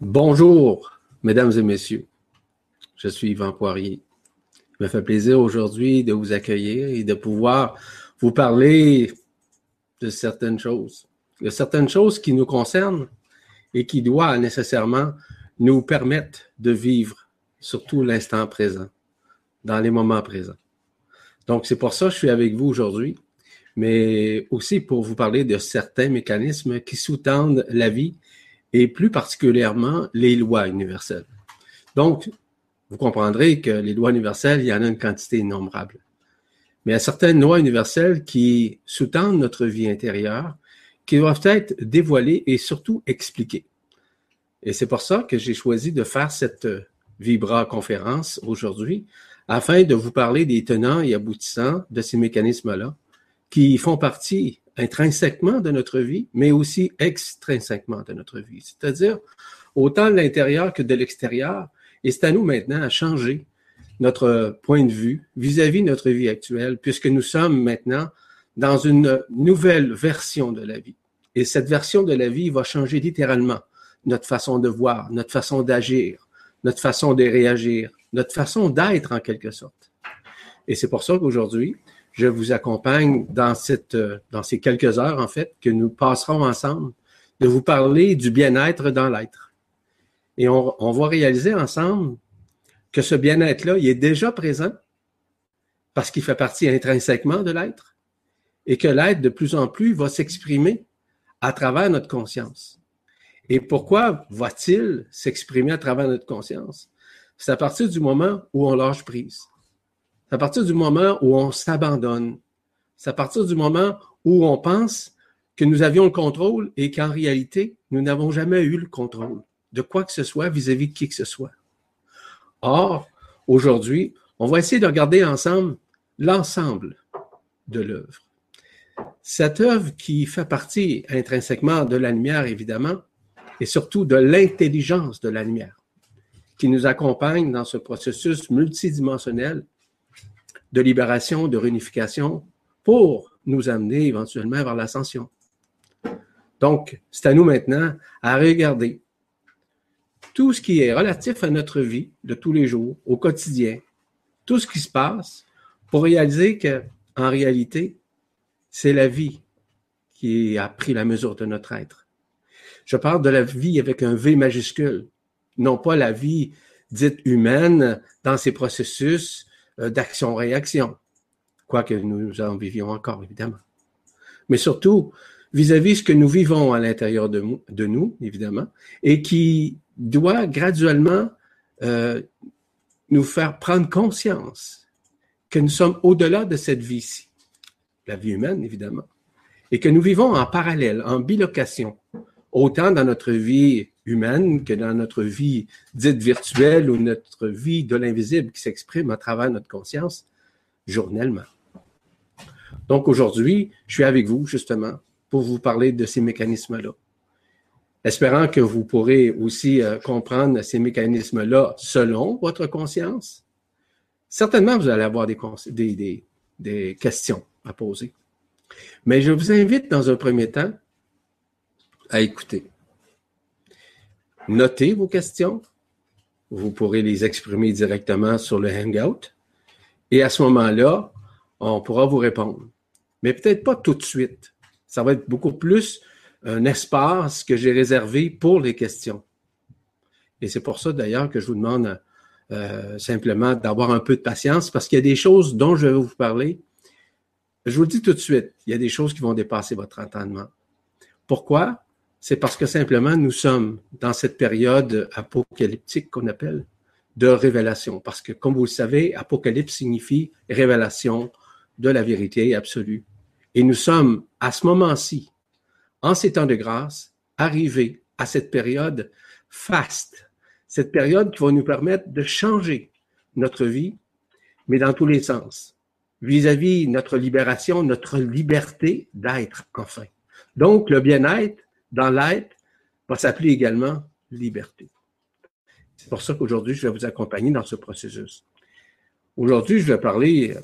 Bonjour, mesdames et messieurs. Je suis Yvan Poirier. Il me fait plaisir aujourd'hui de vous accueillir et de pouvoir vous parler de certaines choses. De certaines choses qui nous concernent et qui doivent nécessairement nous permettre de vivre surtout l'instant présent, dans les moments présents. Donc, c'est pour ça que je suis avec vous aujourd'hui, mais aussi pour vous parler de certains mécanismes qui sous-tendent la vie et plus particulièrement les lois universelles. Donc, vous comprendrez que les lois universelles, il y en a une quantité innombrable. Mais il y a certaines lois universelles qui sous-tendent notre vie intérieure, qui doivent être dévoilées et surtout expliquées. Et c'est pour ça que j'ai choisi de faire cette Vibra conférence aujourd'hui, afin de vous parler des tenants et aboutissants de ces mécanismes-là, qui font partie intrinsèquement de notre vie, mais aussi extrinsèquement de notre vie, c'est-à-dire autant de l'intérieur que de l'extérieur. Et c'est à nous maintenant à changer notre point de vue vis-à-vis de notre vie actuelle, puisque nous sommes maintenant dans une nouvelle version de la vie. Et cette version de la vie va changer littéralement notre façon de voir, notre façon d'agir, notre façon de réagir, notre façon d'être en quelque sorte. Et c'est pour ça qu'aujourd'hui, je vous accompagne euh, dans ces quelques heures, en fait, que nous passerons ensemble, de vous parler du bien-être dans l'être. Et on, on, va réaliser ensemble que ce bien-être-là, il est déjà présent parce qu'il fait partie intrinsèquement de l'être et que l'être, de plus en plus, va s'exprimer à travers notre conscience. Et pourquoi va-t-il s'exprimer à travers notre conscience? C'est à partir du moment où on lâche prise. C'est à partir du moment où on s'abandonne. C'est à partir du moment où on pense que nous avions le contrôle et qu'en réalité, nous n'avons jamais eu le contrôle de quoi que ce soit vis-à-vis de qui que ce soit. Or, aujourd'hui, on va essayer de regarder ensemble l'ensemble de l'œuvre. Cette œuvre qui fait partie intrinsèquement de la lumière, évidemment, et surtout de l'intelligence de la lumière, qui nous accompagne dans ce processus multidimensionnel de libération, de réunification pour nous amener éventuellement vers l'ascension. Donc, c'est à nous maintenant à regarder tout ce qui est relatif à notre vie de tous les jours, au quotidien, tout ce qui se passe pour réaliser que, en réalité, c'est la vie qui a pris la mesure de notre être. Je parle de la vie avec un V majuscule, non pas la vie dite humaine dans ses processus d'action-réaction, quoique nous en vivions encore, évidemment. Mais surtout, vis-à-vis de ce que nous vivons à l'intérieur de, de, nous, évidemment, et qui doit graduellement euh, nous faire prendre conscience que nous sommes au-delà de cette vie-ci, la vie humaine, évidemment, et que nous vivons en parallèle, en bilocation, autant dans notre vie humaine que dans notre vie dite virtuelle ou notre vie de l'invisible qui s'exprime à travers notre conscience journellement. Donc aujourd'hui, je suis avec vous justement pour vous parler de ces mécanismes-là. Espérant que vous pourrez aussi euh, comprendre ces mécanismes-là selon votre conscience. Certainement, vous allez avoir des, questions à poser. Mais je vous invite dans un premier temps à écouter. Notez vos questions. Vous pourrez les exprimer directement sur le Hangout. Et à ce moment-là, on pourra vous répondre. Mais peut-être pas tout de suite. Ça va être beaucoup plus un espace que j'ai réservé pour les questions. Et c'est pour ça d'ailleurs que je vous demande euh, simplement d'avoir un peu de patience parce qu'il y a des choses dont je vais vous parler. Je vous le dis tout de suite, il y a des choses qui vont dépasser votre entendement. Pourquoi? C'est parce que simplement nous sommes dans cette période apocalyptique qu'on appelle de révélation. Parce que, comme vous le savez, apocalypse signifie révélation de la vérité absolue. Et nous sommes à ce moment-ci, en ces temps de grâce, arrivés à cette période faste, cette période qui va nous permettre de changer notre vie, mais dans tous les sens, vis-à-vis -vis notre libération, notre liberté d'être enfin. Donc, le bien-être dans l'être va s'appeler également liberté. C'est pour ça qu'aujourd'hui, je vais vous accompagner dans ce processus. Aujourd'hui, je vais parler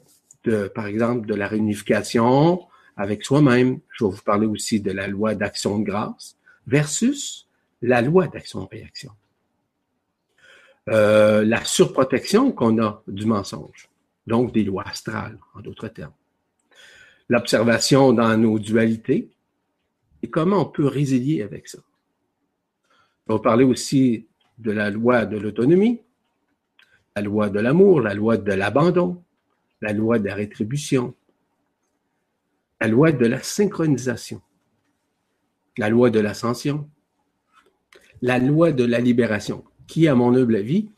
de, par exemple, de la réunification avec soi-même. Je vais vous parler aussi de la loi d'action de grâce versus la loi d'action-réaction. euh, la surprotection qu'on a du mensonge, donc des lois astrales, en d'autres termes. L'observation dans nos dualités et comment on peut résilier avec ça? On va parler aussi de la loi de l'autonomie, la loi de l'amour, la loi de l'abandon, la loi de la rétribution, la loi de la synchronisation, la loi de l'ascension, la loi de la libération, qui, à mon humble avis,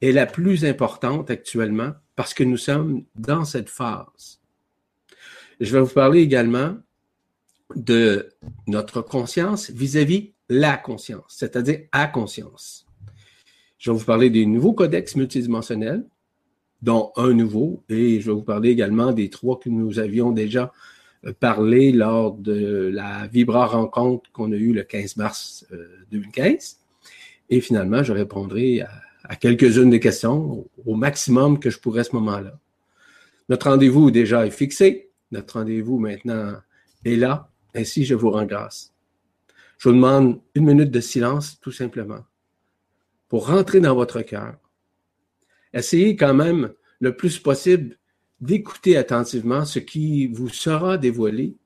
est la plus importante actuellement parce que nous sommes dans cette phase. Je vais vous parler également de notre conscience vis-à-vis la conscience, c'est-à-dire à conscience. Je vais vous parler des nouveaux codex multidimensionnels, dont un nouveau, et je vais vous parler également des trois que nous avions déjà euh, parlé lors de la Vibra rencontre qu'on a eue le 15 mars 2015. Euh, et finalement, je répondrai à, quelques-unes des questions au, maximum que je pourrais à ce moment-là. Notre rendez-vous déjà est fixé. Notre rendez-vous maintenant est là. Ainsi, je vous rends grâce. Je vous demande une minute de silence, tout simplement, pour rentrer dans votre cœur. Essayez quand même le plus possible d'écouter attentivement ce qui vous sera dévoilé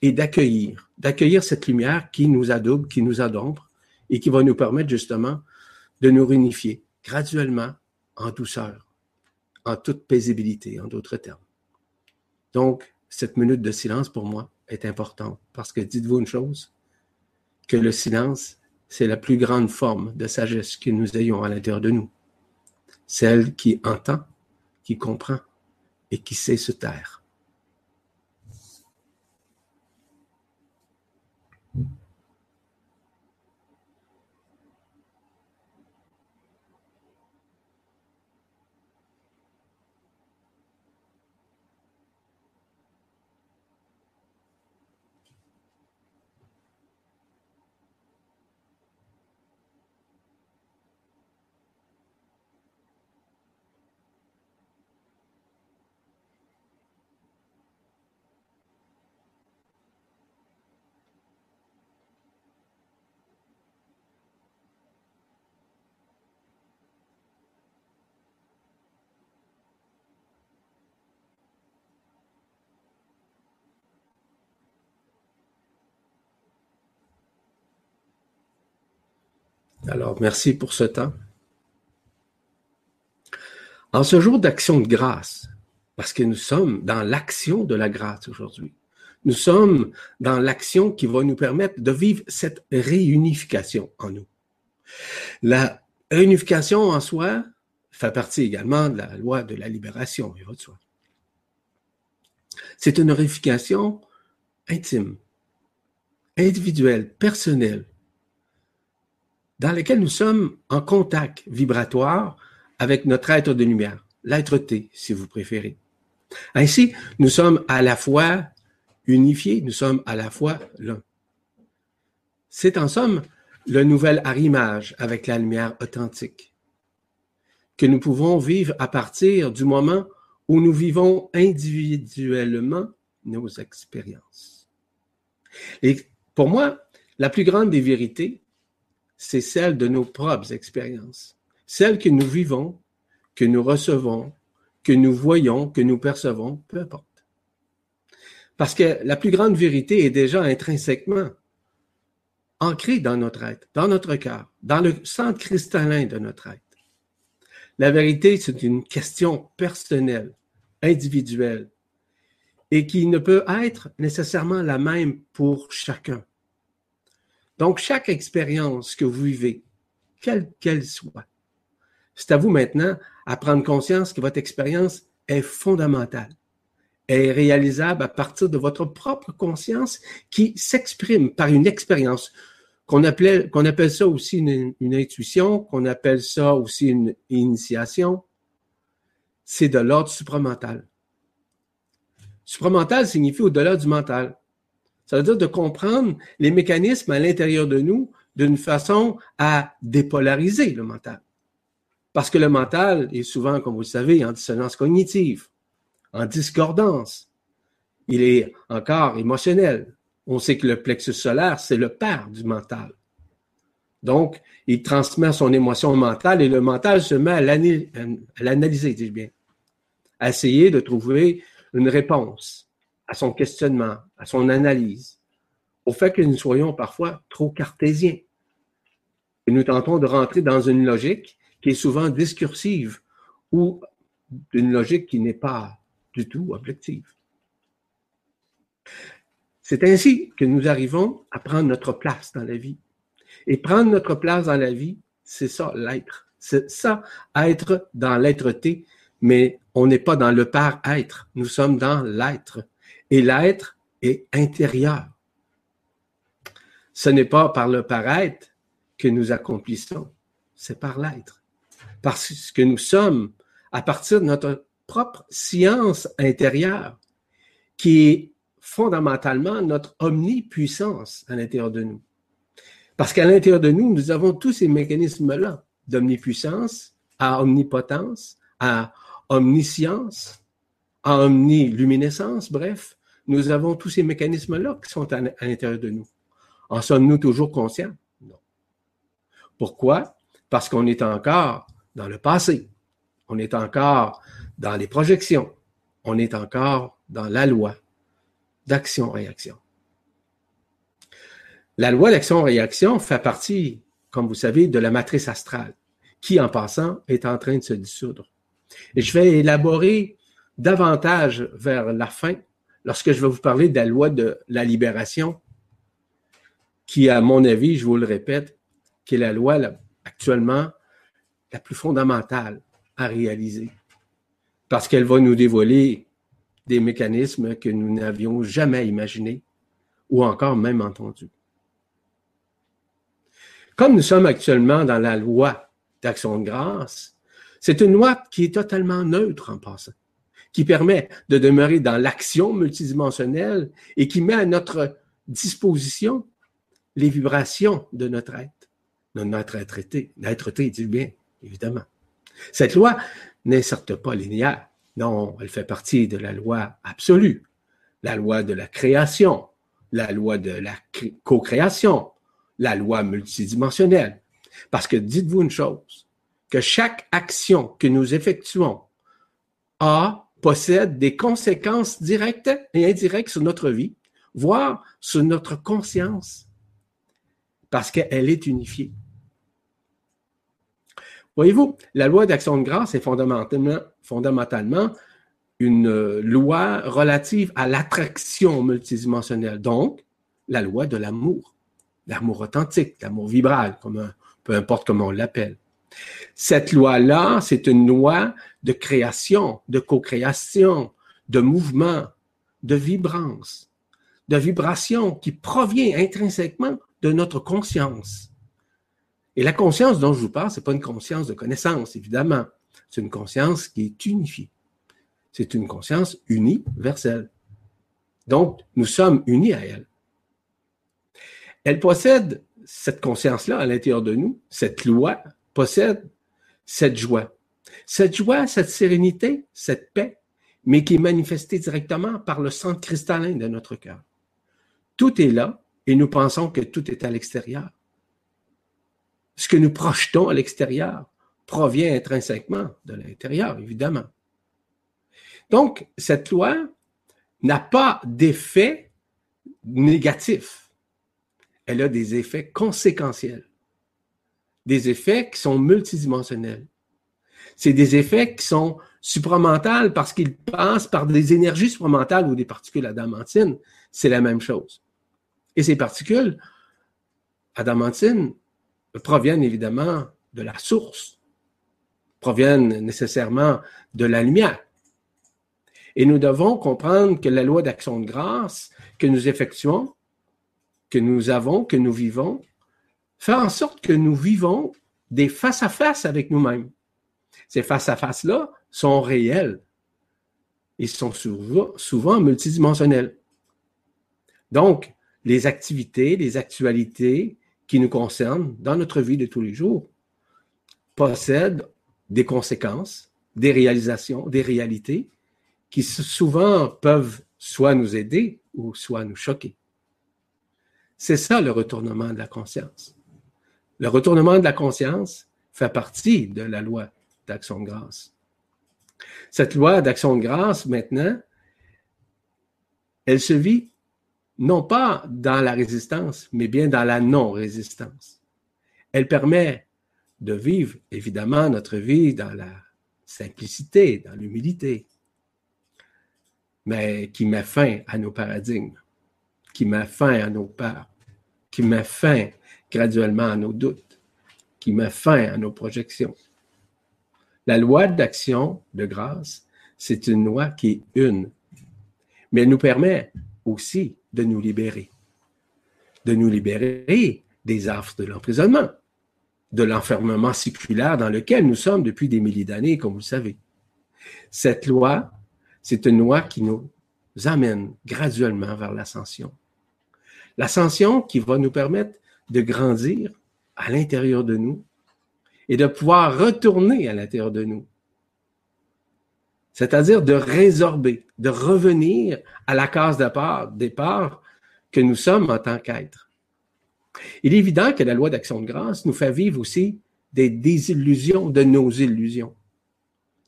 et d'accueillir, d'accueillir cette lumière qui nous adouble, qui nous adombre, et qui va nous permettre justement de nous réunifier graduellement en douceur, en toute paisibilité, en d'autres termes. Donc, cette minute de silence pour moi est importante parce que dites-vous une chose, que le silence, c'est la plus grande forme de sagesse que nous ayons à l'intérieur de nous. Celle qui entend, qui comprend et qui sait se taire. Alors, merci pour ce temps. En ce jour d'action de grâce, parce que nous sommes dans l'action de la grâce aujourd'hui, nous sommes dans l'action qui va nous permettre de vivre cette réunification en nous. La réunification en soi fait partie également de la loi de la libération, il va de soi. C'est une réunification intime, individuelle, personnelle, dans lesquels nous sommes en contact vibratoire avec notre être de lumière, l'être T, si vous préférez. Ainsi, nous sommes à la fois unifiés, nous sommes à la fois l'un. C'est en somme le nouvel arrimage avec la lumière authentique que nous pouvons vivre à partir du moment où nous vivons individuellement nos expériences. Et pour moi, la plus grande des vérités, c'est celle de nos propres expériences, celles que nous vivons, que nous recevons, que nous voyons, que nous percevons, peu importe. Parce que la plus grande vérité est déjà intrinsèquement ancrée dans notre être, dans notre cœur, dans le centre cristallin de notre être. La vérité, c'est une question personnelle, individuelle, et qui ne peut être nécessairement la même pour chacun. Donc, chaque expérience que vous vivez, quelle qu'elle soit, c'est à vous maintenant à prendre conscience que votre expérience est fondamentale, est réalisable à partir de votre propre conscience qui s'exprime par une expérience qu'on appelle, qu'on appelle ça aussi une, une intuition, qu'on appelle ça aussi une initiation. C'est de l'ordre supramental. Supramental signifie au-delà du mental. Ça veut dire de comprendre les mécanismes à l'intérieur de nous d'une façon à dépolariser le mental. Parce que le mental est souvent, comme vous le savez, en dissonance cognitive, en discordance. Il est encore émotionnel. On sait que le plexus solaire, c'est le père du mental. Donc, il transmet son émotion mentale et le mental se met à l'analyser, dis-je bien, à essayer de trouver une réponse à son questionnement, à son analyse, au fait que nous soyons parfois trop cartésiens. Et nous tentons de rentrer dans une logique qui est souvent discursive ou une logique qui n'est pas du tout objective. C'est ainsi que nous arrivons à prendre notre place dans la vie. Et prendre notre place dans la vie, c'est ça, l'être. C'est ça, être dans l'être-té, mais on n'est pas dans le par-être, nous sommes dans l'être. Et l'être est intérieur. Ce n'est pas par le paraître que nous accomplissons, c'est par l'être. Parce que nous sommes à partir de notre propre science intérieure, qui est fondamentalement notre omnipuissance à l'intérieur de nous. Parce qu'à l'intérieur de nous, nous avons tous ces mécanismes-là d'omnipuissance à omnipotence, à omniscience, à omniluminescence, bref, nous avons tous ces mécanismes-là qui sont à, l'intérieur de nous. En sommes-nous toujours conscients? Non. Pourquoi? Parce qu'on est encore dans le passé. On est encore dans les projections. On est encore dans la loi d'action-réaction. La loi d'action-réaction fait partie, comme vous savez, de la matrice astrale, qui, en passant, est en train de se dissoudre. Et je vais élaborer davantage vers la fin, lorsque je vais vous parler de la loi de la libération, qui, à mon avis, je vous le répète, qui est la loi actuellement la plus fondamentale à réaliser, parce qu'elle va nous dévoiler des mécanismes que nous n'avions jamais imaginés ou encore même entendus. Comme nous sommes actuellement dans la loi d'action de grâce, c'est une loi qui est totalement neutre en passant, qui permet de demeurer dans l'action multidimensionnelle et qui met à notre disposition les vibrations de notre être, de notre être-té, l'être-té du bien, évidemment. Cette loi n'est certes pas linéaire. Non, elle fait partie de la loi absolue, la loi de la création, la loi de la co-création, la loi multidimensionnelle. Parce que dites-vous une chose, que chaque action que nous effectuons a, possède des conséquences directes et indirectes sur notre vie, voire sur notre conscience, parce qu'elle est unifiée. Voyez-vous, la loi d'action de grâce est fondamentalement, une loi relative à l'attraction multidimensionnelle, donc la loi de l'amour l'amour authentique, l'amour vibral, peu importe comment on l'appelle. Cette loi-là, c'est une loi de création, de co-création, de mouvement, de vibrance, de vibration qui provient intrinsèquement de notre conscience. Et la conscience dont je vous parle, c'est pas une conscience de connaissance, évidemment. C'est une conscience qui est unifiée. C'est une conscience universelle. Donc, nous sommes unis à elle elle possède cette conscience-là à l'intérieur de nous, cette loi possède cette joie. Cette joie, cette sérénité, cette paix, mais qui est manifestée directement par le centre cristallin de notre cœur. Tout est là et nous pensons que tout est à l'extérieur. Ce que nous projetons à l'extérieur provient intrinsèquement de l'intérieur, évidemment. Donc, cette loi n'a pas d'effet négatif elle a des effets conséquentiels, des effets qui sont multidimensionnels. C'est des effets qui sont supramentales parce qu'ils passent par des énergies supramentales ou des particules adamantines. C'est la même chose. Et ces particules adamantines proviennent évidemment de la source, proviennent nécessairement de la lumière. Et nous devons comprendre que la loi d'action de grâce que nous effectuons que nous avons, que nous vivons, faire en sorte que nous vivons des face-à-face avec nous-mêmes. Ces face-à-face-là sont réels. Ils sont souvent, souvent multidimensionnels. Donc, les activités, les actualités qui nous concernent dans notre vie de tous les jours possèdent des conséquences, des réalisations, des réalités qui souvent peuvent soit nous aider ou soit nous choquer. C'est ça le retournement de la conscience. Le retournement de la conscience fait partie de la loi d'action de grâce. Cette loi d'action de grâce, maintenant, elle se vit non pas dans la résistance, mais bien dans la non-résistance. Elle permet de vivre, évidemment, notre vie dans la simplicité, dans l'humilité, mais qui met fin à nos paradigmes, qui met fin à nos peurs, qui met fin graduellement à nos doutes, qui met fin à nos projections. La loi d'action de grâce, c'est une loi qui est une, mais elle nous permet aussi de nous libérer, de nous libérer des affres de l'emprisonnement, de l'enfermement séculaire dans lequel nous sommes depuis des milliers d'années, comme vous le savez. Cette loi, c'est une loi qui nous amène graduellement vers l'ascension. L'ascension qui va nous permettre de grandir à l'intérieur de nous et de pouvoir retourner à l'intérieur de nous. C'est-à-dire de résorber, de revenir à la case départ, départ que nous sommes en tant qu'êtres. Il est évident que la loi d'action de grâce nous fait vivre aussi des désillusions de nos illusions.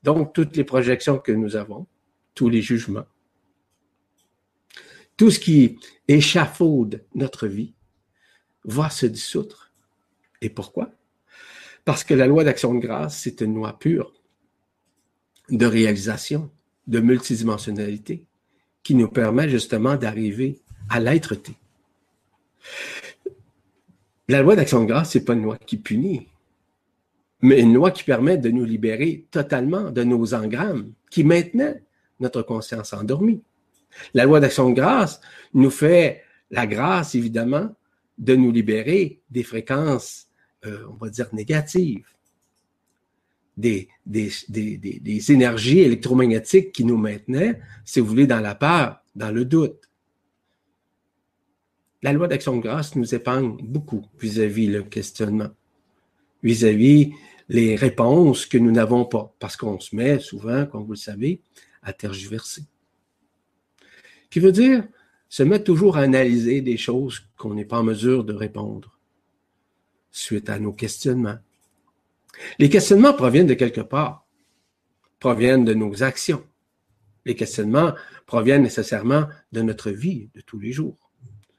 Donc, toutes les projections que nous avons, tous les jugements, tout ce qui échafaude notre vie va se dissoudre. Et pourquoi? Parce que la loi d'action de grâce, c'est une loi pure de réalisation, de multidimensionnalité, qui nous permet justement d'arriver à l'être-té. La loi d'action de grâce, c'est pas une loi qui punit, mais une loi qui permet de nous libérer totalement de nos engrammes qui maintenaient notre conscience endormie. La loi d'action de grâce nous fait la grâce, évidemment, de nous libérer des fréquences, euh, on va dire, négatives, des, énergies électromagnétiques qui nous maintenaient, si vous voulez, dans la peur, dans le doute. La loi d'action de grâce nous épargne beaucoup vis-à-vis le questionnement, vis-à-vis les réponses que nous n'avons pas, parce qu'on se met souvent, comme vous le savez, à tergiverser. Qui veut dire se mettre toujours à analyser des choses qu'on n'est pas en mesure de répondre suite à nos questionnements. Les questionnements proviennent de quelque part, proviennent de nos actions. Les questionnements proviennent nécessairement de notre vie de tous les jours,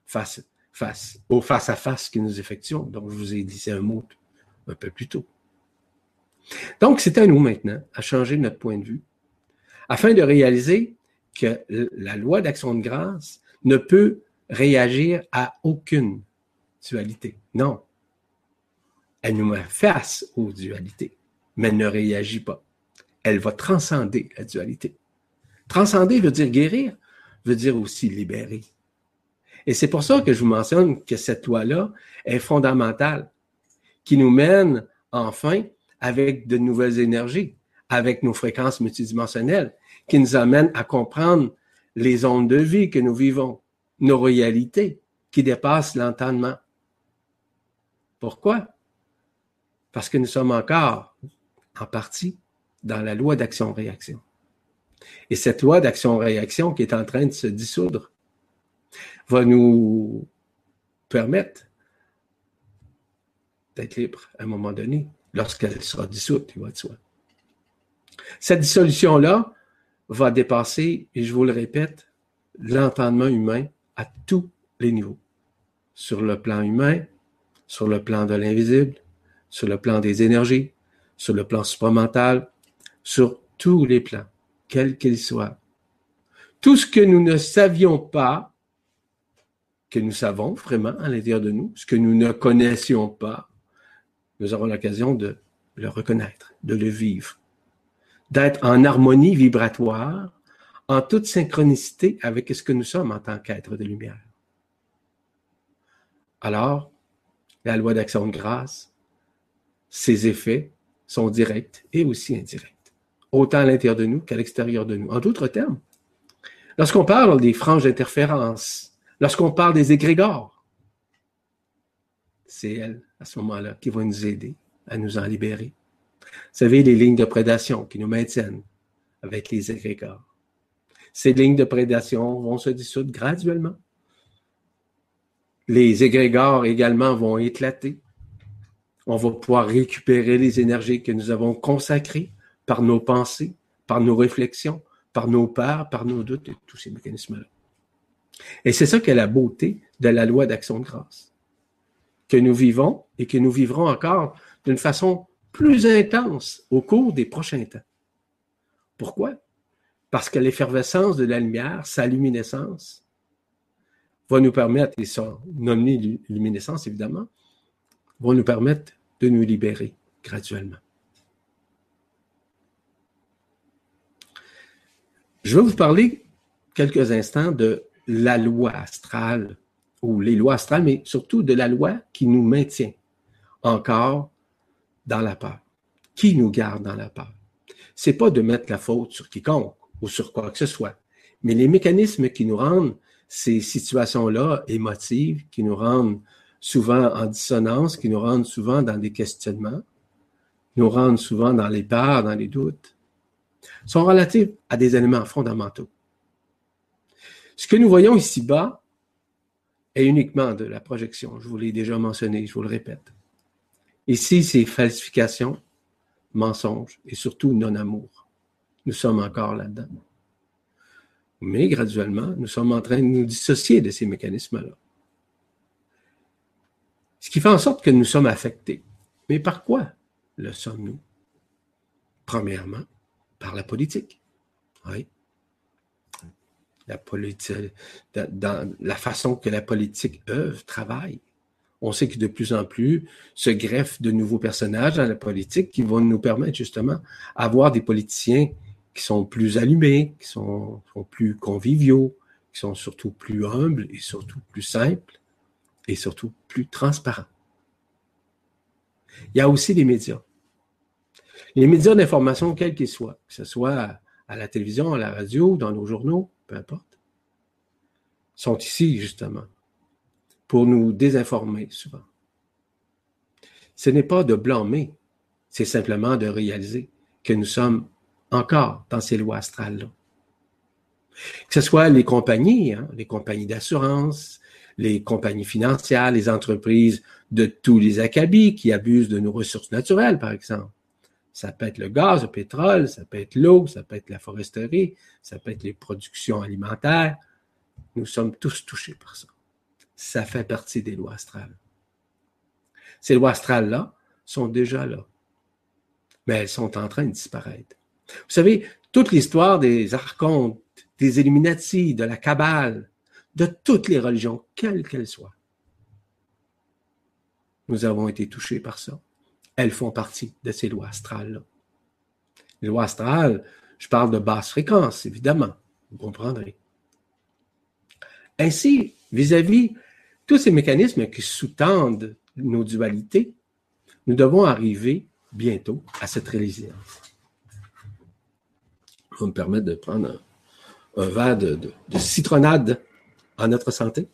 face, face au face-à-face que nous effectuons. Donc, je vous ai dit, un mot un peu plus tôt. Donc, c'est à nous maintenant à changer notre point de vue afin de réaliser que la loi d'action de grâce ne peut réagir à aucune dualité. Non. Elle nous met face aux dualités, mais elle ne réagit pas. Elle va transcender la dualité. Transcender veut dire guérir, veut dire aussi libérer. Et c'est pour ça que je vous mentionne que cette loi-là est fondamentale, qui nous mène enfin avec de nouvelles énergies, avec nos fréquences multidimensionnelles, qui nous amènent à comprendre les ondes de vie que nous vivons, nos réalités qui dépassent l'entendement. Pourquoi? Parce que nous sommes encore, en partie, dans la loi d'action-réaction. Et cette loi d'action-réaction qui est en train de se dissoudre va nous permettre d'être libres à un moment donné, lorsqu'elle sera dissoute, il va de soi. Cette dissolution-là va dépasser, et je vous le répète, l'entendement humain à tous les niveaux. Sur le plan humain, sur le plan de l'invisible, sur le plan des énergies, sur le plan supramental, sur tous les plans, quels qu'ils soient. Tout ce que nous ne savions pas, que nous savons vraiment à l'intérieur de nous, ce que nous ne connaissions pas, nous aurons l'occasion de le reconnaître, de le vivre, d'être en harmonie vibratoire, en toute synchronicité avec ce que nous sommes en tant qu'être de lumière. Alors, la loi d'action de grâce, ses effets sont directs et aussi indirects, autant à l'intérieur de nous qu'à l'extérieur de nous. En d'autres termes, lorsqu'on parle des franges d'interférence, lorsqu'on parle des égrégores, c'est elle, à ce moment-là, qui va nous aider à nous en libérer. Savez, les lignes de prédation qui nous maintiennent avec les égrégores. Ces lignes de prédation vont se dissoudre graduellement. Les égrégores également vont éclater. On va pouvoir récupérer les énergies que nous avons consacrées par nos pensées, par nos réflexions, par nos peurs, par nos doutes et tous ces mécanismes-là. Et c'est ça qui est la beauté de la loi d'action de grâce. Que nous vivons et que nous vivrons encore d'une façon plus intense au cours des prochains temps. Pourquoi? Parce que l'effervescence de la lumière, sa luminescence, va nous permettre, et son luminescence évidemment, va nous permettre de nous libérer graduellement. Je vais vous parler quelques instants de la loi astrale, ou les lois astrales, mais surtout de la loi qui nous maintient encore dans la peur. Qui nous garde dans la peur? C'est pas de mettre la faute sur quiconque ou sur quoi que ce soit, mais les mécanismes qui nous rendent ces situations-là émotives, qui nous rendent souvent en dissonance, qui nous rendent souvent dans des questionnements, nous rendent souvent dans les peurs, dans les doutes, sont relatifs à des éléments fondamentaux. Ce que nous voyons ici-bas est uniquement de la projection. Je vous l'ai déjà mentionné, je vous le répète. Ici, c'est falsification, mensonge et surtout non-amour. Nous sommes encore là-dedans. Mais graduellement, nous sommes en train de nous dissocier de ces mécanismes-là. Ce qui fait en sorte que nous sommes affectés. Mais par quoi le sommes-nous? Premièrement, par la politique. Oui. La la façon que la politique œuvre, travaille. On sait que de plus en plus se greffent de nouveaux personnages dans la politique qui vont nous permettre justement d'avoir des politiciens qui sont plus allumés, qui sont, plus conviviaux, qui sont surtout plus humbles et surtout plus simples et surtout plus transparents. Il y a aussi les médias. Les médias d'information, quels qu'ils soient, que ce soit à la télévision, à la radio, dans nos journaux, peu importe, sont ici justement pour nous désinformer souvent. Ce n'est pas de blâmer, c'est simplement de réaliser que nous sommes encore dans ces lois astrales-là. Que ce soit les compagnies, hein, les compagnies d'assurance, les compagnies financières, les entreprises de tous les acabits qui abusent de nos ressources naturelles, par exemple. Ça peut être le gaz, le pétrole, ça peut être l'eau, ça peut être la foresterie, ça peut être les productions alimentaires. Nous sommes tous touchés par ça. Ça fait partie des lois astrales. Ces lois astrales-là sont déjà là, mais elles sont en train de disparaître. Vous savez, toute l'histoire des archontes, des Illuminati, de la Kabbale, de toutes les religions, quelles qu'elles soient, nous avons été touchés par ça. Elles font partie de ces lois astrales-là. Les lois astrales, je parle de basse fréquence, évidemment, vous comprendrez. Ainsi, vis-à-vis tous ces mécanismes qui sous-tendent nos dualités, nous devons arriver bientôt à cette résilience va me permettre de prendre un, verre de, citronnade en notre santé.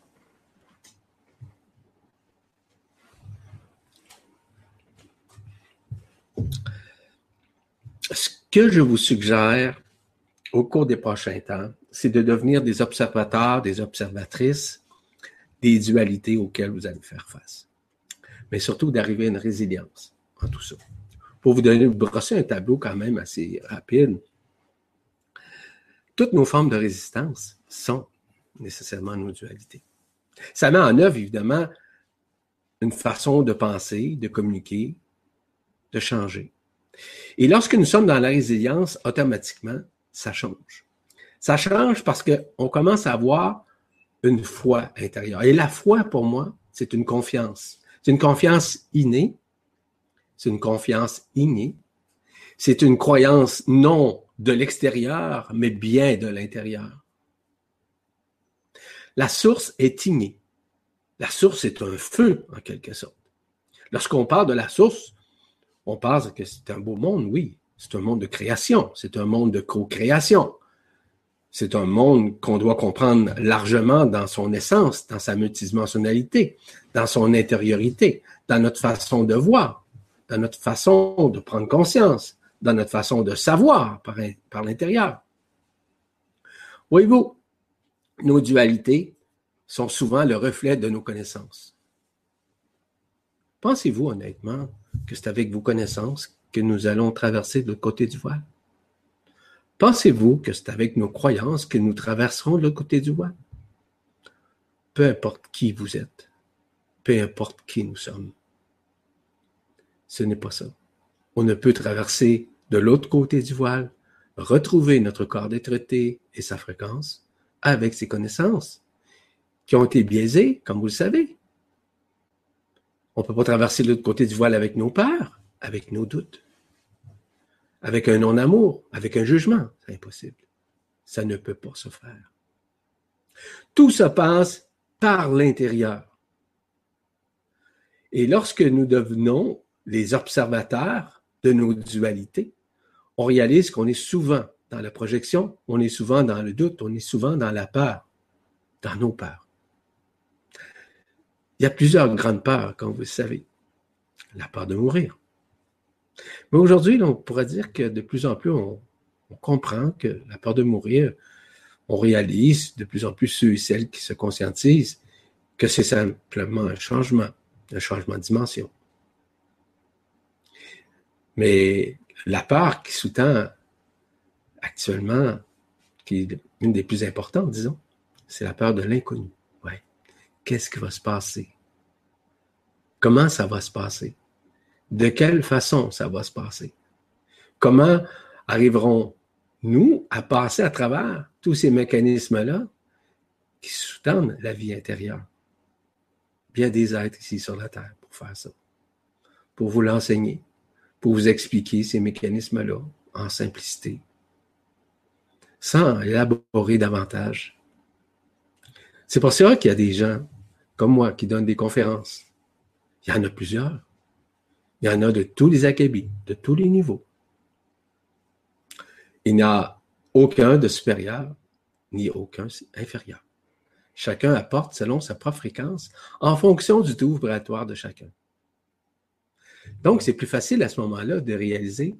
Ce que je vous suggère au cours des prochains temps, c'est de devenir des observateurs, des observatrices des dualités auxquelles vous allez faire face. Mais surtout d'arriver à une résilience en tout ça. Pour vous donner, brosser un tableau quand même assez rapide, toutes nos formes de résistance sont nécessairement nos dualités. Ça met en œuvre, évidemment, une façon de penser, de communiquer, de changer. Et lorsque nous sommes dans la résilience, automatiquement, ça change. Ça change parce qu'on commence à avoir une foi intérieure. Et la foi, pour moi, c'est une confiance. C'est une confiance innée. C'est une confiance innée. C'est une croyance non de l'extérieur, mais bien de l'intérieur. La source est innée. La source est un feu, en quelque sorte. Lorsqu'on parle de la source, on pense que c'est un beau monde, oui. C'est un monde de création, c'est un monde de co-création. C'est un monde qu'on doit comprendre largement dans son essence, dans sa multidimensionnalité, dans son intériorité, dans notre façon de voir, dans notre façon de prendre conscience, dans notre façon de savoir par, l'intérieur. Voyez-vous, nos dualités sont souvent le reflet de nos connaissances. Pensez-vous honnêtement que c'est avec vos connaissances que nous allons traverser de côté du voile? Pensez-vous que c'est avec nos croyances que nous traverserons l'autre côté du voile? Peu importe qui vous êtes, peu importe qui nous sommes. Ce n'est pas ça. On ne peut traverser de l'autre côté du voile, retrouver notre corps d'être et sa fréquence avec ses connaissances qui ont été biaisées, comme vous le savez. On ne peut pas traverser l'autre côté du voile avec nos peurs, avec nos doutes, avec un non-amour, avec un jugement. C'est impossible. Ça ne peut pas se faire. Tout se passe par l'intérieur. Et lorsque nous devenons les observateurs de nos dualités, on réalise qu'on est souvent dans la projection, on est souvent dans le doute, on est souvent dans la peur, dans nos peurs. Il y a plusieurs grandes peurs, comme vous le savez. La peur de mourir. Mais aujourd'hui, on pourrait dire que de plus en plus, on, comprend que la peur de mourir, on réalise de plus en plus ceux et celles qui se conscientisent que c'est simplement un changement, un changement de dimension. Mais la peur qui sous-tend actuellement, qui est une des plus importantes, disons, c'est la peur de l'inconnu. Ouais. Qu'est-ce qui va se passer? Comment ça va se passer? De quelle façon ça va se passer? Comment arriverons-nous à passer à travers tous ces mécanismes-là qui sous-tendent la vie intérieure? Bien des êtres ici sur la Terre pour faire ça, pour vous l'enseigner, pour vous expliquer ces mécanismes-là en simplicité, sans élaborer davantage. C'est pour ça qu'il y a des gens comme moi qui donnent des conférences il y en a plusieurs. Il y en a de tous les acabits, de tous les niveaux. Il n'y a aucun de supérieur, ni aucun inférieur. Chacun apporte selon sa propre fréquence, en fonction du taux vibratoire de chacun. Donc, c'est plus facile à ce moment-là de réaliser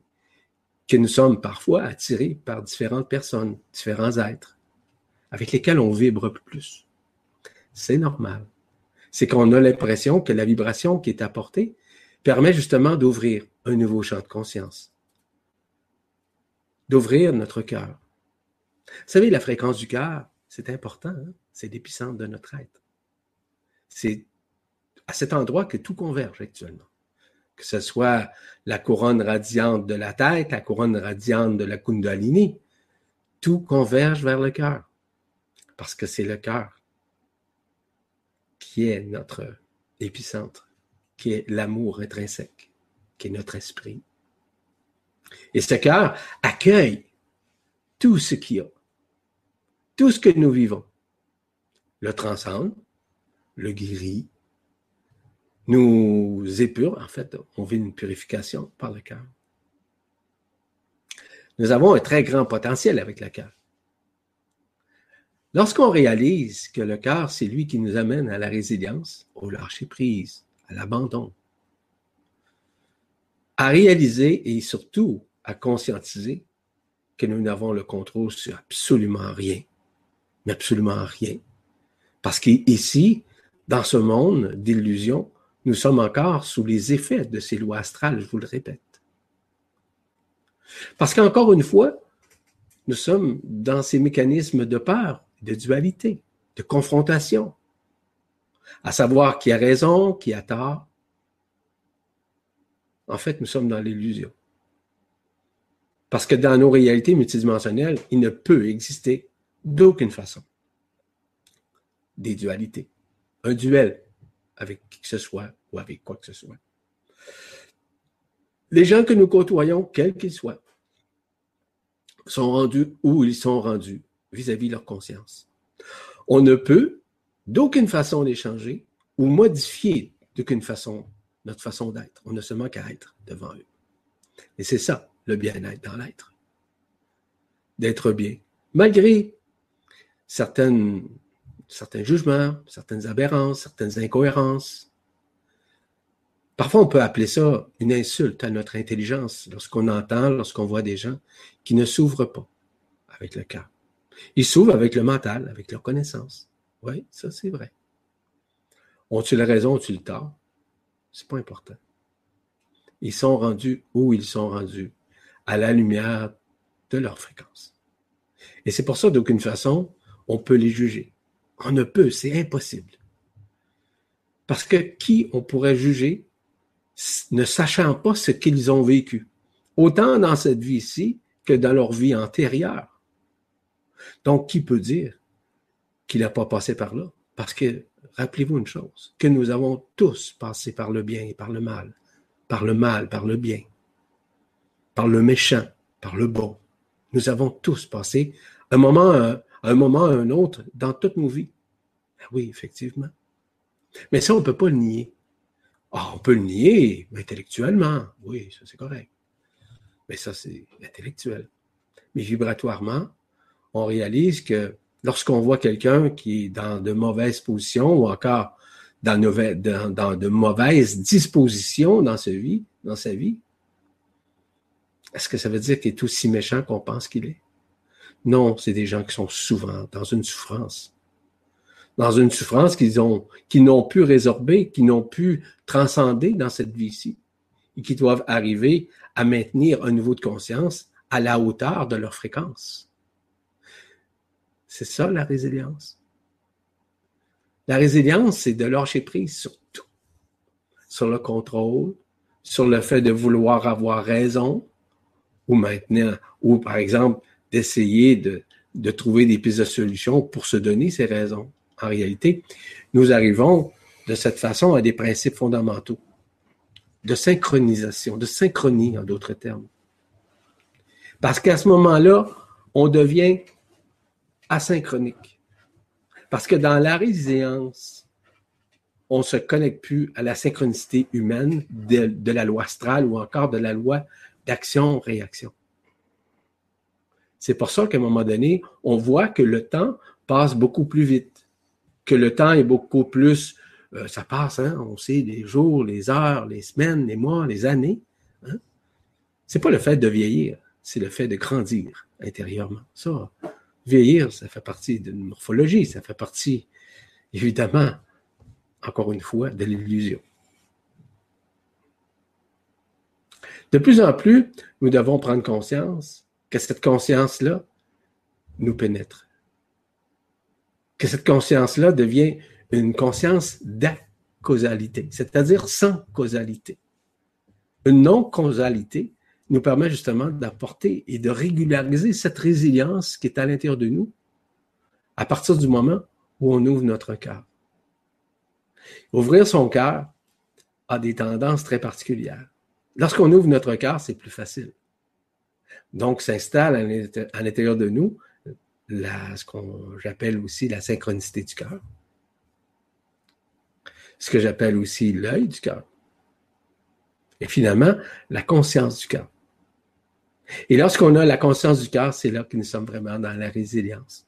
que nous sommes parfois attirés par différentes personnes, différents êtres, avec lesquels on vibre plus. C'est normal c'est qu'on a l'impression que la vibration qui est apportée permet justement d'ouvrir un nouveau champ de conscience, d'ouvrir notre cœur. Vous savez, la fréquence du cœur, c'est important, hein? c'est l'épicentre de notre être. C'est à cet endroit que tout converge actuellement. Que ce soit la couronne radiante de la tête, la couronne radiante de la Kundalini, tout converge vers le cœur. Parce que c'est le cœur qui est notre épicentre, qui est l'amour intrinsèque, qui est notre esprit. Et ce cœur accueille tout ce qu'il y a, tout ce que nous vivons, le transcende, le guérit, nous épure, en fait, on vit une purification par le cœur. Nous avons un très grand potentiel avec le cœur. Lorsqu'on réalise que le cœur, c'est lui qui nous amène à la résilience, au lâcher-prise, l'abandon, à réaliser et surtout à conscientiser que nous n'avons le contrôle sur absolument rien, mais absolument rien. Parce qu'ici, dans ce monde d'illusions, nous sommes encore sous les effets de ces lois astrales, je vous le répète. Parce qu'encore une fois, nous sommes dans ces mécanismes de peur, de dualité, de confrontation, à savoir qui a raison, qui a tort. En fait, nous sommes dans l'illusion. Parce que dans nos réalités multidimensionnelles, il ne peut exister d'aucune façon des dualités. Un duel avec qui que ce soit ou avec quoi que ce soit. Les gens que nous côtoyons, quels qu'ils soient, sont rendus où ils sont rendus vis-à-vis de leur conscience. On ne peut d'aucune façon les changer ou modifier d'aucune façon notre façon d'être. On ne seulement qu'à être devant eux. Et c'est ça, le bien-être dans l'être. D'être bien, malgré certains jugements, certaines aberrances, certaines incohérences. Parfois, on peut appeler ça une insulte à notre intelligence lorsqu'on entend, lorsqu'on voit des gens qui ne s'ouvrent pas avec le cœur. Ils s'ouvrent avec le mental, avec leur connaissance. Oui, ça c'est vrai. Ont-ils raison, ont-ils tort? C'est pas important. ils sont rendus où ils sont rendus, à la lumière de leur fréquence. Et c'est pour ça, d'aucune façon, on peut les juger. On ne peut, c'est impossible. Parce que qui on pourrait juger ne sachant pas ce qu'ils ont vécu, autant dans cette vie-ci que dans leur vie antérieure? Donc, qui peut dire qu'il n'a pas passé par là? Parce que, rappelez-vous une chose, que nous avons tous passé par le bien et par le mal, par le mal, par le bien, par le méchant, par le bon. Nous avons tous passé un moment, un, un moment un autre dans toutes nos vies. Ben oui, effectivement. Mais ça, on ne peut pas le nier. Ah, on peut le nier intellectuellement. Oui, ça c'est correct. Mais ça, c'est intellectuel. Mais vibratoirement, on réalise que lorsqu'on voit quelqu'un qui est dans de mauvaises positions ou encore dans, de mauvaises dispositions dans sa vie, est-ce que ça veut dire qu'il est aussi méchant qu'on pense qu'il est? Non, c'est des gens qui sont souvent dans une souffrance. Dans une souffrance qu'ils ont, qu'ils n'ont pu résorber, qu'ils n'ont pu transcender dans cette vie-ci. Et qui doivent arriver à maintenir un niveau de conscience à la hauteur de leur fréquence. C'est ça la résilience. La résilience, c'est de lâcher prise sur tout. Sur le contrôle, sur le fait de vouloir avoir raison, ou maintenant, ou par exemple, d'essayer de, trouver des pistes de solutions pour se donner ces raisons. En réalité, nous arrivons de cette façon à des principes fondamentaux de synchronisation, de synchronie en d'autres termes. Parce qu'à ce moment-là, on devient asynchronique. Parce que dans la résilience, on ne se connecte plus à la synchronicité humaine de, de la loi astrale ou encore de la loi d'action-réaction. C'est pour ça qu'à un moment donné, on voit que le temps passe beaucoup plus vite, que le temps est beaucoup plus, euh, ça passe, hein, on sait les jours, les heures, les semaines, les mois, les années. Hein. C'est pas le fait de vieillir, c'est le fait de grandir intérieurement. Ça, vieillir, ça fait partie d'une morphologie, ça fait partie, évidemment, encore une fois, de l'illusion. De plus en plus, nous devons prendre conscience que cette conscience-là nous pénètre. Que cette conscience-là devient une conscience d'acausalité, c'est-à-dire sans causalité. Une non-causalité nous permet justement d'apporter et de régulariser cette résilience qui est à l'intérieur de nous à partir du moment où on ouvre notre cœur. Ouvrir son cœur a des tendances très particulières. Lorsqu'on ouvre notre cœur, c'est plus facile. Donc, s'installe à l'intérieur de nous ce qu'on j'appelle aussi la synchronicité du cœur. Ce que j'appelle aussi l'œil du cœur. Et finalement, la conscience du cœur. Et lorsqu'on a la conscience du cœur, c'est là que nous sommes vraiment dans la résilience.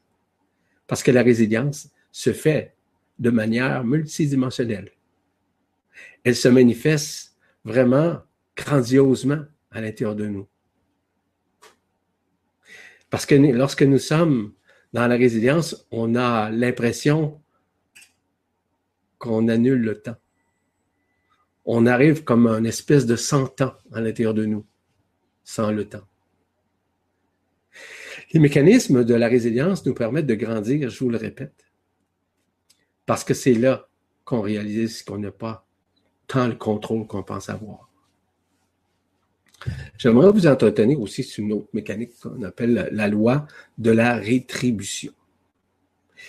Parce que la résilience se fait de manière multidimensionnelle. Elle se manifeste vraiment grandiosement à l'intérieur de nous. Parce que lorsque nous sommes dans la résilience, on a l'impression qu'on annule le temps. On arrive comme un espèce de cent ans à l'intérieur de nous, sans le temps. Les mécanismes de la résilience nous permettent de grandir, je vous le répète, parce que c'est là qu'on réalise qu'on n'a pas tant le contrôle qu'on pense avoir. J'aimerais vous entretenir aussi sur une autre mécanique qu'on appelle la loi de la rétribution.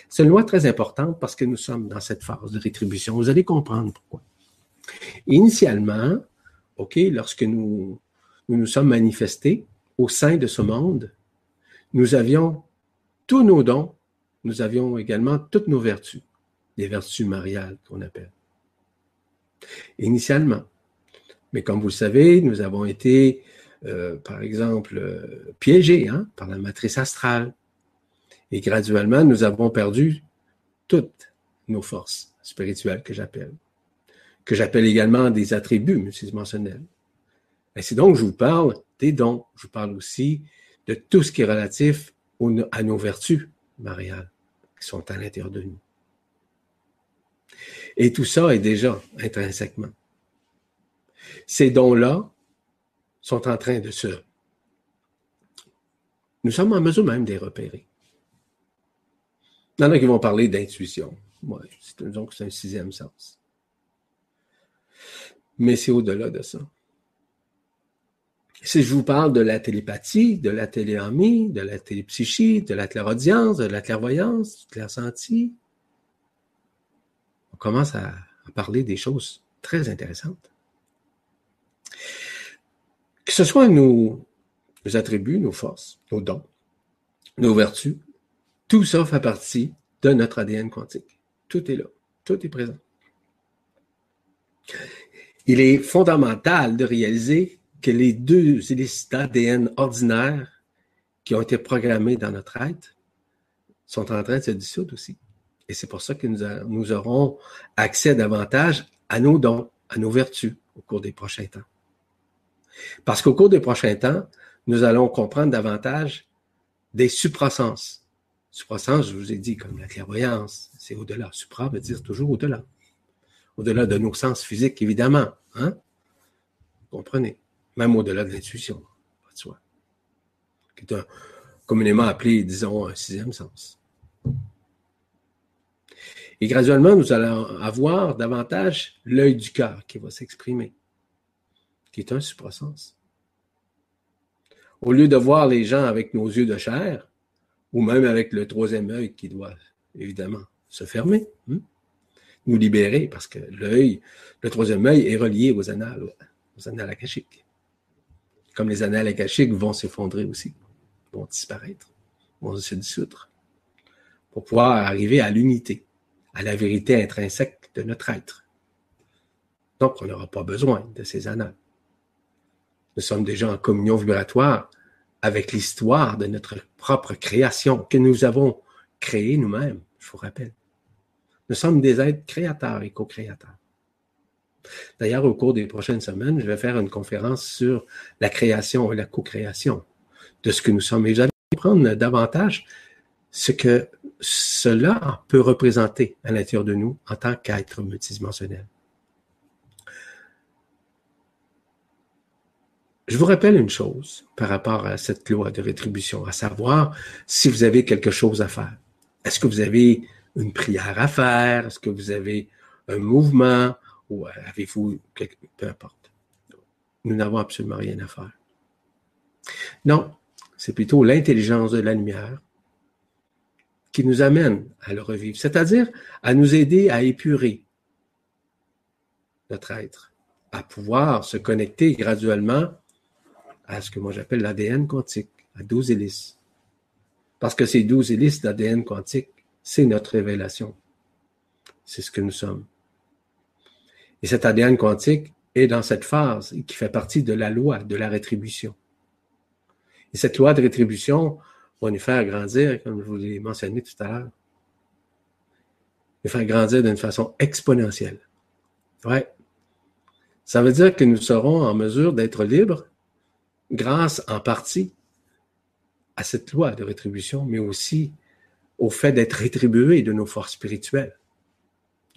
C'est une loi très importante parce que nous sommes dans cette phase de rétribution. Vous allez comprendre pourquoi. Initialement, OK, lorsque nous nous, nous sommes manifestés au sein de ce monde, nous avions tous nos dons, nous avions également toutes nos vertus, les vertus mariales qu'on appelle. Initialement. Mais comme vous le savez, nous avons été, euh, par exemple, euh, piégés hein, par la matrice astrale. Et graduellement, nous avons perdu toutes nos forces spirituelles que j'appelle, que j'appelle également des attributs multidimensionnels. Et c'est donc je vous parle des dons. Je vous parle aussi de tout ce qui est relatif à nos vertus mariales qui sont à l'intérieur de nous. Et tout ça est déjà intrinsèquement. Ces dons-là sont en train de se... Nous sommes en mesure même de les repérer. Il y en a qui vont parler d'intuition. Ouais, donc c'est un sixième sens. Mais c'est au-delà de ça. Si je vous parle de la télépathie, de la téléamie, de la télépsychie, de la clairaudience, de la clairvoyance, du clair-senti, on commence à, parler des choses très intéressantes. Que ce soit nos, nos attributs, nos forces, nos dons, nos vertus, tout ça fait partie de notre ADN quantique. Tout est là. Tout est présent. Il est fondamental de réaliser que les deux hélices d'ADN ordinaires qui ont été programmés dans notre être sont en train de se dissoudre aussi. Et c'est pour ça que nous, aurons accès davantage à nos dons, à nos vertus au cours des prochains temps. Parce qu'au cours des prochains temps, nous allons comprendre davantage des suprasens. Suprasens, je vous ai dit, comme la clairvoyance, c'est au-delà. Supra veut dire toujours au-delà. Au-delà de nos sens physiques, évidemment. Hein? Comprenez? Même au-delà de l'intuition, pas de soi. Qui est communément appelé, disons, un sixième sens. Et graduellement, nous allons avoir davantage l'œil du cœur qui va s'exprimer, qui est un suprasens. Au lieu de voir les gens avec nos yeux de chair, ou même avec le troisième œil qui doit évidemment se fermer, hein, nous libérer, parce que l'œil, le troisième œil est relié aux annales, aux annales akashiques. Comme les annales akashiques vont s'effondrer aussi, vont disparaître, vont se dissoudre, pour pouvoir arriver à l'unité à la vérité intrinsèque de notre être. Donc, on n'aura pas besoin de ces annales. Nous sommes déjà en communion vibratoire avec l'histoire de notre propre création que nous avons créée nous-mêmes, je vous rappelle. Nous sommes des êtres créateurs et co-créateurs. D'ailleurs, au cours des prochaines semaines, je vais faire une conférence sur la création et la co-création de ce que nous sommes. Et vous allez comprendre davantage ce que cela peut représenter à l'intérieur de nous en tant qu'être multidimensionnel. Je vous rappelle une chose par rapport à cette loi de rétribution, à savoir si vous avez quelque chose à faire. Est-ce que vous avez une prière à faire? Est-ce que vous avez un mouvement? Ou avez-vous quelque... peu importe. Nous n'avons absolument rien à faire. Non, c'est plutôt l'intelligence de la lumière qui nous amène à le revivre, c'est-à-dire à nous aider à épurer notre être, à pouvoir se connecter graduellement à ce que moi j'appelle l'ADN quantique, à 12 hélices. Parce que ces 12 hélices d'ADN quantique, c'est notre révélation. C'est ce que nous sommes. Et cet ADN quantique est dans cette phase qui fait partie de la loi de la rétribution. Et cette loi de rétribution, va nous faire grandir, comme je vous l'ai mentionné tout à l'heure. Nous faire grandir d'une façon exponentielle. Ouais. Ça veut dire que nous serons en mesure d'être libres grâce en partie à cette loi de rétribution, mais aussi au fait d'être rétribués de nos forces spirituelles,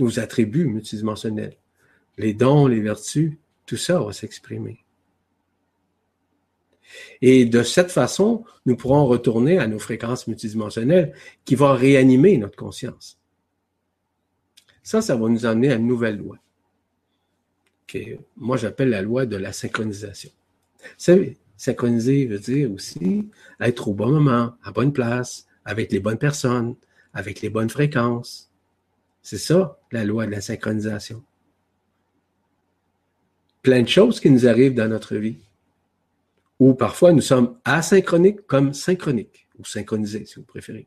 nos attributs multidimensionnels, les dons, les vertus, tout ça va s'exprimer. Et de cette façon, nous pourrons retourner à nos fréquences multidimensionnelles qui vont réanimer notre conscience. Ça, ça va nous amener à une nouvelle loi. Que moi, j'appelle la loi de la synchronisation. Savez, synchroniser veut dire aussi être au bon moment, à bonne place, avec les bonnes personnes, avec les bonnes fréquences. C'est ça, la loi de la synchronisation. Plein de choses qui nous arrivent dans notre vie ou parfois nous sommes asynchroniques comme synchroniques, ou synchronisés si vous préférez.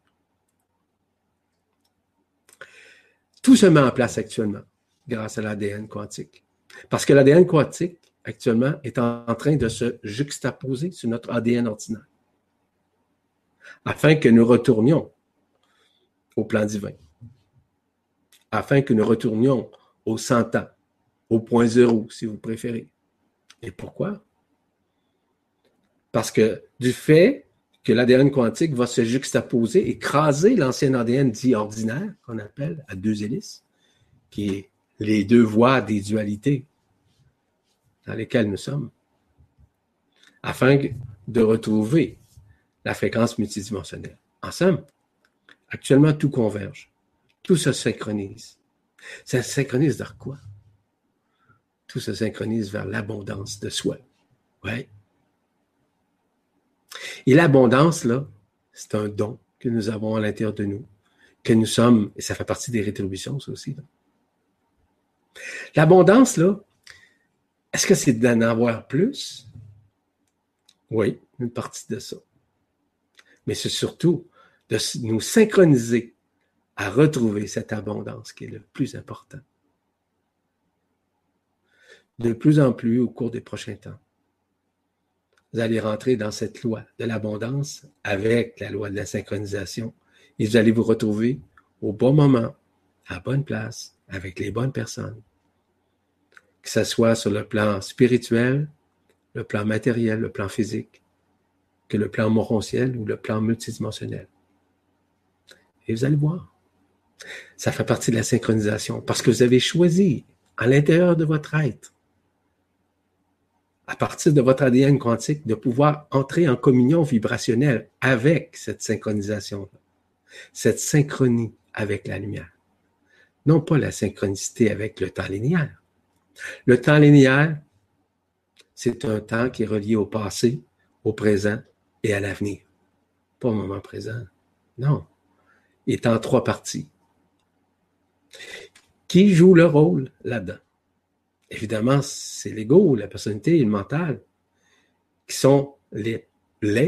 Tout se met en place actuellement grâce à l'ADN quantique. Parce que l'ADN quantique, actuellement, est en train de se juxtaposer sur notre ADN ordinaire. Afin que nous retournions au plan divin. Afin que nous retournions au 100 ans, au point zéro, si vous préférez. Et pourquoi? Parce que du fait que l'ADN quantique va se juxtaposer, écraser l'ancien ADN dit ordinaire, qu'on appelle à deux hélices, qui est les deux voies des dualités dans lesquelles nous sommes. afin de retrouver la fréquence multidimensionnelle. En somme, actuellement, tout converge. Tout se synchronise. Ça se synchronise vers quoi? Tout se synchronise vers l'abondance de soi. Ouais. Et l'abondance, là, c'est un don que nous avons à l'intérieur de nous, que nous sommes, et ça fait partie des rétributions, ça aussi. L'abondance, là, est-ce que c'est d'en avoir plus? Oui, une partie de ça. Mais c'est surtout de nous synchroniser à retrouver cette abondance qui est le plus important. De plus en plus au cours des prochains temps, vous allez rentrer dans cette loi de l'abondance avec la loi de la synchronisation et vous allez vous retrouver au bon moment, à bonne place, avec les bonnes personnes que ce soit sur le plan spirituel, le plan matériel, le plan physique, que le plan morontiel ou le plan multidimensionnel. Et vous allez voir, ça fait partie de la synchronisation parce que vous avez choisi à l'intérieur de votre être, à partir de votre ADN quantique, de pouvoir entrer en communion vibrationnelle avec cette synchronisation, cette synchronie avec la lumière. Non pas la synchronicité avec le temps linéaire, le temps linéaire, c'est un temps qui est relié au passé, au présent et à l'avenir. Pas au moment présent. Non. Il est en trois parties. Qui joue le rôle là-dedans? Évidemment, c'est l'ego, la personnalité et le mental, qui sont les,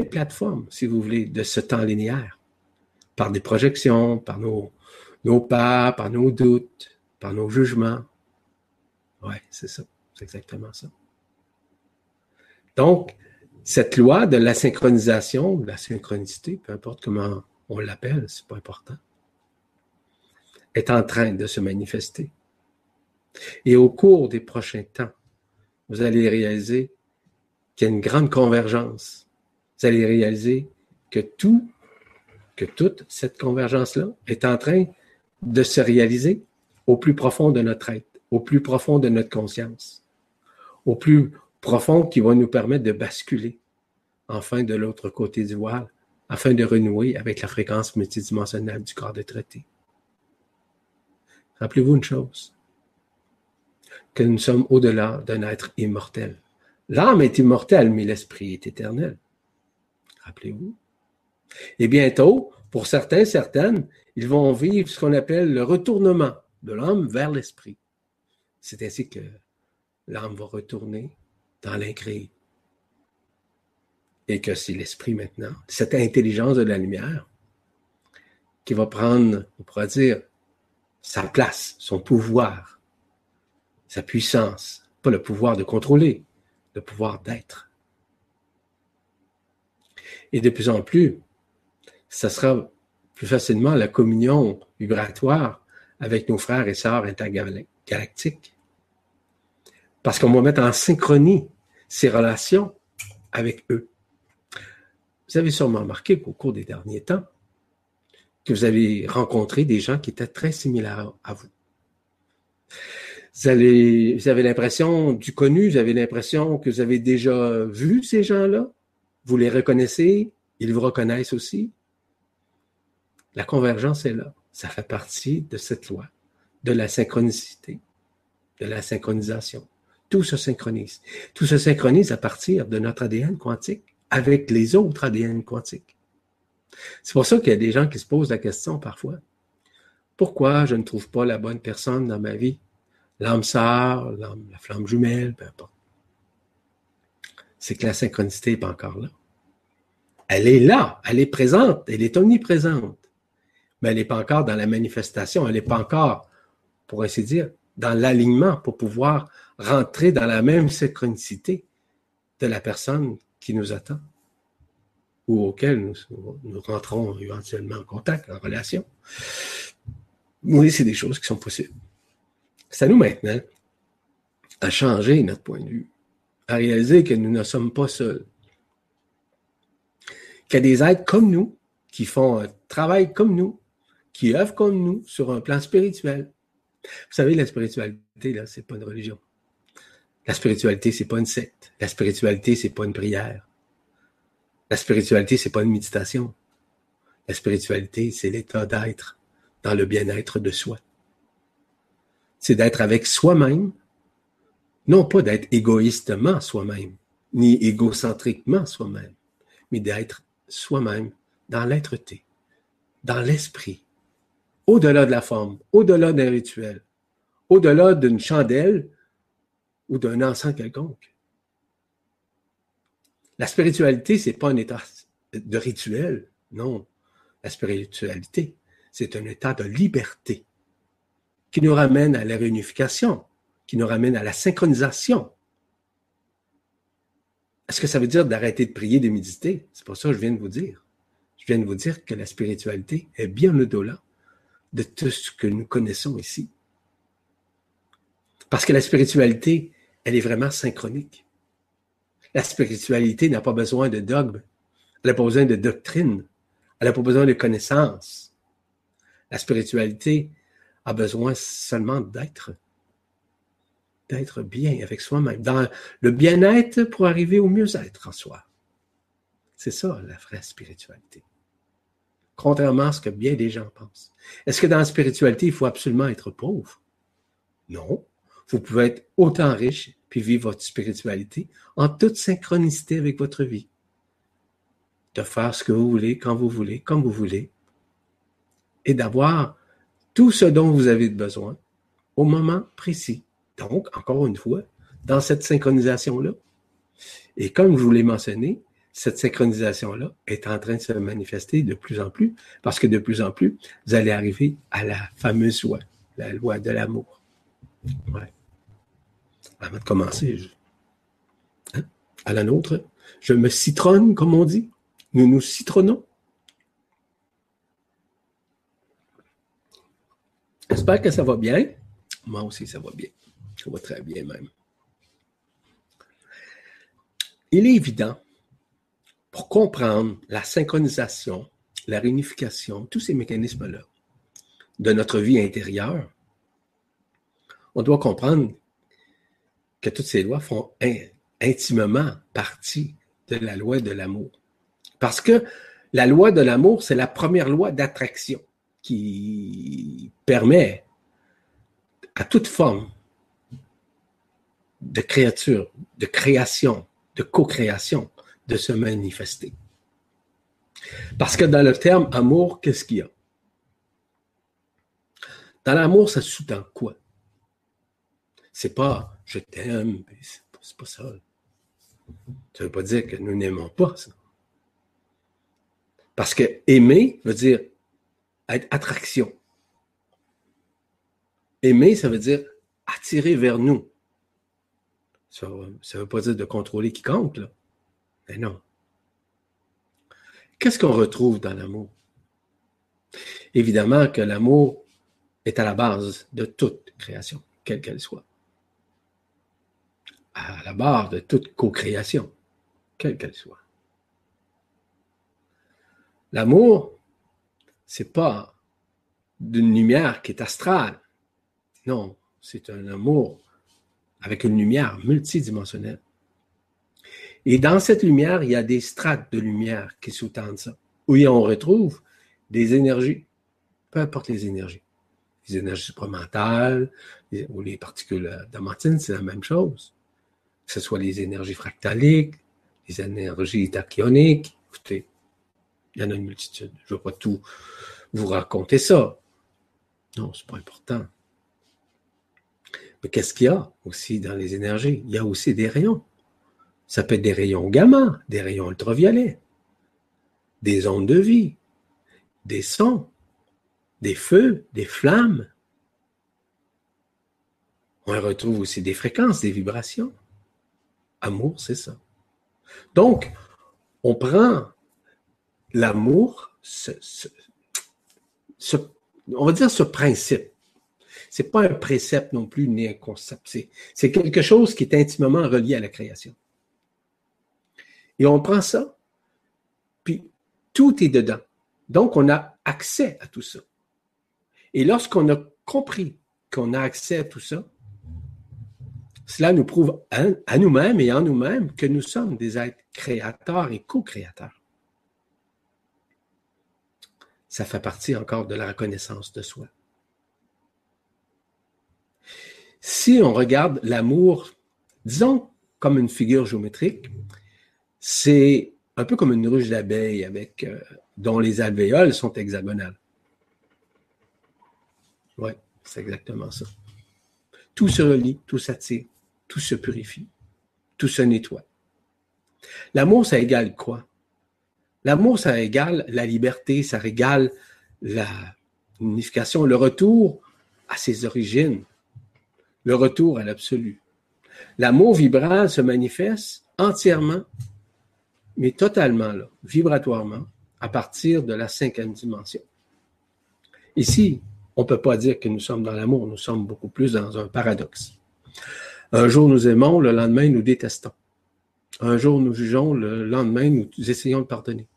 plateformes, si vous voulez, de ce temps linéaire. Par des projections, par nos, nos pas, par nos doutes, par nos jugements, oui, c'est ça. C'est exactement ça. Donc, cette loi de la synchronisation, de la synchronicité, peu importe comment on l'appelle, c'est pas important, est en train de se manifester. Et au cours des prochains temps, vous allez réaliser qu'il y a une grande convergence. Vous allez réaliser que tout, que toute cette convergence-là est en train de se réaliser au plus profond de notre être au plus profond de notre conscience, au plus profond qui va nous permettre de basculer enfin de l'autre côté du voile, afin de renouer avec la fréquence multidimensionnelle du corps de traité. Rappelez-vous une chose, que nous sommes au-delà d'un être immortel. L'âme est immortelle, mais l'esprit est éternel. Rappelez-vous. Et bientôt, pour certains, certaines, ils vont vivre ce qu'on appelle le retournement de l'âme vers l'esprit. C'est ainsi que l'âme va retourner dans l'incréé. Et que c'est l'esprit maintenant, cette intelligence de la lumière, qui va prendre, on pourrait dire, sa place, son pouvoir, sa puissance, pas le pouvoir de contrôler, le pouvoir d'être. Et de plus en plus, ça sera plus facilement la communion vibratoire avec nos frères et sœurs intergalactiques parce qu'on va mettre en synchronie ces relations avec eux. Vous avez sûrement remarqué qu'au cours des derniers temps, que vous avez rencontré des gens qui étaient très similaires à vous. Vous avez, l'impression du connu, vous avez l'impression que vous avez déjà vu ces gens-là, vous les reconnaissez, ils vous reconnaissent aussi? La convergence est là. Ça fait partie de cette loi, de la synchronicité, de la synchronisation. Tout se synchronise. Tout se synchronise à partir de notre ADN quantique avec les autres ADN quantiques. C'est pour ça qu'il y a des gens qui se posent la question parfois. Pourquoi je ne trouve pas la bonne personne dans ma vie? L'âme sœur, la flamme jumelle, peu importe. C'est que la synchronicité n'est pas encore là. Elle est là, elle est présente, elle est omniprésente. Mais elle n'est pas encore dans la manifestation, elle n'est pas encore, pour ainsi dire, dans l'alignement pour pouvoir rentrer dans la même synchronicité de la personne qui nous attend ou auquel nous, nous rentrons éventuellement en contact, en relation. Oui, c'est des choses qui sont possibles. C'est à nous maintenant à changer notre point de vue, à réaliser que nous ne sommes pas seuls, qu'il y a des êtres comme nous qui font un travail comme nous, qui œuvrent comme nous sur un plan spirituel, vous savez, la spiritualité, là, c'est pas une religion. La spiritualité, c'est pas une secte. La spiritualité, c'est pas une prière. La spiritualité, c'est pas une méditation. La spiritualité, c'est l'état d'être dans le bien-être de soi. C'est d'être avec soi-même, non pas d'être égoïstement soi-même, ni égocentriquement soi-même, mais d'être soi-même dans l'être-té, dans l'esprit, au-delà de la forme, au-delà d'un rituel, au-delà d'une chandelle ou d'un encens quelconque. La spiritualité, c'est pas un état de rituel, non. La spiritualité, c'est un état de liberté qui nous ramène à la réunification, qui nous ramène à la synchronisation. Est-ce que ça veut dire d'arrêter de prier, de méditer? C'est pas ça que je viens de vous dire. Je viens de vous dire que la spiritualité est bien au-delà de tout ce que nous connaissons ici. Parce que la spiritualité, elle est vraiment synchronique. La spiritualité n'a pas besoin de dogme, elle n'a pas besoin de doctrine, elle n'a pas besoin de connaissances. La spiritualité a besoin seulement d'être, d'être bien avec soi-même, dans le bien-être pour arriver au mieux-être en soi. C'est ça la vraie spiritualité. Contrairement à ce que bien des gens pensent. Est-ce que dans la spiritualité, il faut absolument être pauvre? Non. Vous pouvez être autant riche puis vivre votre spiritualité en toute synchronicité avec votre vie. De faire ce que vous voulez, quand vous voulez, comme vous voulez, et d'avoir tout ce dont vous avez besoin au moment précis. Donc, encore une fois, dans cette synchronisation-là. Et comme je vous l'ai mentionné, cette synchronisation-là est en train de se manifester de plus en plus, parce que de plus en plus, vous allez arriver à la fameuse loi, la loi de l'amour. Avant de commencer, hein, à la nôtre, je me citronne, comme on dit. Nous nous citronnons. J'espère que ça va bien. Moi aussi, ça va bien. Ça va très bien même. Il est évident, pour comprendre la synchronisation, la réunification, tous ces mécanismes-là de notre vie intérieure, on doit comprendre que toutes ces lois font intimement partie de la loi de l'amour. Parce que la loi de l'amour, c'est la première loi d'attraction qui permet à toute forme de créature, de création, de co-création, de se manifester. Parce que dans le terme amour, qu'est-ce qu'il y a? Dans l'amour, ça sous-tend quoi? C'est pas je t'aime, c'est pas ça. Ça veut pas dire que nous n'aimons pas ça. Parce que aimer veut dire être attraction. Aimer, ça veut dire attirer vers nous. Ça ne veut pas dire de contrôler quiconque, là. Mais non. Qu'est-ce qu'on retrouve dans l'amour? Évidemment que l'amour est à la base de toute création, quelle qu'elle soit à la barre de toute co-création, quelle qu'elle soit. L'amour, c'est pas d'une lumière qui est astrale. Non, c'est un amour avec une lumière multidimensionnelle. Et dans cette lumière, il y a des strates de lumière qui sous-tendent ça, où on retrouve des énergies, peu importe les énergies. Les énergies supramentales ou les particules d'amantine, c'est la même chose que ce soit les énergies fractaliques, les énergies tachyoniques. Écoutez, il y en a une multitude. Je ne veux pas tout vous raconter ça. Non, c'est pas important. Mais qu'est-ce qu'il y a aussi dans les énergies? Il y a aussi des rayons. Ça peut être des rayons gamma, des rayons ultraviolets, des ondes de vie, des sons, des feux, des flammes. On retrouve aussi des fréquences, des vibrations. Amour, c'est ça. Donc, on prend l'amour, on va dire ce principe. C'est pas un précepte non plus, ni un concept. C'est quelque chose qui est intimement relié à la création. Et on prend ça, puis tout est dedans. Donc, on a accès à tout ça. Et lorsqu'on a compris qu'on a accès à tout ça, Cela nous prouve à nous-mêmes et en nous-mêmes que nous sommes des êtres créateurs et co-créateurs. Ça fait partie encore de la reconnaissance de soi. Si on regarde l'amour, disons comme une figure géométrique, c'est un peu comme une ruche d'abeilles euh, dont les alvéoles sont hexagonales. Oui, c'est exactement ça. Tout se relie, tout s'attire, tout se purifie, tout se nettoie. L'amour, ça égale quoi? L'amour, ça égale la liberté, ça égale la unification, le retour à ses origines, le retour à l'absolu. L'amour vibral se manifeste entièrement, mais totalement, là, vibratoirement, à partir de la cinquième dimension. Ici, on ne peut pas dire que nous sommes dans l'amour, nous sommes beaucoup plus dans un paradoxe. Un jour nous aimons, le lendemain nous détestons. Un jour nous jugeons, le lendemain nous essayons de pardonner.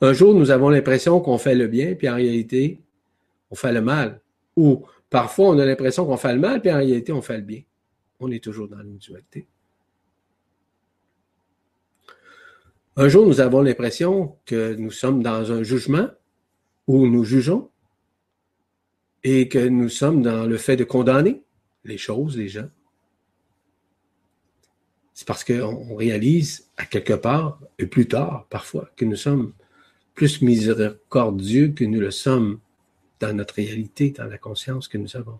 Un jour nous avons l'impression qu'on fait le bien, puis en réalité, on fait le mal. Ou parfois on a l'impression qu'on fait le mal, puis en réalité, on fait le bien. On est toujours dans l'individualité. Un jour, nous avons l'impression que nous sommes dans un jugement, où nous jugeons et que nous sommes dans le fait de condamner les choses, les gens. C'est parce qu'on réalise à quelque part, et plus tard parfois, que nous sommes plus miséricordieux que nous le sommes dans notre réalité, dans la conscience que nous avons.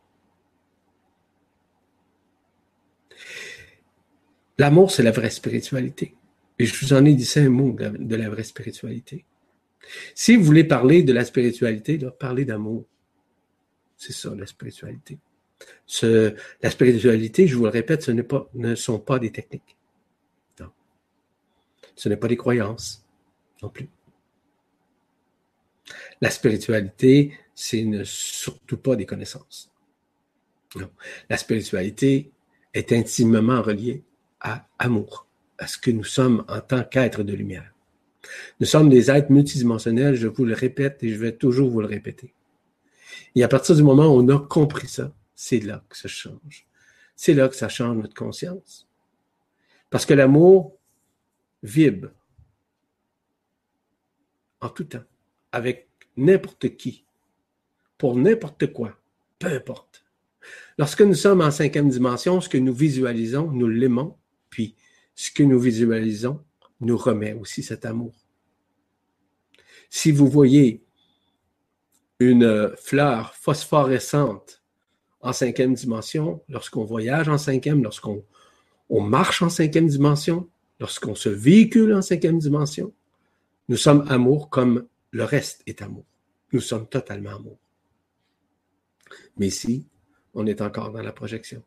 L'amour, c'est la vraie spiritualité. Et je vous en ai dit cinq mots de la vraie spiritualité. Si vous voulez parler de la spiritualité, parlez d'amour. C'est ça, la spiritualité. la spiritualité, je vous le répète, ce pas, ne sont pas des techniques. Non. Ce n'est pas des croyances non plus. La spiritualité, c'est surtout pas des connaissances. Non. La spiritualité est intimement reliée à amour, à ce que nous sommes en tant qu'êtres de lumière. Nous sommes des êtres multidimensionnels, je vous le répète et je vais toujours vous le répéter. Et à partir du moment où on a compris ça, c'est là que ça change. C'est là que ça change notre conscience. Parce que l'amour vibre en tout temps, avec n'importe qui, pour n'importe quoi, peu importe. Lorsque nous sommes en cinquième dimension, ce que nous visualisons, nous l'aimons, puis ce que nous visualisons, nous remet aussi cet amour. Si vous voyez une fleur phosphorescente en cinquième dimension, lorsqu'on voyage en cinquième, lorsqu'on on marche en cinquième dimension, lorsqu'on se véhicule en cinquième dimension, nous sommes amour comme le reste est amour. Nous sommes totalement amour. Mais ici, on est encore dans la projection.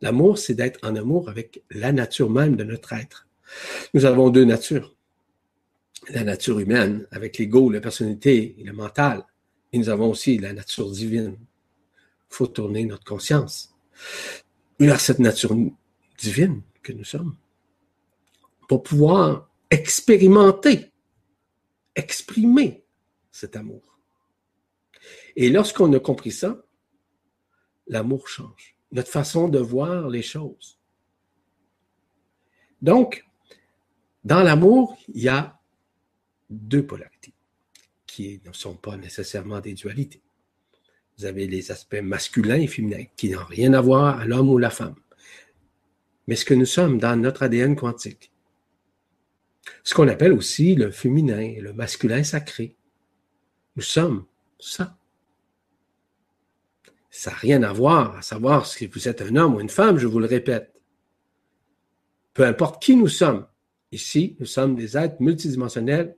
L'amour, c'est d'être en amour avec la nature même de notre être. Nous avons deux natures. La nature humaine, avec l'ego, la personnalité et le mental. Et nous avons aussi la nature divine. Il faut tourner notre conscience vers cette nature divine que nous sommes pour pouvoir expérimenter, exprimer cet amour. Et lorsqu'on a compris ça, l'amour change notre façon de voir les choses. Donc, dans l'amour, il y a deux polarités qui ne sont pas nécessairement des dualités. Vous avez les aspects masculins et féminins qui n'ont rien à voir à l'homme ou la femme. Mais ce que nous sommes dans notre ADN quantique. Ce qu'on appelle aussi le féminin le masculin sacré. Nous sommes ça. Ça n'a rien à voir à savoir si vous êtes un homme ou une femme, je vous le répète. Peu importe qui nous sommes, ici, nous sommes des êtres multidimensionnels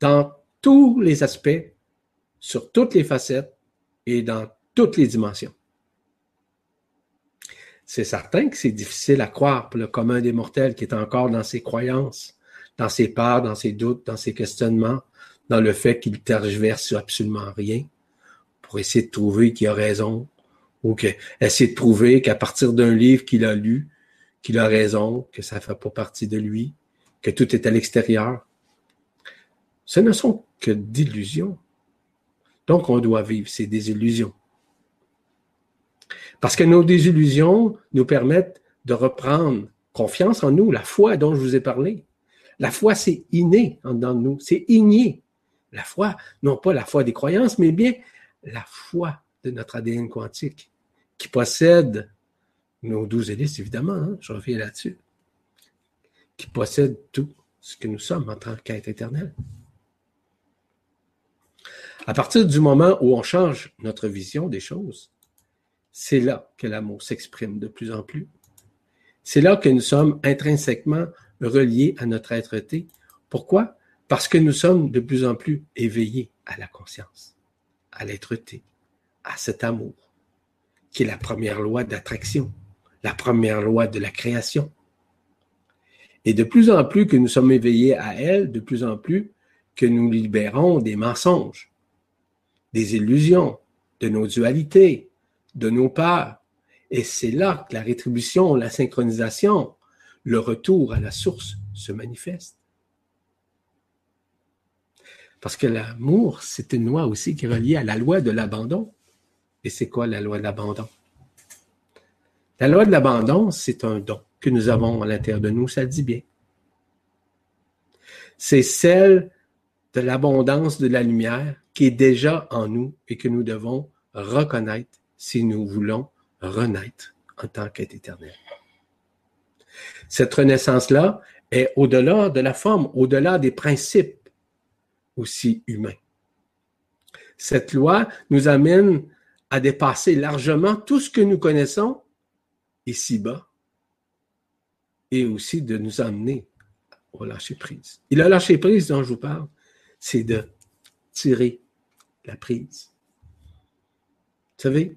dans tous les aspects, sur toutes les facettes et dans toutes les dimensions. C'est certain que c'est difficile à croire pour le commun des mortels qui est encore dans ses croyances, dans ses peurs, dans ses doutes, dans ses questionnements, dans le fait qu'il tergiverse sur absolument rien pour essayer de trouver qu'il a raison, ou que, essayer de prouver qu'à partir d'un livre qu'il a lu, qu'il a raison, que ça fait pas partie de lui, que tout est à l'extérieur. Ce ne sont que d'illusions. Donc, on doit vivre ces désillusions. Parce que nos désillusions nous permettent de reprendre confiance en nous, la foi dont je vous ai parlé. La foi, c'est inné en dedans de nous, c'est igné. La foi, non pas la foi des croyances, mais bien la foi de notre ADN quantique, qui possède nos douze hélices, évidemment, hein, je reviens là-dessus, qui possède tout ce que nous sommes en tant qu'être éternel. À partir du moment où on change notre vision des choses, c'est là que l'amour s'exprime de plus en plus. C'est là que nous sommes intrinsèquement reliés à notre être-té. Pourquoi? Parce que nous sommes de plus en plus éveillés à la conscience, à l'être-té, à cet amour, qui est la première loi d'attraction, la première loi de la création. Et de plus en plus que nous sommes éveillés à elle, de plus en plus que nous libérons des mensonges, des illusions, de nos dualités, de nos peurs. Et c'est là que la rétribution, la synchronisation, le retour à la source se manifeste. Parce que l'amour, c'est une loi aussi qui est reliée à la loi de l'abandon. Et c'est quoi la loi de l'abandon? La loi de l'abandon, c'est un don que nous avons à l'intérieur de nous, ça dit bien. C'est celle de l'abondance de la lumière qui est déjà en nous et que nous devons reconnaître si nous voulons renaître en tant qu'être éternel. Cette renaissance-là est au-delà de la forme, au-delà des principes aussi humains. Cette loi nous amène à dépasser largement tout ce que nous connaissons ici-bas et aussi de nous amener au lâcher-prise. Et le lâcher-prise dont je vous parle, c'est de tirer la prise. Vous savez,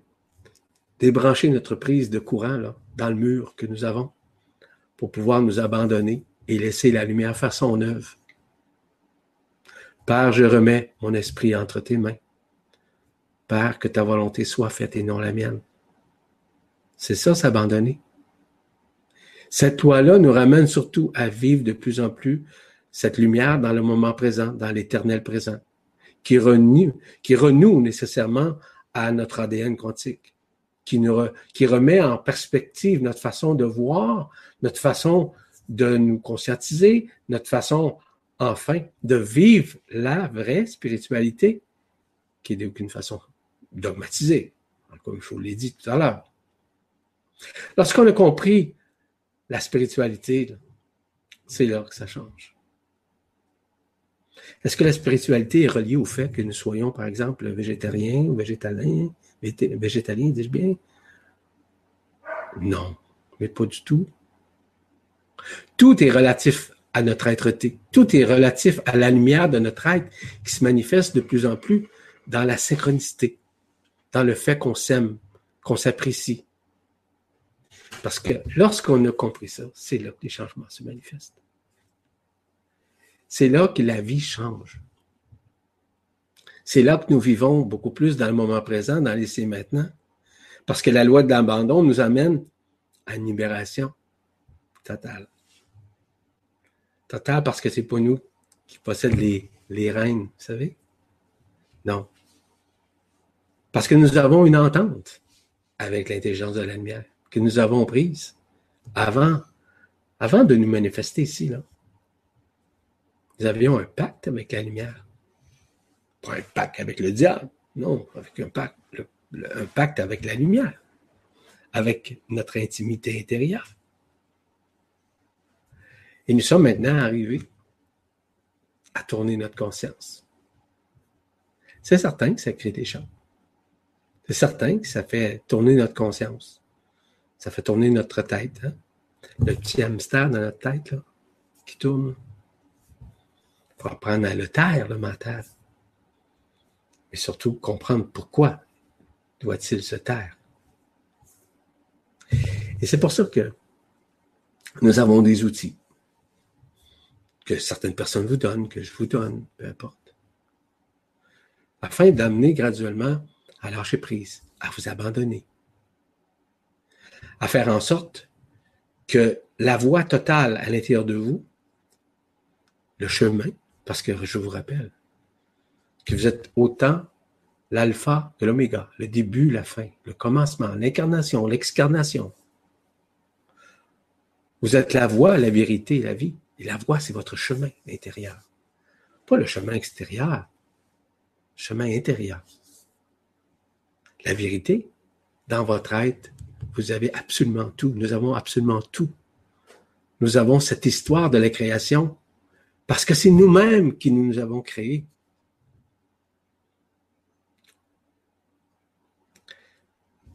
débrancher notre prise de courant là, dans le mur que nous avons pour pouvoir nous abandonner et laisser la lumière faire son œuvre. Père, je remets mon esprit entre tes mains. Père, que ta volonté soit faite et non la mienne. C'est ça, s'abandonner. Cette loi-là nous ramène surtout à vivre de plus en plus cette lumière dans le moment présent, dans l'éternel présent, qui renoue, qui renoue nécessairement à notre ADN quantique qui, nous qui remet en perspective notre façon de voir, notre façon de nous conscientiser, notre façon, enfin, de vivre la vraie spiritualité, qui est d'aucune façon dogmatisée, comme je vous l'ai dit tout à l'heure. Lorsqu'on a compris la spiritualité, c'est là que ça change. Est-ce que la spiritualité est reliée au fait que nous soyons, par exemple, végétariens ou végétaliens, végétalien, dis-je bien? Non, mais pas du tout. Tout est relatif à notre être-té. Tout est relatif à la lumière de notre être qui se manifeste de plus en plus dans la synchronicité, dans le fait qu'on s'aime, qu'on s'apprécie. Parce que lorsqu'on a compris ça, c'est là que les changements se manifestent. C'est là que la vie change. C'est là que nous vivons beaucoup plus dans le moment présent, dans l'essai maintenant. Parce que la loi de l'abandon nous amène à une libération totale. Totale parce que c'est pas nous qui possèdent les, les règnes, vous savez? Non. Parce que nous avons une entente avec l'intelligence de la lumière que nous avons prise avant, avant de nous manifester ici. Là. Nous avions un pacte avec la lumière un pacte avec le diable, non, avec un pacte, un pacte avec la lumière, avec notre intimité intérieure. Et nous sommes maintenant arrivés à tourner notre conscience. C'est certain que ça crée des choses. C'est certain que ça fait tourner notre conscience. Ça fait tourner notre tête. Hein? Le petit hamster dans notre tête là, qui tourne. Il faut apprendre à le taire, le mental et surtout comprendre pourquoi doit-il se taire. Et c'est pour ça que nous avons des outils que certaines personnes vous donnent, que je vous donne, peu importe, afin d'amener graduellement à lâcher prise, à vous abandonner, à faire en sorte que la voie totale à l'intérieur de vous, le chemin, parce que je vous rappelle, que vous êtes autant l'alpha et l'oméga, le début, la fin, le commencement, l'incarnation, l'excarnation. Vous êtes la voie, la vérité, la vie. Et la voie, c'est votre chemin intérieur. Pas le chemin extérieur, chemin intérieur. La vérité, dans votre être, vous avez absolument tout. Nous avons absolument tout. Nous avons cette histoire de la création parce que c'est nous-mêmes qui nous avons créés.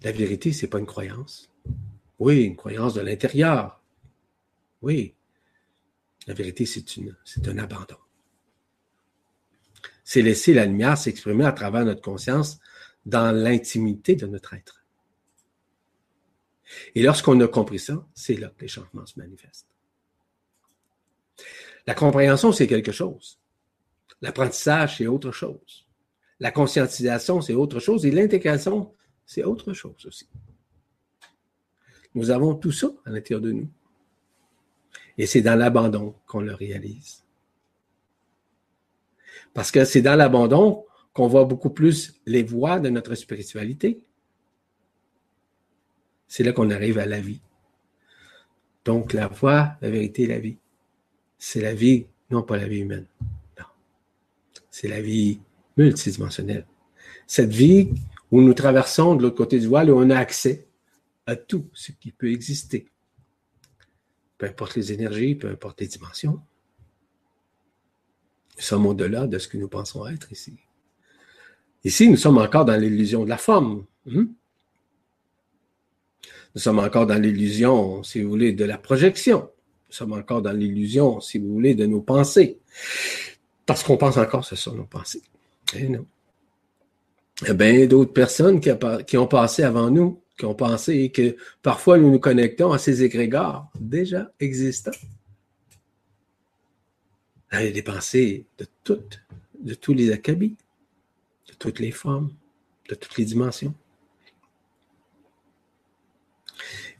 La vérité, c'est pas une croyance. Oui, une croyance de l'intérieur. Oui. La vérité, c'est c'est un abandon. C'est laisser la lumière s'exprimer à travers notre conscience dans l'intimité de notre être. Et lorsqu'on a compris ça, c'est là que les changements se manifestent. La compréhension, c'est quelque chose. L'apprentissage, c'est autre chose. La conscientisation, c'est autre chose. Et l'intégration, c'est autre chose aussi. Nous avons tout ça à l'intérieur de nous. Et c'est dans l'abandon qu'on le réalise. Parce que c'est dans l'abandon qu'on voit beaucoup plus les voies de notre spiritualité. C'est là qu'on arrive à la vie. Donc, la voie, la vérité, la vie. C'est la vie, non pas la vie humaine. Non. C'est la vie multidimensionnelle. Cette vie où nous traversons de l'autre côté du voile, où on a accès à tout ce qui peut exister. Peu importe les énergies, peu importe les dimensions. Nous sommes au-delà de ce que nous pensons être ici. Ici, nous sommes encore dans l'illusion de la forme. Hmm? Nous sommes encore dans l'illusion, si vous voulez, de la projection. Nous sommes encore dans l'illusion, si vous voulez, de nos pensées. Parce qu'on pense encore ce sont nos pensées. Et eh non. Bien d'autres personnes qui, ont passé avant nous, qui ont pensé que parfois nous nous connectons à ces égrégores déjà existants. Il y a des pensées de toutes, de tous les acabits, de toutes les formes, de toutes les dimensions.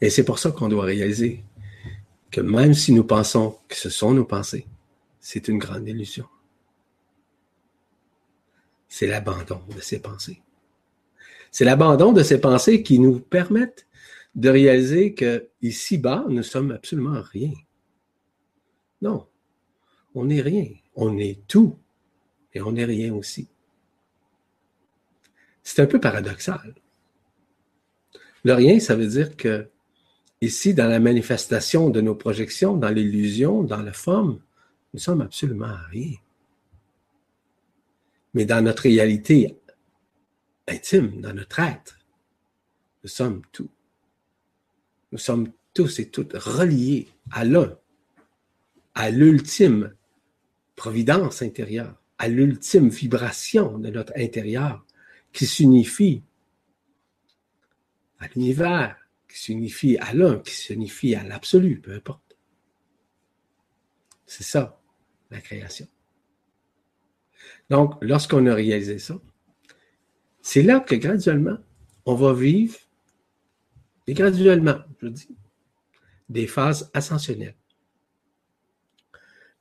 Et c'est pour ça qu'on doit réaliser que même si nous pensons que ce sont nos pensées, c'est une grande illusion. C'est l'abandon de ces pensées. C'est l'abandon de ces pensées qui nous permettent de réaliser que ici-bas, nous sommes absolument rien. Non, on n'est rien. On est tout et on n'est rien aussi. C'est un peu paradoxal. Le rien, ça veut dire que Ici, dans la manifestation de nos projections, dans l'illusion, dans la forme, nous sommes absolument rien. Mais dans notre réalité intime, dans notre être, nous sommes tout. Nous sommes tous et toutes reliés à l'un, à l'ultime providence intérieure, à l'ultime vibration de notre intérieur qui s'unifie à l'univers, qui s'unifie à l'un, qui s'unifie à l'absolu, peu importe. C'est ça, la création. Donc, lorsqu'on a réalisé ça, c'est là que graduellement, on va vivre, et graduellement, je dis, des phases ascensionnelles.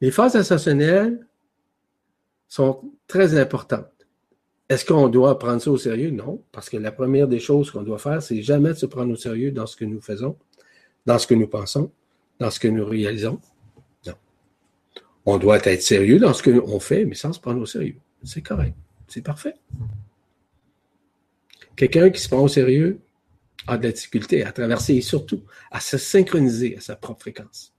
Les phases ascensionnelles sont très importantes. Est-ce qu'on doit prendre ça au sérieux? Non, parce que la première des choses qu'on doit faire, c'est jamais de se prendre au sérieux dans ce que nous faisons, dans ce que nous pensons, dans ce que nous réalisons. On doit être sérieux dans ce qu'on fait, mais sans se prendre au sérieux. C'est correct. C'est parfait. Quelqu'un qui se prend au sérieux a de la difficulté à traverser et surtout à se synchroniser à sa propre fréquence.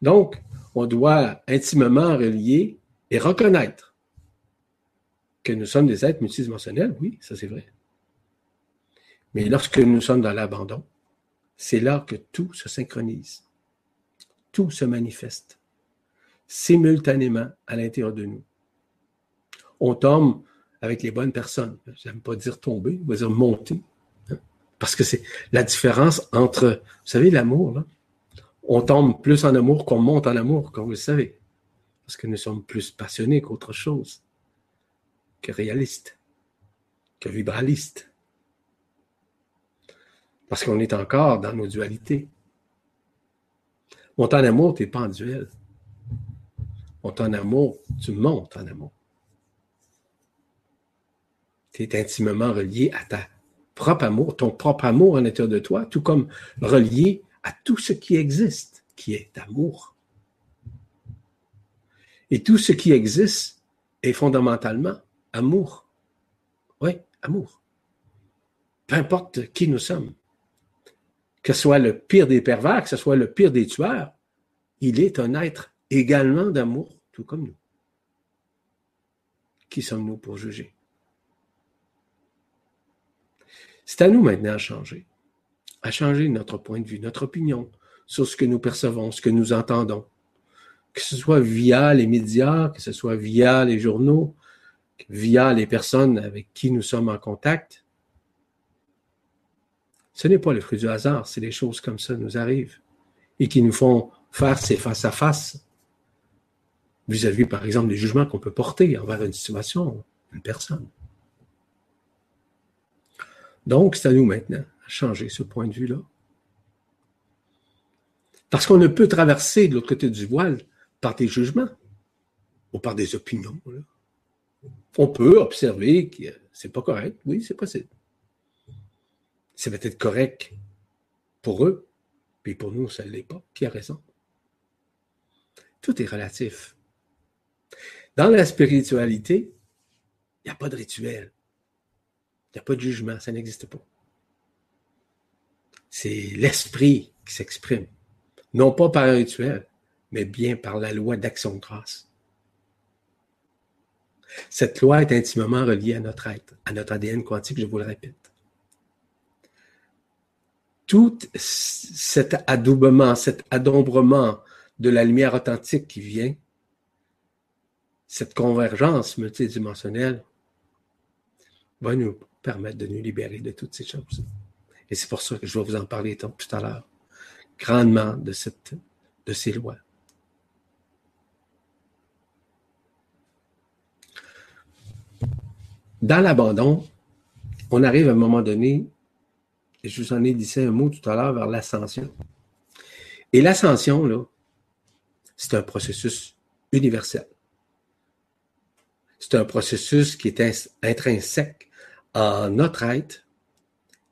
Donc, on doit intimement relier et reconnaître que nous sommes des êtres multidimensionnels, oui, ça c'est vrai. Mais lorsque nous sommes dans l'abandon, c'est là que tout se synchronise. Tout se manifeste simultanément à l'intérieur de nous. On tombe avec les bonnes personnes. J'aime pas dire tomber, on va dire monter. Hein. Parce que c'est la différence entre, vous savez, l'amour, là. On tombe plus en amour qu'on monte en amour, comme vous le savez. Parce que nous sommes plus passionnés qu'autre chose que réaliste, que vibraliste. Parce qu'on est encore dans nos dualités. Monter en amour, tu n'es pas en duel. Monter en amour, tu montes en amour. Tu es intimement relié à ta propre amour, ton propre amour en l'intérieur de toi, tout comme relié à tout ce qui existe, qui est amour. Et tout ce qui existe est fondamentalement amour. Oui, amour. Peu importe qui nous sommes. Que ce soit le pire des pervers, que ce soit le pire des tueurs, il est un être également d'amour, tout comme nous. Qui sommes-nous pour juger? C'est à nous maintenant à changer, à changer notre point de vue, notre opinion sur ce que nous percevons, ce que nous entendons, que ce soit via les médias, que ce soit via les journaux, via les personnes avec qui nous sommes en contact. Ce n'est pas le fruit du hasard, c'est des choses comme ça nous arrivent et qui nous font faire ces face à face vis-à-vis, par exemple, des jugements qu'on peut porter envers une situation, une personne. Donc, c'est à nous maintenant à changer ce point de vue-là. Parce qu'on ne peut traverser de l'autre côté du voile par des jugements ou par des opinions. On peut observer que c'est pas correct. Oui, c'est possible. C'est peut-être correct pour eux, puis pour nous, ça ne l'est pas. Qui a raison? Tout est relatif. Dans la spiritualité, il n'y a pas de rituel. Il n'y a pas de jugement, ça n'existe pas. C'est l'esprit qui s'exprime. Non pas par un rituel, mais bien par la loi d'action de grâce. Cette loi est intimement reliée à notre être, à notre ADN quantique, je vous le répète. Tout cet adoubement, cet adombrement de la lumière authentique qui vient, cette convergence multidimensionnelle, va nous permettre de nous libérer de toutes ces choses. Et c'est pour ça que je vais vous en parler tout à l'heure, grandement de, ces lois. Dans l'abandon, on arrive à un moment donné, et je vous en ai dit un mot tout à l'heure, vers l'ascension. Et l'ascension, là, c'est un processus universel. C'est un processus qui est intrinsèque en notre être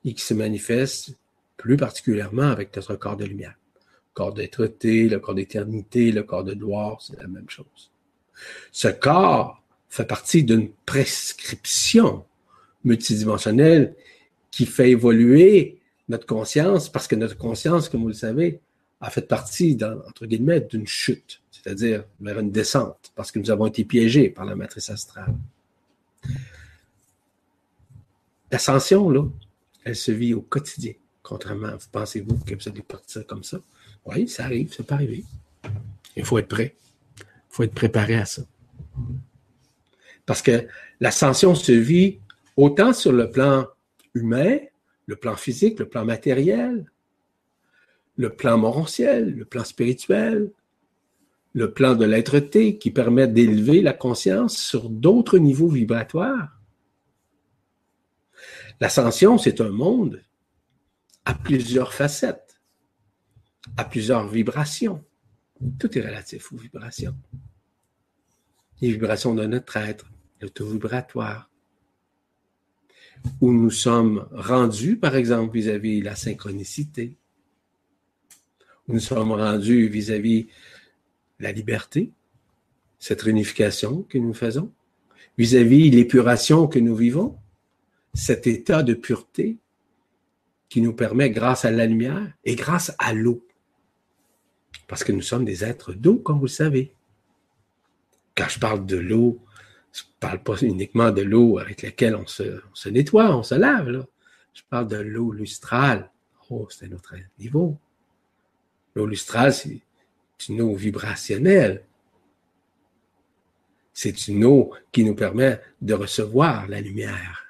et qui se manifeste plus particulièrement avec notre corps de lumière. Le corps d'être le corps d'éternité, le corps de gloire, c'est la même chose. Ce corps fait partie d'une prescription multidimensionnelle qui fait évoluer notre conscience, parce que notre conscience, comme vous le savez, a fait partie, entre guillemets, d'une chute, c'est-à-dire vers une descente, parce que nous avons été piégés par la matrice astrale. L'ascension, là, elle se vit au quotidien, contrairement, vous pensez-vous que vous allez partir comme ça? Oui, ça arrive, ça peut arriver. Il faut être prêt. Il faut être préparé à ça. Parce que l'ascension se vit autant sur le plan humain, le plan physique, le plan matériel, le plan morantiel, le plan spirituel, le plan de l'être-té qui permet d'élever la conscience sur d'autres niveaux vibratoires. L'ascension, c'est un monde à plusieurs facettes, à plusieurs vibrations. Tout est relatif aux vibrations. Les vibrations de notre être, l'auto-vibratoire, où nous sommes rendus, par exemple, vis-à-vis la synchronicité, où nous sommes rendus vis-à-vis la liberté, cette réunification que nous faisons, vis-à-vis l'épuration que nous vivons, cet état de pureté qui nous permet, grâce à la lumière et grâce à l'eau, parce que nous sommes des êtres d'eau, comme vous le savez. Quand je parle de l'eau, je ne parle pas uniquement de l'eau avec laquelle on se, nettoie, on se lave. Là. Je parle de l'eau lustrale. Oh, c'est un autre niveau. L'eau lustrale, c'est une eau vibrationnelle. C'est une eau qui nous permet de recevoir la lumière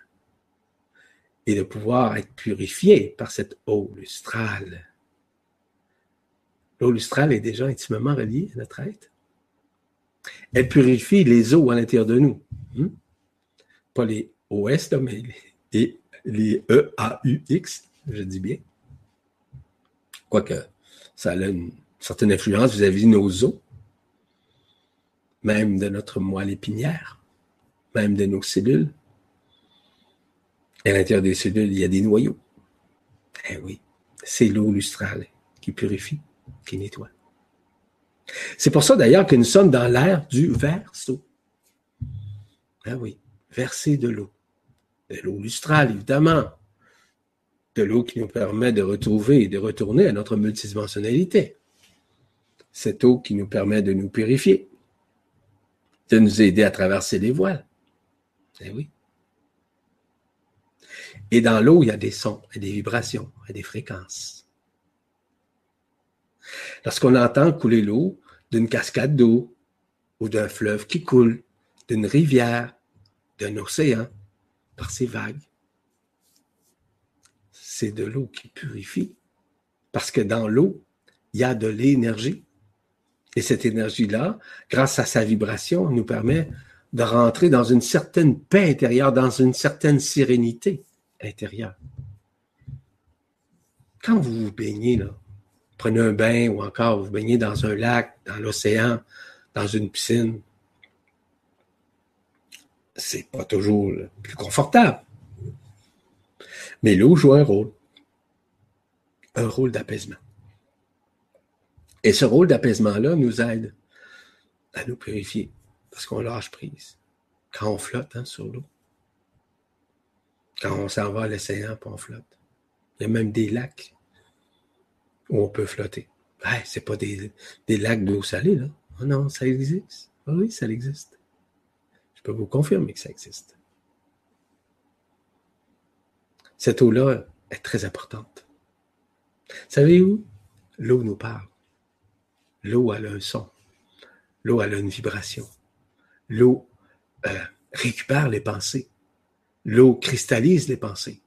et de pouvoir être purifié par cette eau lustrale. L'eau lustrale est déjà intimement reliée à notre être. Elle purifie les eaux à l'intérieur de nous. Hmm? Pas les OS, mais les, les E-A-U-X, je dis bien. Quoique ça a une certaine influence vis-à-vis de nos os, même de notre moelle épinière, même de nos cellules. À l'intérieur des cellules, il y a des noyaux. Eh oui, c'est l'eau lustrale qui purifie, qui nettoie. C'est pour ça d'ailleurs que nous sommes dans l'ère du verso. Ah oui, verser de l'eau. De l'eau lustrale, évidemment. De l'eau qui nous permet de retrouver et de retourner à notre multidimensionnalité. Cette eau qui nous permet de nous purifier, de nous aider à traverser les voiles. Eh oui. Et dans l'eau, il y a des sons, et des vibrations, et des fréquences. Lorsqu'on entend couler l'eau d'une cascade d'eau, ou d'un fleuve qui coule, d'une rivière, d'un océan, par ses vagues, c'est de l'eau qui purifie. Parce que dans l'eau, il y a de l'énergie. Et cette énergie-là, grâce à sa vibration, nous permet de rentrer dans une certaine paix intérieure, dans une certaine sérénité intérieure. Quand vous vous baignez, là, prenez un bain ou encore vous baignez dans un lac, dans l'océan, dans une piscine, c'est pas toujours le plus confortable. Mais l'eau joue un rôle. Un rôle d'apaisement. Et ce rôle d'apaisement-là nous aide à nous purifier parce qu'on lâche prise. Quand on flotte hein, sur l'eau. Quand on s'en va à l'océan, on flotte. Il y a même des lacs où on peut flotter. Ouais, c'est pas des, lacs d'eau salée, là. Oh non, ça existe. Ah oui, ça existe. Je peux vous confirmer que ça existe. Cette eau-là est très importante. Savez-vous? L'eau nous parle. L'eau a un son. L'eau a une vibration. L'eau euh, récupère les pensées. L'eau cristallise les pensées.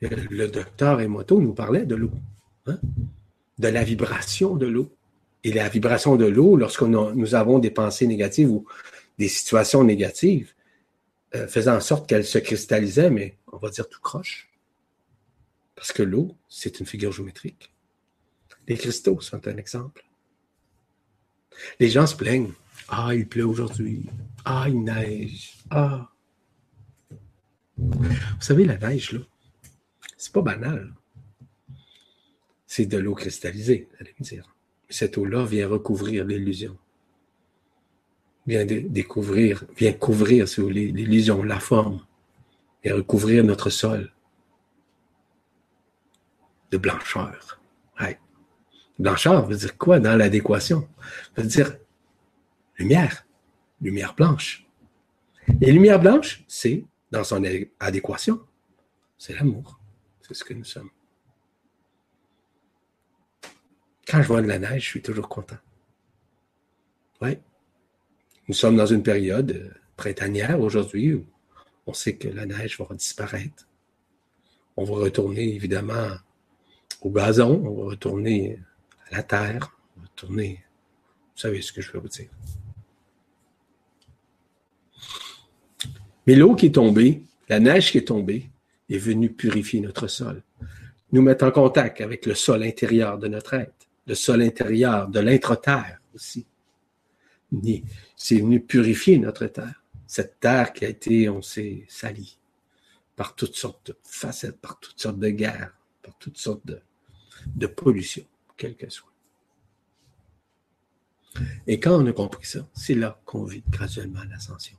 Le docteur Emoto nous parlait de l'eau, hein, de la vibration de l'eau. Et la vibration de l'eau, lorsque nous avons des pensées négatives ou des situations négatives, euh, faisant en sorte qu'elle se cristallisait, mais on va dire tout croche. Parce que l'eau, c'est une figure géométrique. Les cristaux sont un exemple. Les gens se plaignent. Ah, il pleut aujourd'hui. Ah, il neige. Ah. Vous savez, la neige, là, c'est pas banal. C'est de l'eau cristallisée, allez me dire. Cette eau-là vient recouvrir l'illusion. Vient découvrir, vient couvrir, si l'illusion, la forme, et recouvrir notre sol de blancheur. Blancheur veut dire quoi dans l'adéquation? veut dire lumière, lumière blanche. Et lumière blanche, c'est, dans son adéquation, c'est l'amour. C'est ce que nous sommes. Quand je vois de la neige, je suis toujours content. Oui. Nous sommes dans une période euh, printanière aujourd'hui où on sait que la neige va disparaître. On va retourner évidemment au gazon, on va retourner à la terre, on va retourner. Vous savez ce que je veux vous dire. Mais l'eau qui est tombée, la neige qui est tombée, est venue purifier notre sol, nous mettre en contact avec le sol intérieur de notre être, le sol intérieur de l'intra-terre aussi. C'est venu purifier notre terre, cette terre qui a été, on sait, salie par toutes sortes de facettes, par toutes sortes de guerres, par toutes sortes de, de pollution, quelle qu'elle soit. Et quand on a compris ça, c'est là qu'on vit graduellement l'ascension.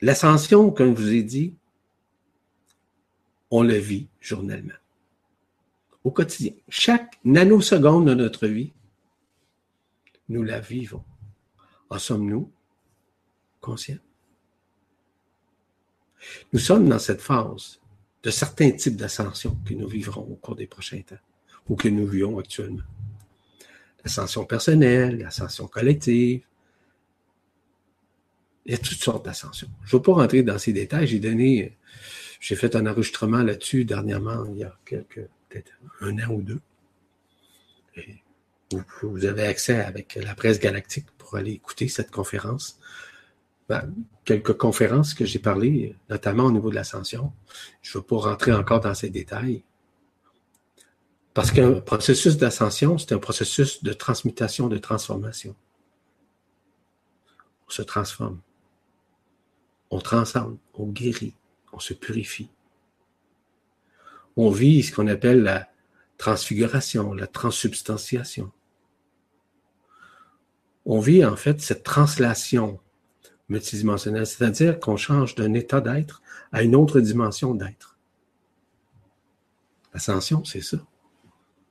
L'ascension, comme je vous ai dit, on le vit journellement, au quotidien. Chaque nanoseconde de notre vie, nous la vivons. En sommes-nous conscients? Nous sommes dans cette phase de certains types d'ascension que nous vivrons au cours des prochains temps ou que nous vivons actuellement. L'ascension personnelle, l'ascension collective, il y a toutes sortes d'ascensions. Je ne veux pas rentrer dans ces détails. J'ai donné, j'ai fait un enregistrement là-dessus dernièrement, il y a quelques, peut-être un an ou deux. vous, avez accès avec la presse galactique pour aller écouter cette conférence. Ben, quelques conférences que j'ai parlé, notamment au niveau de l'ascension. Je ne veux pas rentrer encore dans ces détails. Parce qu'un processus d'ascension, c'est un processus de transmutation, de transformation. On se transforme on transcende, on guérit, on se purifie. On vit ce qu'on appelle la transfiguration, la transsubstantiation. On vit en fait cette translation multidimensionnelle, c'est-à-dire qu'on change d'un état d'être à une autre dimension d'être. L'ascension, c'est ça,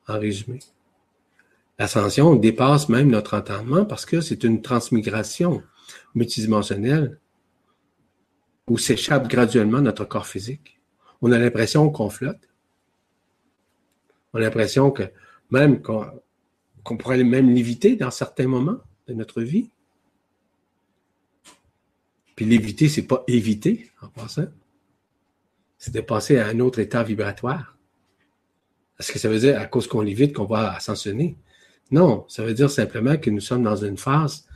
en résumé. L'ascension dépasse même notre entendement parce que c'est une transmigration multidimensionnelle où s'échappe graduellement notre corps physique. On a l'impression qu'on flotte. On a l'impression que même qu'on pourrait même l'éviter dans certains moments de notre vie. Puis l'éviter, c'est pas éviter en passant. C'est de passer à un autre état vibratoire. Est-ce que ça veut dire à cause qu'on l'évite qu'on va ascensionner? Non, ça veut dire simplement que nous sommes dans une phase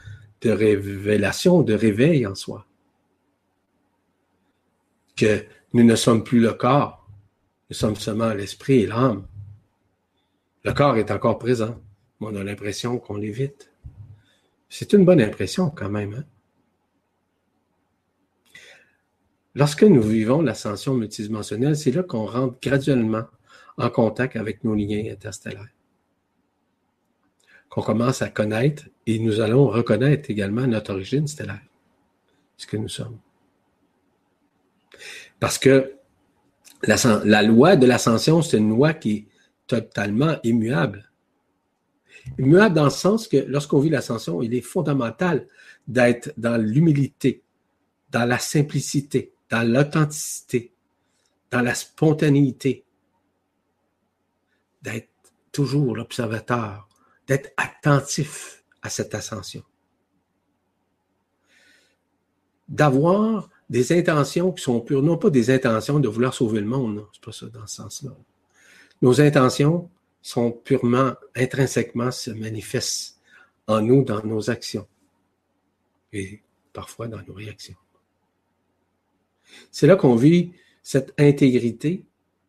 de révélation, de réveil en soi. Nous ne sommes plus le corps, nous sommes seulement l'esprit et l'âme. Le corps est encore présent, mais on a l'impression qu'on l'évite. C'est une bonne impression quand même. Hein? Lorsque nous vivons l'ascension multidimensionnelle, c'est là qu'on rentre graduellement en contact avec nos liens interstellaires. Qu'on commence à connaître et nous allons reconnaître également notre origine stellaire, ce que nous sommes. Parce que la, loi de l'ascension, c'est une loi qui est totalement immuable. Immuable dans le sens que lorsqu'on vit l'ascension, il est fondamental d'être dans l'humilité, dans la simplicité, dans l'authenticité, dans la spontanéité, d'être toujours l'observateur, d'être attentif à cette ascension. D'avoir des intentions qui sont pures, non pas des intentions de vouloir sauver le monde, c'est pas ça dans ce sens-là. Nos intentions sont purement, intrinsèquement, se manifestent en nous, dans nos actions et parfois dans nos réactions. C'est là qu'on vit cette intégrité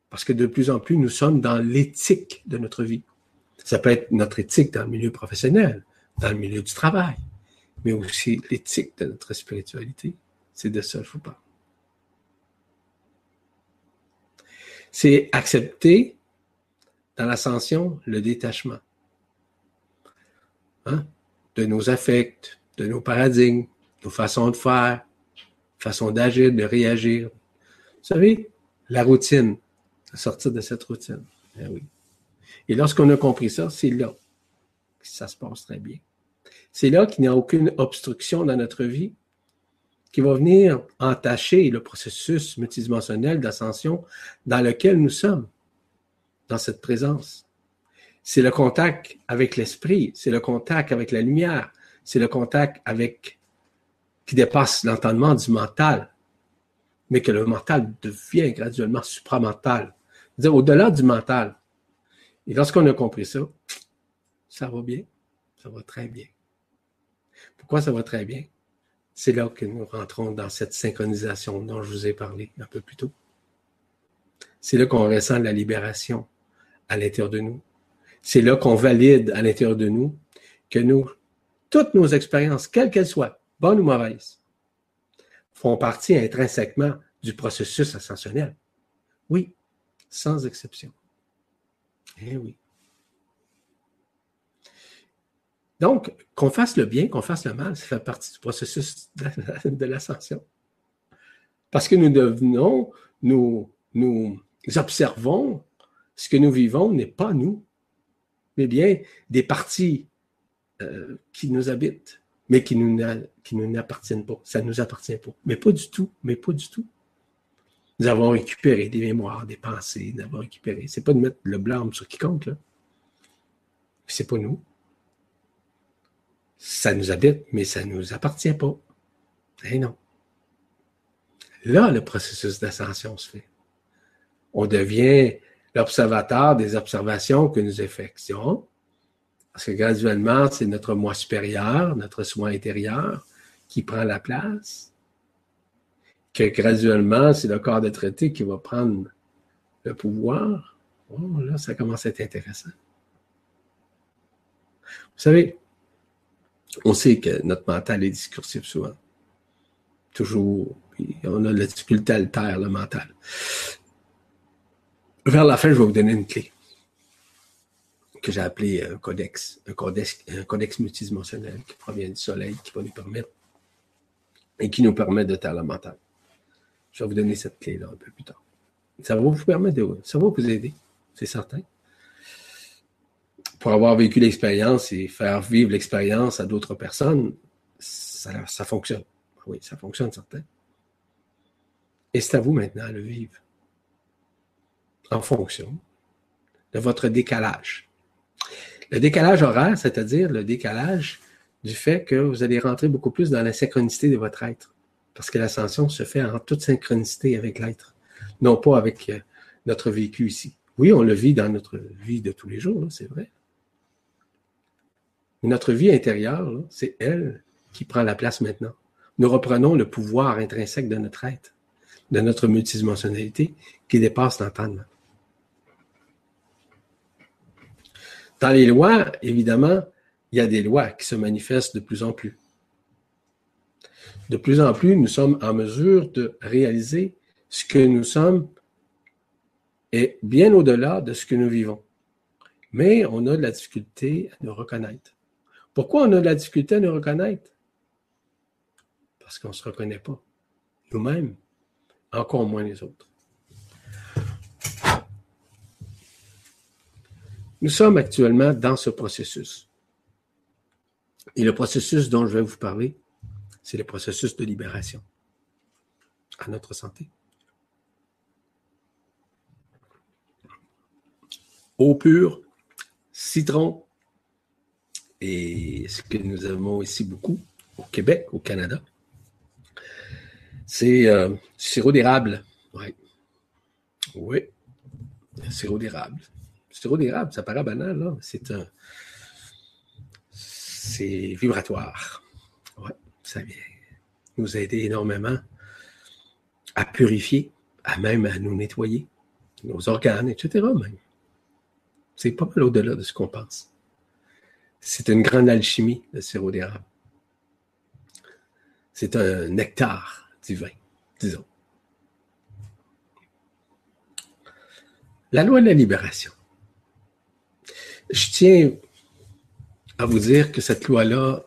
parce que de plus en plus, nous sommes dans l'éthique de notre vie. Ça peut être notre éthique dans le milieu professionnel, dans le milieu du travail, mais aussi l'éthique de notre spiritualité. C'est de ça vous parle. C'est accepter dans l'ascension le détachement hein, de nos affects, de nos paradigmes, nos façons de faire, façon d'agir, de réagir. Vous savez, la routine, sortir de cette routine. Eh. Et lorsqu'on a compris ça, c'est là que ça se passe très bien. C'est là qu'il n'y a aucune obstruction dans notre vie qui va venir entacher le processus multidimensionnel d'ascension dans lequel nous sommes dans cette présence. C'est le contact avec l'esprit, c'est le contact avec la lumière, c'est le contact avec qui dépasse l'entendement du mental, mais que le mental devient graduellement supramental, c'est-à-dire au-delà du mental. Et lorsqu'on a compris ça, ça va bien, ça va très bien. Pourquoi ça va très bien? C'est là que nous rentrons dans cette synchronisation dont je vous ai parlé un peu plus tôt. C'est là qu'on ressent la libération, à l'intérieur de nous. C'est là qu'on valide à l'intérieur de nous que nous, toutes nos expériences, quelles qu'elles soient, bonnes ou mauvaises, font partie intrinsèquement du processus ascensionnel. Oui, sans exception. Eh oui. Donc, qu'on fasse le bien, qu'on fasse le mal, ça fait partie du processus de l'ascension. Parce que nous devenons, nous, observons ce que nous vivons n'est pas nous, mais bien des parties euh, qui nous habitent, mais qui nous, nous n'appartiennent pas. Ça ne nous appartient pas. Mais pas du tout, mais pas du tout. Nous avons récupéré des mémoires, des pensées, nous avons récupéré. C'est pas de mettre le blâme sur quiconque, là. C'est pas nous. Ça nous habite, mais ça ne nous appartient pas. Eh non. Là, le processus d'ascension se fait. On devient l'observateur des observations que nous effectuons, parce que graduellement, c'est notre moi supérieur, notre soi intérieur qui prend la place, que graduellement, c'est le corps de traité qui va prendre le pouvoir. Oh, là, ça commence à être intéressant. Vous savez, on sait que notre mental est discursif souvent. Toujours on a la difficulté à le taire, le mental. Vers la fin, je vais vous donner une clé que j'ai appelée un codex, un codex, un codex multidimensionnel qui provient du soleil, qui va nous permettre et qui nous permet de taire le mental. Je vais vous donner cette clé-là un peu plus tard. Ça va vous permettre de, ça va vous aider, c'est certain. Pour avoir vécu l'expérience et faire vivre l'expérience à d'autres personnes, ça, fonctionne. Oui, ça fonctionne, certain. Et c'est à vous maintenant de le vivre en fonction de votre décalage. Le décalage horaire, c'est-à-dire le décalage du fait que vous allez rentrer beaucoup plus dans la synchronicité de votre être. Parce que l'ascension se fait en toute synchronicité avec l'être, non pas avec euh, notre vécu ici. Oui, on le vit dans notre vie de tous les jours, c'est vrai. Notre vie intérieure, c'est elle qui prend la place maintenant. Nous reprenons le pouvoir intrinsèque de notre être, de notre multidimensionnalité qui dépasse l'entendement. Dans les lois, évidemment, il y a des lois qui se manifestent de plus en plus. De plus en plus, nous sommes en mesure de réaliser ce que nous sommes et bien au-delà de ce que nous vivons. Mais on a de la difficulté à nous reconnaître. Pourquoi on a de la difficulté à nous reconnaître? Parce qu'on ne se reconnaît pas. Nous-mêmes, encore moins les autres. Nous sommes actuellement dans ce processus. Et le processus dont je vais vous parler, c'est le processus de libération à notre santé. Eau pure, citron, et ce que nous avons ici beaucoup au Québec, au Canada, c'est euh, sirop d'érable. Oui. Oui. Sirop d'érable. Sirop d'érable, ça paraît banal, là. C'est un, c'est vibratoire. Ouais, ça vient nous aider énormément à purifier, à même à nous nettoyer, nos organes, etc. C'est pas mal au-delà de ce qu'on pense. C'est une grande alchimie, le sirop d'érable. C'est un nectar divin, disons. La loi de la libération. Je tiens à vous dire que cette loi-là,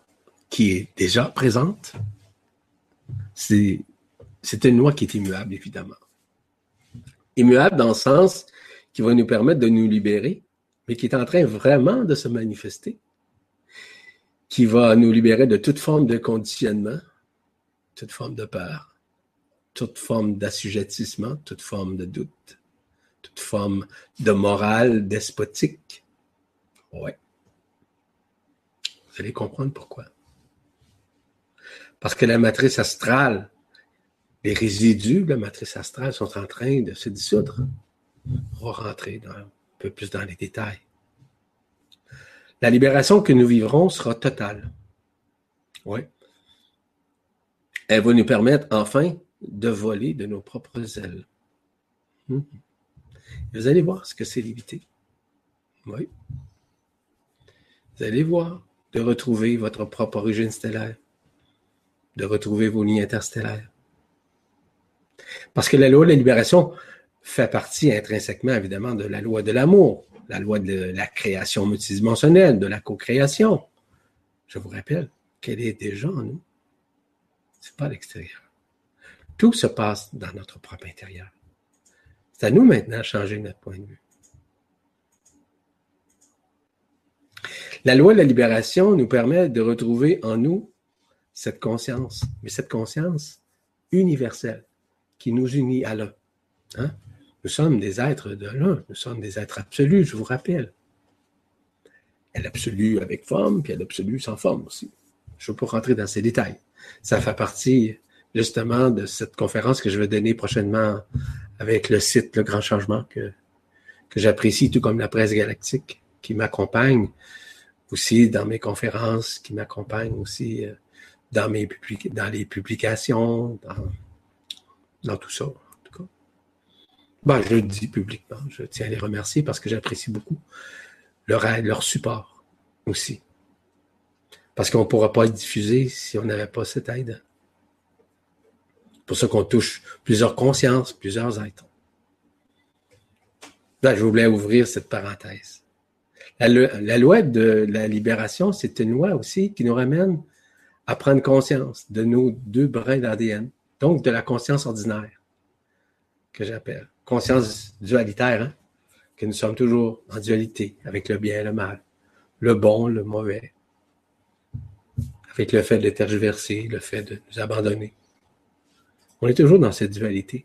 qui est déjà présente, c'est, une loi qui est immuable, évidemment. Immuable dans le sens qui va nous permettre de nous libérer, mais qui est en train vraiment de se manifester, qui va nous libérer de toute forme de conditionnement, toute forme de peur, toute forme d'assujettissement, toute forme de doute, toute forme de morale despotique. Ouais. Vous allez comprendre pourquoi. Parce que la matrice astrale, les résidus de la matrice astrale sont en train de se dissoudre. On va rentrer un peu plus dans les détails. La libération que nous vivrons sera totale. Oui. Elle va nous permettre enfin de voler de nos propres ailes. Hmm. Vous allez voir ce que c'est l'éviter. Oui. Vous allez voir de retrouver votre propre origine stellaire, de retrouver vos lignes interstellaires. Parce que la loi de la libération fait partie intrinsèquement, évidemment, de la loi de l'amour, la loi de la création multidimensionnelle, de la co-création. Je vous rappelle qu'elle est déjà en nous. C'est pas à l'extérieur. Tout se passe dans notre propre intérieur. C'est à nous maintenant de changer notre point de vue. La loi de la libération nous permet de retrouver en nous cette conscience, mais cette conscience universelle qui nous unit à l'un. Nous sommes des êtres de l'un, nous sommes des êtres absolus, je vous rappelle. Elle l'absolu avec forme, puis elle l'absolu sans forme aussi. Je ne veux pas rentrer dans ces détails. Ça fait partie justement de cette conférence que je vais donner prochainement avec le site Le Grand Changement que, que j'apprécie, tout comme la presse galactique qui m'accompagne aussi dans mes conférences, qui m'accompagnent aussi euh, dans, mes dans les publications, dans, tout ça. Ben, je le dis publiquement, je tiens à les remercier parce que j'apprécie beaucoup leur aide, leur support aussi. Parce qu'on ne pourra pas être diffusé si on n'avait pas cette aide. pour ça qu'on touche plusieurs consciences, plusieurs êtres. Là, je voulais ouvrir cette parenthèse. La loi de la libération, c'est une loi aussi qui nous ramène à prendre conscience de nos deux brins d'ADN, donc de la conscience ordinaire, que j'appelle conscience dualitaire, hein, que nous sommes toujours en dualité avec le bien et le mal, le bon, le mauvais, avec le fait de tergiverser, le fait de nous abandonner. On est toujours dans cette dualité.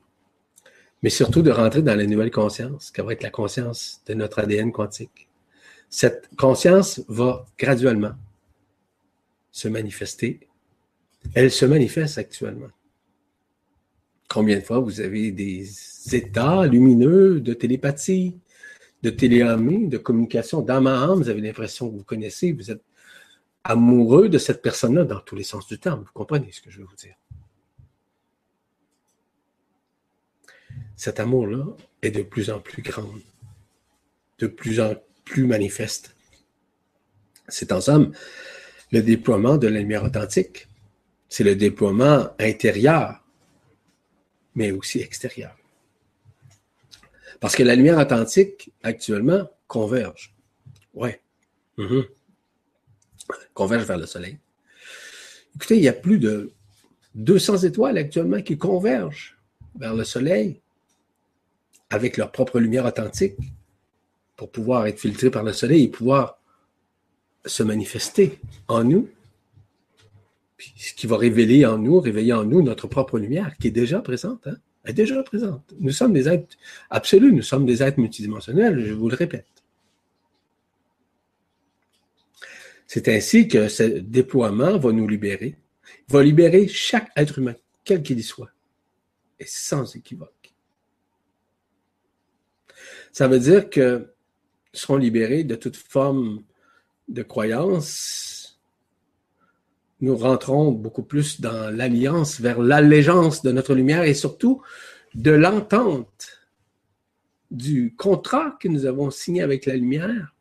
Mais surtout de rentrer dans la nouvelle conscience, qui va être la conscience de notre ADN quantique. Cette conscience va graduellement se manifester. Elle se manifeste actuellement. Combien de fois vous avez des états lumineux de télépathie, de téléamie, de communication d'âme à âme, vous avez l'impression que vous connaissez, vous êtes amoureux de cette personne-là dans tous les sens du terme. Vous comprenez ce que je veux vous dire? Cet amour-là est de plus en plus grand, de plus en plus manifeste. C'est en somme le déploiement de la lumière authentique. C'est le déploiement intérieur, mais aussi extérieur. Parce que la lumière authentique, actuellement, converge. Ouais. Mm-hmm convergent vers le Soleil. Écoutez, il y a plus de 200 étoiles actuellement qui convergent vers le Soleil avec leur propre lumière authentique pour pouvoir être filtrées par le Soleil et pouvoir se manifester en nous. ce qui va révéler en nous, réveiller en nous notre propre lumière qui est déjà présente. Hein? Est déjà présente. Nous sommes des êtres absolus, nous sommes des êtres multidimensionnels, je vous le répète. C'est ainsi que ce déploiement va nous libérer. Va libérer chaque être humain, quel qu'il y soit, et sans équivoque. Ça veut dire que seront libérés de toute forme de croyance. Nous rentrons beaucoup plus dans l'alliance vers l'allégeance de notre lumière et surtout de l'entente du contrat que nous avons signé avec la lumière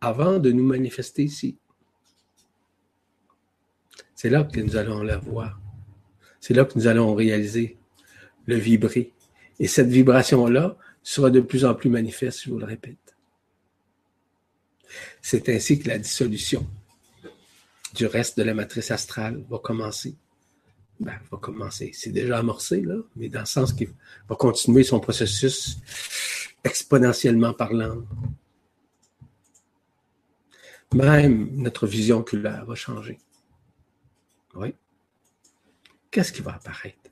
avant de nous manifester ici. C'est là que nous allons la voir. C'est là que nous allons réaliser le vibrer. Et cette vibration-là sera de plus en plus manifeste, je vous le répète. C'est ainsi que la dissolution du reste de la matrice astrale va commencer. Ben, va commencer. C'est déjà amorcé, là, mais dans le sens qu'il va continuer son processus exponentiellement parlant. Même notre vision oculaire va changer. Oui. Qu'est-ce qui va apparaître?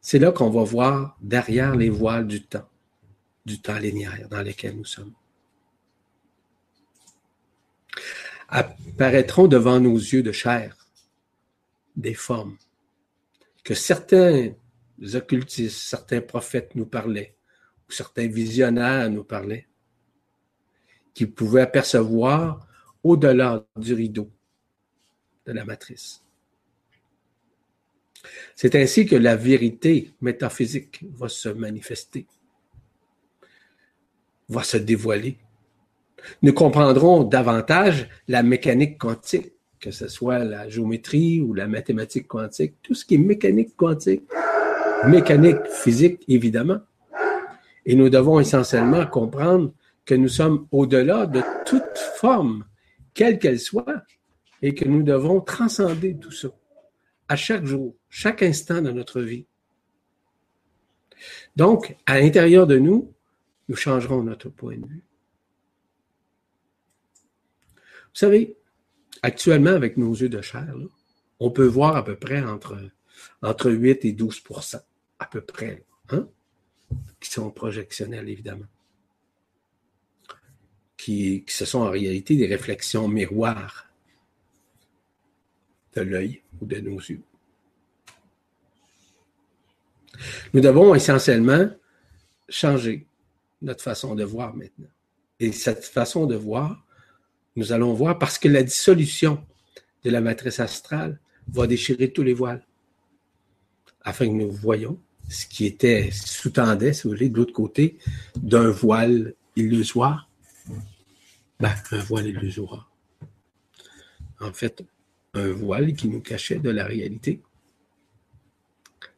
C'est là qu'on va voir derrière les voiles du temps, du temps linéaire dans lequel nous sommes. Apparaîtront devant nos yeux de chair des formes que certains occultistes, certains prophètes nous parlaient, ou certains visionnaires nous parlaient, qui pouvaient apercevoir au-delà du rideau de la matrice. C'est ainsi que la vérité métaphysique va se manifester, va se dévoiler. Nous comprendrons davantage la mécanique quantique, que ce soit la géométrie ou la mathématique quantique, tout ce qui est mécanique quantique, mécanique physique, évidemment. Et nous devons essentiellement comprendre que nous sommes au-delà de toute forme, quelle qu'elle soit, et que nous devons transcender tout ça à chaque jour, chaque instant de notre vie. Donc, à l'intérieur de nous, nous changerons notre point de vue. Vous savez, actuellement, avec nos yeux de chair, on peut voir à peu près entre, entre 8 et 12% à peu près, hein, qui sont projectionnels, évidemment, qui, qui ce sont en réalité des réflexions miroirs de l'œil ou de nos yeux. Nous devons essentiellement changer notre façon de voir maintenant. Et cette façon de voir, nous allons voir parce que la dissolution de la matrice astrale va déchirer tous les voiles afin que nous voyons ce qui était sous-tendait, si vous voulez, de l'autre côté d'un voile illusoire. Ben, un voile illusoire. En fait, un voile qui nous cachait de la réalité.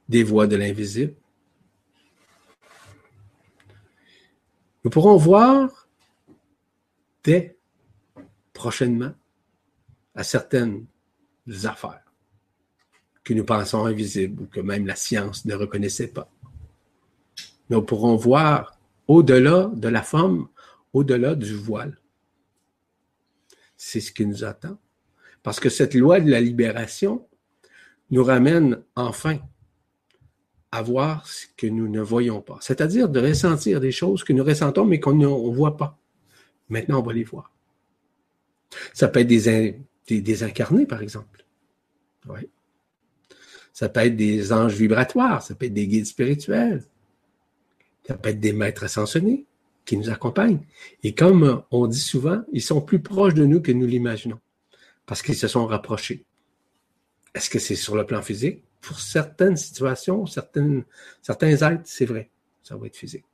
des voies de l'invisible. Nous pourrons voir dès prochainement à certaines affaires que nous pensons invisibles ou que même la science ne reconnaissait pas. Nous pourrons voir au-delà de la forme, au-delà du voile. C'est ce qui nous attend. Parce que cette loi de la libération nous ramène enfin à voir ce que nous ne voyons pas. C'est-à-dire de ressentir des choses que nous ressentons mais qu'on ne voit pas. Maintenant, on va les voir. Ça peut être des, incarnés, par exemple. Oui. Ça peut être des anges vibratoires, ça peut être des guides spirituels, ça peut être des maîtres ascensionnés qui nous accompagnent. Et comme on dit souvent, ils sont plus proches de nous que nous l'imaginons, parce qu'ils se sont rapprochés. Est-ce que c'est sur le plan physique? Pour certaines situations, certains êtres, c'est vrai, ça va être physique.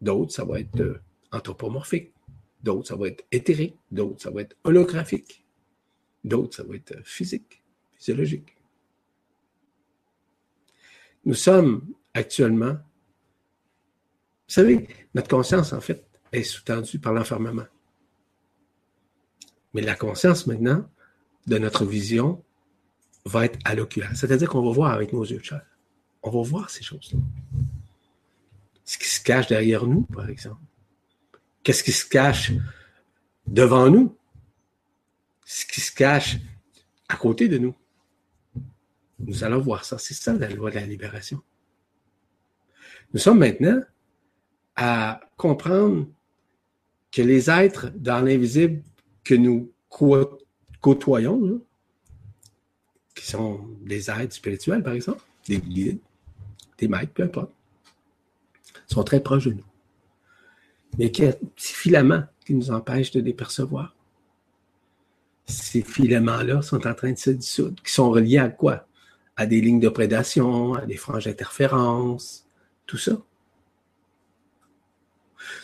D'autres, ça va être euh, anthropomorphique. D'autres, ça va être éthérique. D'autres, ça va être holographique. D'autres, ça va être physique, physiologique. Nous sommes actuellement, vous savez, notre conscience, en fait, est sous-tendue par l'enfermement. Mais la conscience, maintenant, de notre vision, va être à l'oculaire. C'est-à-dire qu'on va voir avec nos yeux de. On va voir ces choses-là. Ce qui se cache derrière nous, par exemple. Qu'est-ce qui se cache devant nous? Ce qui se cache à côté de nous. Nous allons voir ça. C'est ça la loi de la libération. Nous sommes maintenant à comprendre que les êtres dans l'invisible que nous côtoyons, qui sont des êtres spirituels, par exemple, des guides, des maîtres, peu importe, sont très proches de nous. Mais qu'il y a un petit filament qui nous empêche de les percevoir. Ces filaments-là sont en train de se dissoudre, qui sont reliés à quoi? À des lignes de prédation, à des franges d'interférence, tout ça.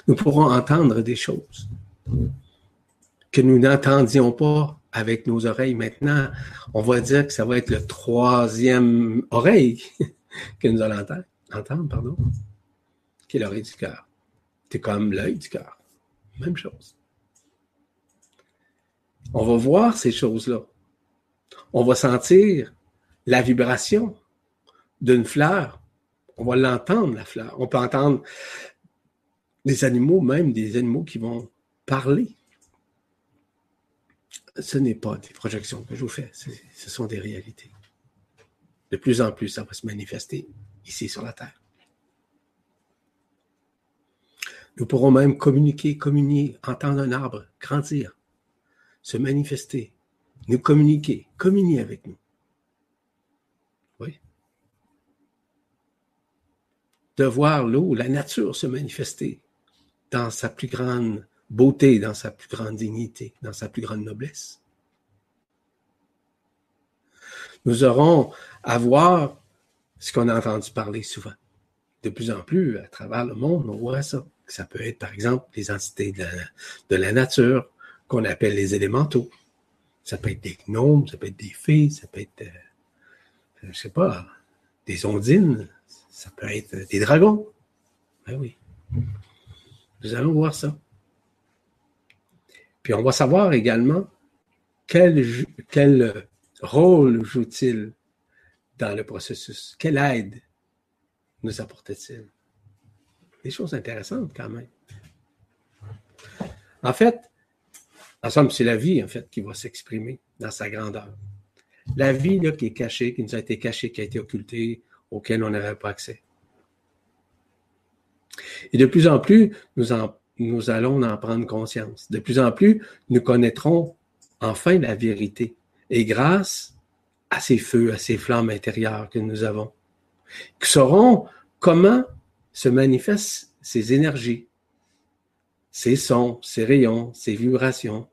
Nous pourrons entendre des choses que nous n'entendions pas avec nos oreilles. Maintenant, on va dire que ça va être le troisième oreille que nous allons entendre, entendre pardon, qui est l'oreille du cœur. C'est comme l'œil du cœur. Même chose. On va voir ces choses-là. On va sentir la vibration d'une fleur. On va l'entendre, la fleur. On peut entendre des animaux, même des animaux qui vont parler ce n'est pas des projections que je vous fais, ce sont des réalités. De plus en plus, ça va se manifester ici sur la Terre. Nous pourrons même communiquer, communier, entendre un arbre, grandir, se manifester, nous communiquer, communier avec nous. Oui. De voir l'eau, la nature se manifester dans sa plus grande beauté dans sa plus grande dignité, dans sa plus grande noblesse. Nous aurons à voir ce qu'on a entendu parler souvent. De plus en plus, à travers le monde, on voit ça. Ça peut être, par exemple, les entités de la, nature qu'on appelle les élémentaux. Ça peut être des gnomes, ça peut être des fées, ça peut être, euh, je ne sais pas, des ondines, ça peut être des dragons. Ben oui. Nous allons voir ça. Puis on va savoir également quel, quel rôle joue-t-il dans le processus? Quelle aide nous apporte-t-il? Des choses intéressantes quand même. En fait, en c'est la vie, en fait, qui va s'exprimer dans sa grandeur. La vie là, qui est cachée, qui nous a été cachée, qui a été occultée, auquel on n'avait pas accès. Et de plus en plus, nous nous allons en prendre conscience. De plus en plus, nous connaîtrons enfin la vérité. Et grâce à ces feux, à ces flammes intérieures que nous avons, nous saurons comment se manifestent ces énergies, ces sons, ces rayons, ces vibrations.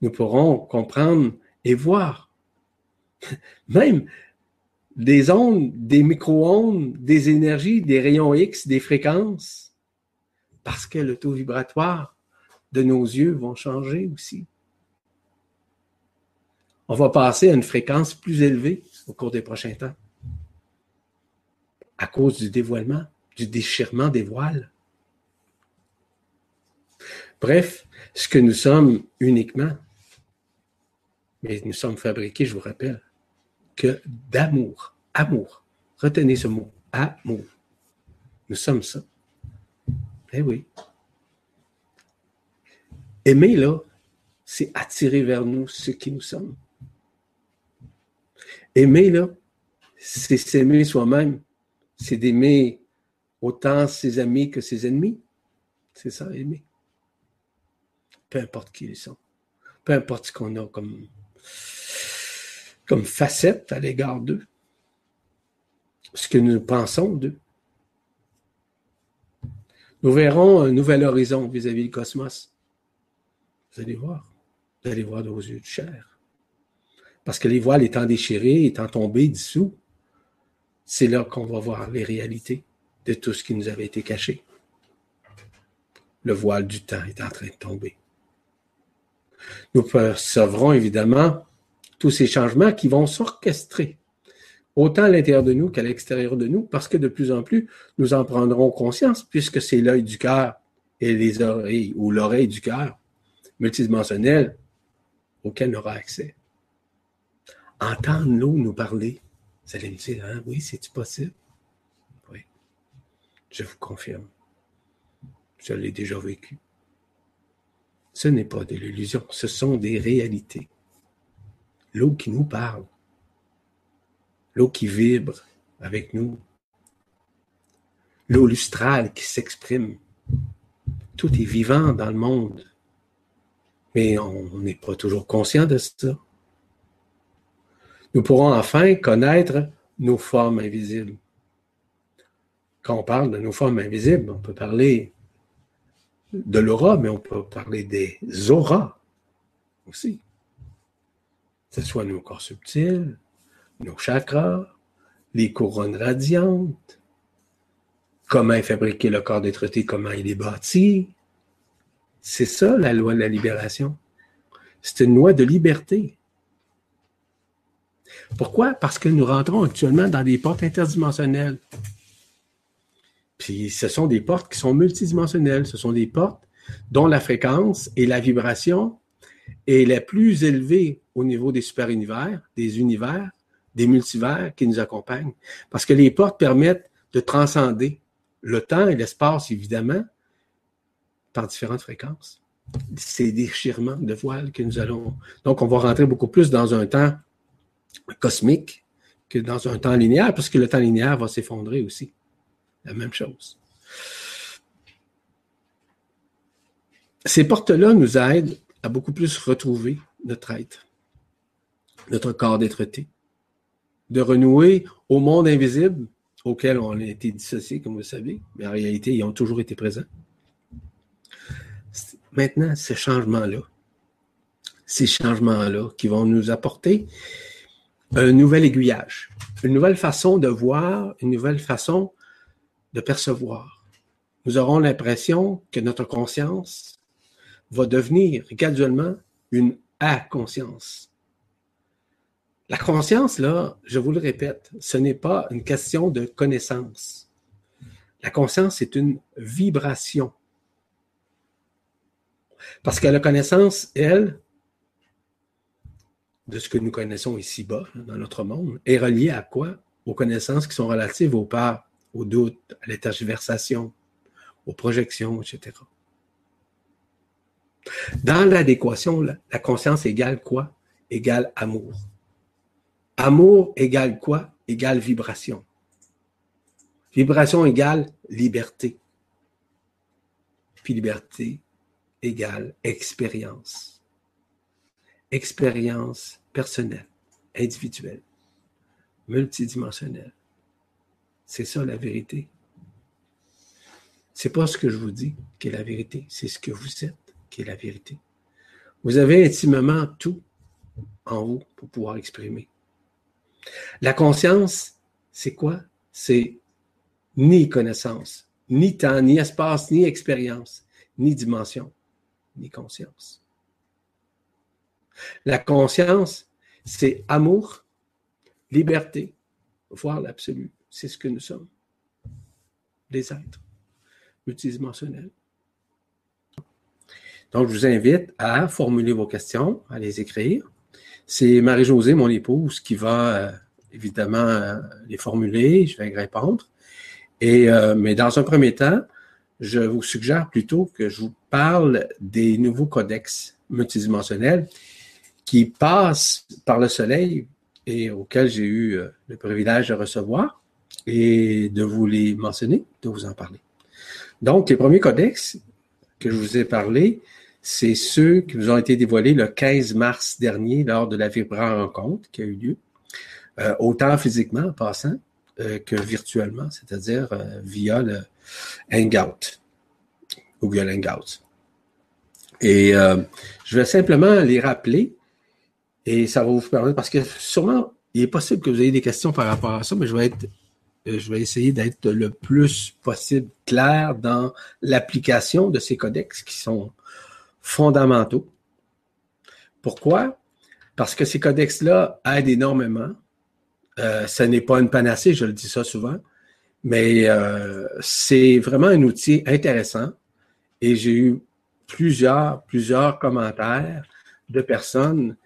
Nous pourrons comprendre et voir. Même des ondes, des micro-ondes, des énergies, des rayons X, des fréquences parce que le taux vibratoire de nos yeux vont changer aussi. On va passer à une fréquence plus élevée au cours des prochains temps. À cause du dévoilement, du déchirement des voiles. Bref, ce que nous sommes uniquement, mais nous sommes fabriqués, je vous rappelle, que d'amour. Amour. Retenez ce mot. Amour. Nous sommes ça. Eh oui. Aimer, là, c'est attirer vers nous ce qui nous sommes. Aimer, là, c'est s'aimer soi-même. C'est d'aimer autant ses amis que ses ennemis. C'est ça, aimer. Peu importe qui ils sont. Peu importe ce qu'on a comme, facette à l'égard d'eux. Ce que nous pensons d'eux. Nous verrons un nouvel horizon vis-à-vis du cosmos. Vous allez voir. Vous allez voir de vos yeux de chair. Parce que les voiles étant déchirées, étant tombées dessous, c'est là qu'on va voir les réalités de tout ce qui nous avait été caché. Le voile du temps est en train de tomber. Nous percevrons évidemment tous ces changements qui vont s'orchestrer, autant à l'intérieur de nous qu'à l'extérieur de nous, parce que de plus en plus, nous en prendrons conscience, puisque c'est l'œil du cœur et les oreilles, ou l'oreille du cœur multidimensionnel auquel on aura accès. Entendre-nous nous parler. Vous allez me dire, hein, oui, c'est-tu possible? Oui. Je vous confirme. Je l'ai déjà vécu. Ce n'est pas de l'illusion, ce sont des réalités. L'eau qui nous parle, l'eau qui vibre avec nous, l'eau lustrale qui s'exprime. Tout est vivant dans le monde, mais on n'est pas toujours conscient de ça. Nous pourrons enfin connaître nos formes invisibles. Quand on parle de nos formes invisibles, on peut parler de l'aura, mais on peut parler des auras aussi. Que ce soit nos corps subtils, nos chakras, les couronnes radiantes, comment est fabriqué le corps d'être comment il est bâti. C'est ça la loi de la libération. C'est une loi de liberté. Pourquoi? Parce que nous rentrons actuellement dans des portes interdimensionnelles. Puis ce sont des portes qui sont multidimensionnelles. Ce sont des portes dont la fréquence et la vibration est la plus élevée au niveau des super-univers, des univers, des multivers qui nous accompagnent. Parce que les portes permettent de transcender le temps et l'espace, évidemment, par différentes fréquences. Ces déchirements de voiles que nous allons. Donc, on va rentrer beaucoup plus dans un temps cosmique que dans un temps linéaire, parce que le temps linéaire va s'effondrer aussi. La même chose. Ces portes-là nous aident à beaucoup plus retrouver notre être, notre corps d'être de renouer au monde invisible auquel on a été dissocié, comme vous le savez, mais en réalité, ils ont toujours été présents. Maintenant, ces changements-là, ces changements-là qui vont nous apporter un nouvel aiguillage, une nouvelle façon de voir, une nouvelle façon de percevoir. Nous aurons l'impression que notre conscience va devenir graduellement une à-conscience. La conscience, là, je vous le répète, ce n'est pas une question de connaissance. La conscience, c'est une vibration. Parce que la connaissance, elle, de ce que nous connaissons ici-bas, dans notre monde, est reliée à quoi? Aux connaissances qui sont relatives aux parts, aux doutes, à l'étergiversation, aux projections, etc. Dans l'adéquation, la conscience égale quoi? Égale amour. Amour égale quoi? Égale vibration. Vibration égale liberté. Puis liberté égale expérience expérience personnelle, individuelle, multidimensionnelle. C'est ça la vérité. C'est pas ce que je vous dis qui est la vérité, c'est ce que vous êtes qui est la vérité. Vous avez intimement tout en vous pour pouvoir exprimer. La conscience, c'est quoi? C'est ni connaissance, ni temps, ni espace, ni expérience, ni dimension, ni conscience. La conscience, c'est amour, liberté, voir l'absolu. C'est ce que nous sommes. les êtres multidimensionnels. Donc, je vous invite à formuler vos questions, à les écrire. C'est Marie-Josée, mon épouse, qui va euh, évidemment euh, les formuler. Je vais répondre. Euh, mais dans un premier temps, je vous suggère plutôt que je vous parle des nouveaux codex multidimensionnels qui passent par le Soleil et auxquels j'ai eu le privilège de recevoir et de vous les mentionner, de vous en parler. Donc, les premiers codex que je vous ai parlé, c'est ceux qui vous ont été dévoilés le 15 mars dernier lors de la Vibra rencontre qui a eu lieu, euh, autant physiquement en passant euh, que virtuellement, c'est-à-dire euh, via le Hangout, Google Hangout. Et je vais simplement les rappeler et ça va vous permettre, parce que sûrement, il est possible que vous ayez des questions par rapport à ça, mais je vais être je vais essayer d'être le plus possible clair dans l'application de ces codex qui sont fondamentaux. Pourquoi? Parce que ces codex-là aident énormément. Euh, ce n'est pas une panacée, je le dis ça souvent, mais euh, c'est vraiment un outil intéressant. Et j'ai eu plusieurs, plusieurs commentaires de personnes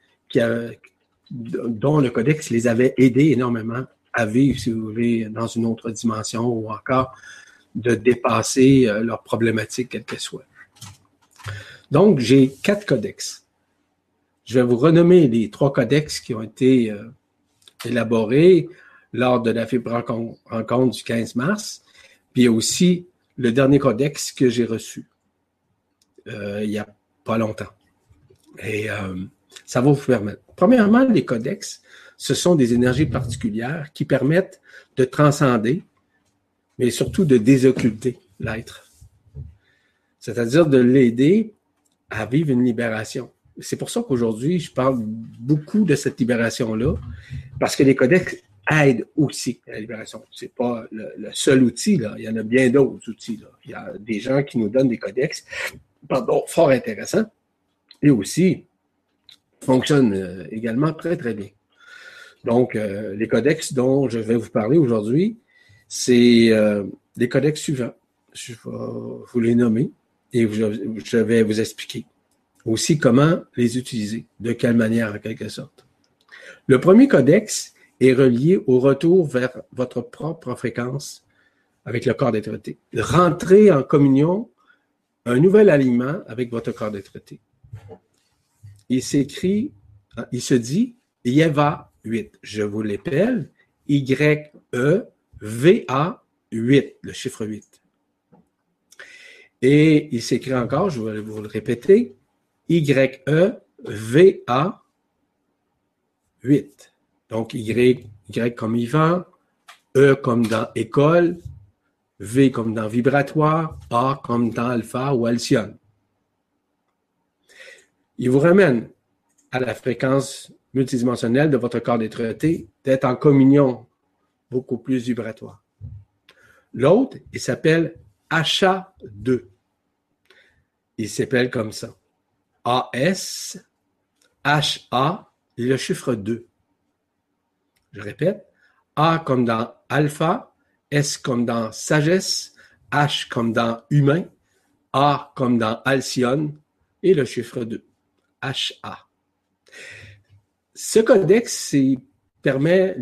dont le codex les avait aidés énormément à vivre, si vous voulez, dans une autre dimension ou encore de dépasser euh, leurs problématiques, quelles qu'elles soient. Donc, j'ai quatre codex. Je vais vous renommer les trois codex qui ont été euh, élaborés lors de la fibre rencontre du 15 mars, puis aussi le dernier codex que j'ai reçu euh, il n'y a pas longtemps. Et ça va vous permettre. Premièrement, les codex, ce sont des énergies particulières qui permettent de transcender, mais surtout de désocculter l'être. C'est-à-dire de l'aider à vivre une libération. C'est pour ça qu'aujourd'hui, je parle beaucoup de cette libération-là, parce que les codex aident aussi à la libération. C'est pas le, seul outil, là. Il y en a bien d'autres outils, là. Il y a des gens qui nous donnent des codex, pardon, fort intéressants, et aussi fonctionnent euh, également très, très bien. Donc, euh, les codex dont je vais vous parler aujourd'hui, c'est euh, les codex suivants. Je vais vous les nommer et je, vais vous expliquer aussi comment les utiliser, de quelle manière en quelque sorte. Le premier codex est relié au retour vers votre propre fréquence avec le corps d'être traité. Rentrez en communion, un nouvel alignement avec votre corps d'être traité. Il s'écrit, il se dit Yeva 8. Je vous l'appelle Y-E-V-A 8, le chiffre 8. Et il s'écrit encore, je vais vous le répéter, Y-E-V-A 8. Donc, Y, y comme Yvan, E comme dans école, V comme dans vibratoire, A comme dans alpha ou alcyone. Il vous ramène à la fréquence multidimensionnelle de votre corps d'être d'être en communion beaucoup plus vibratoire. L'autre, il s'appelle HA2. Il s'appelle comme ça. AS, HA, le chiffre 2. Je répète. A comme dans alpha, S comme dans sagesse, H comme dans humain, A comme dans alcyone et le chiffre 2. HA. Ce codex permet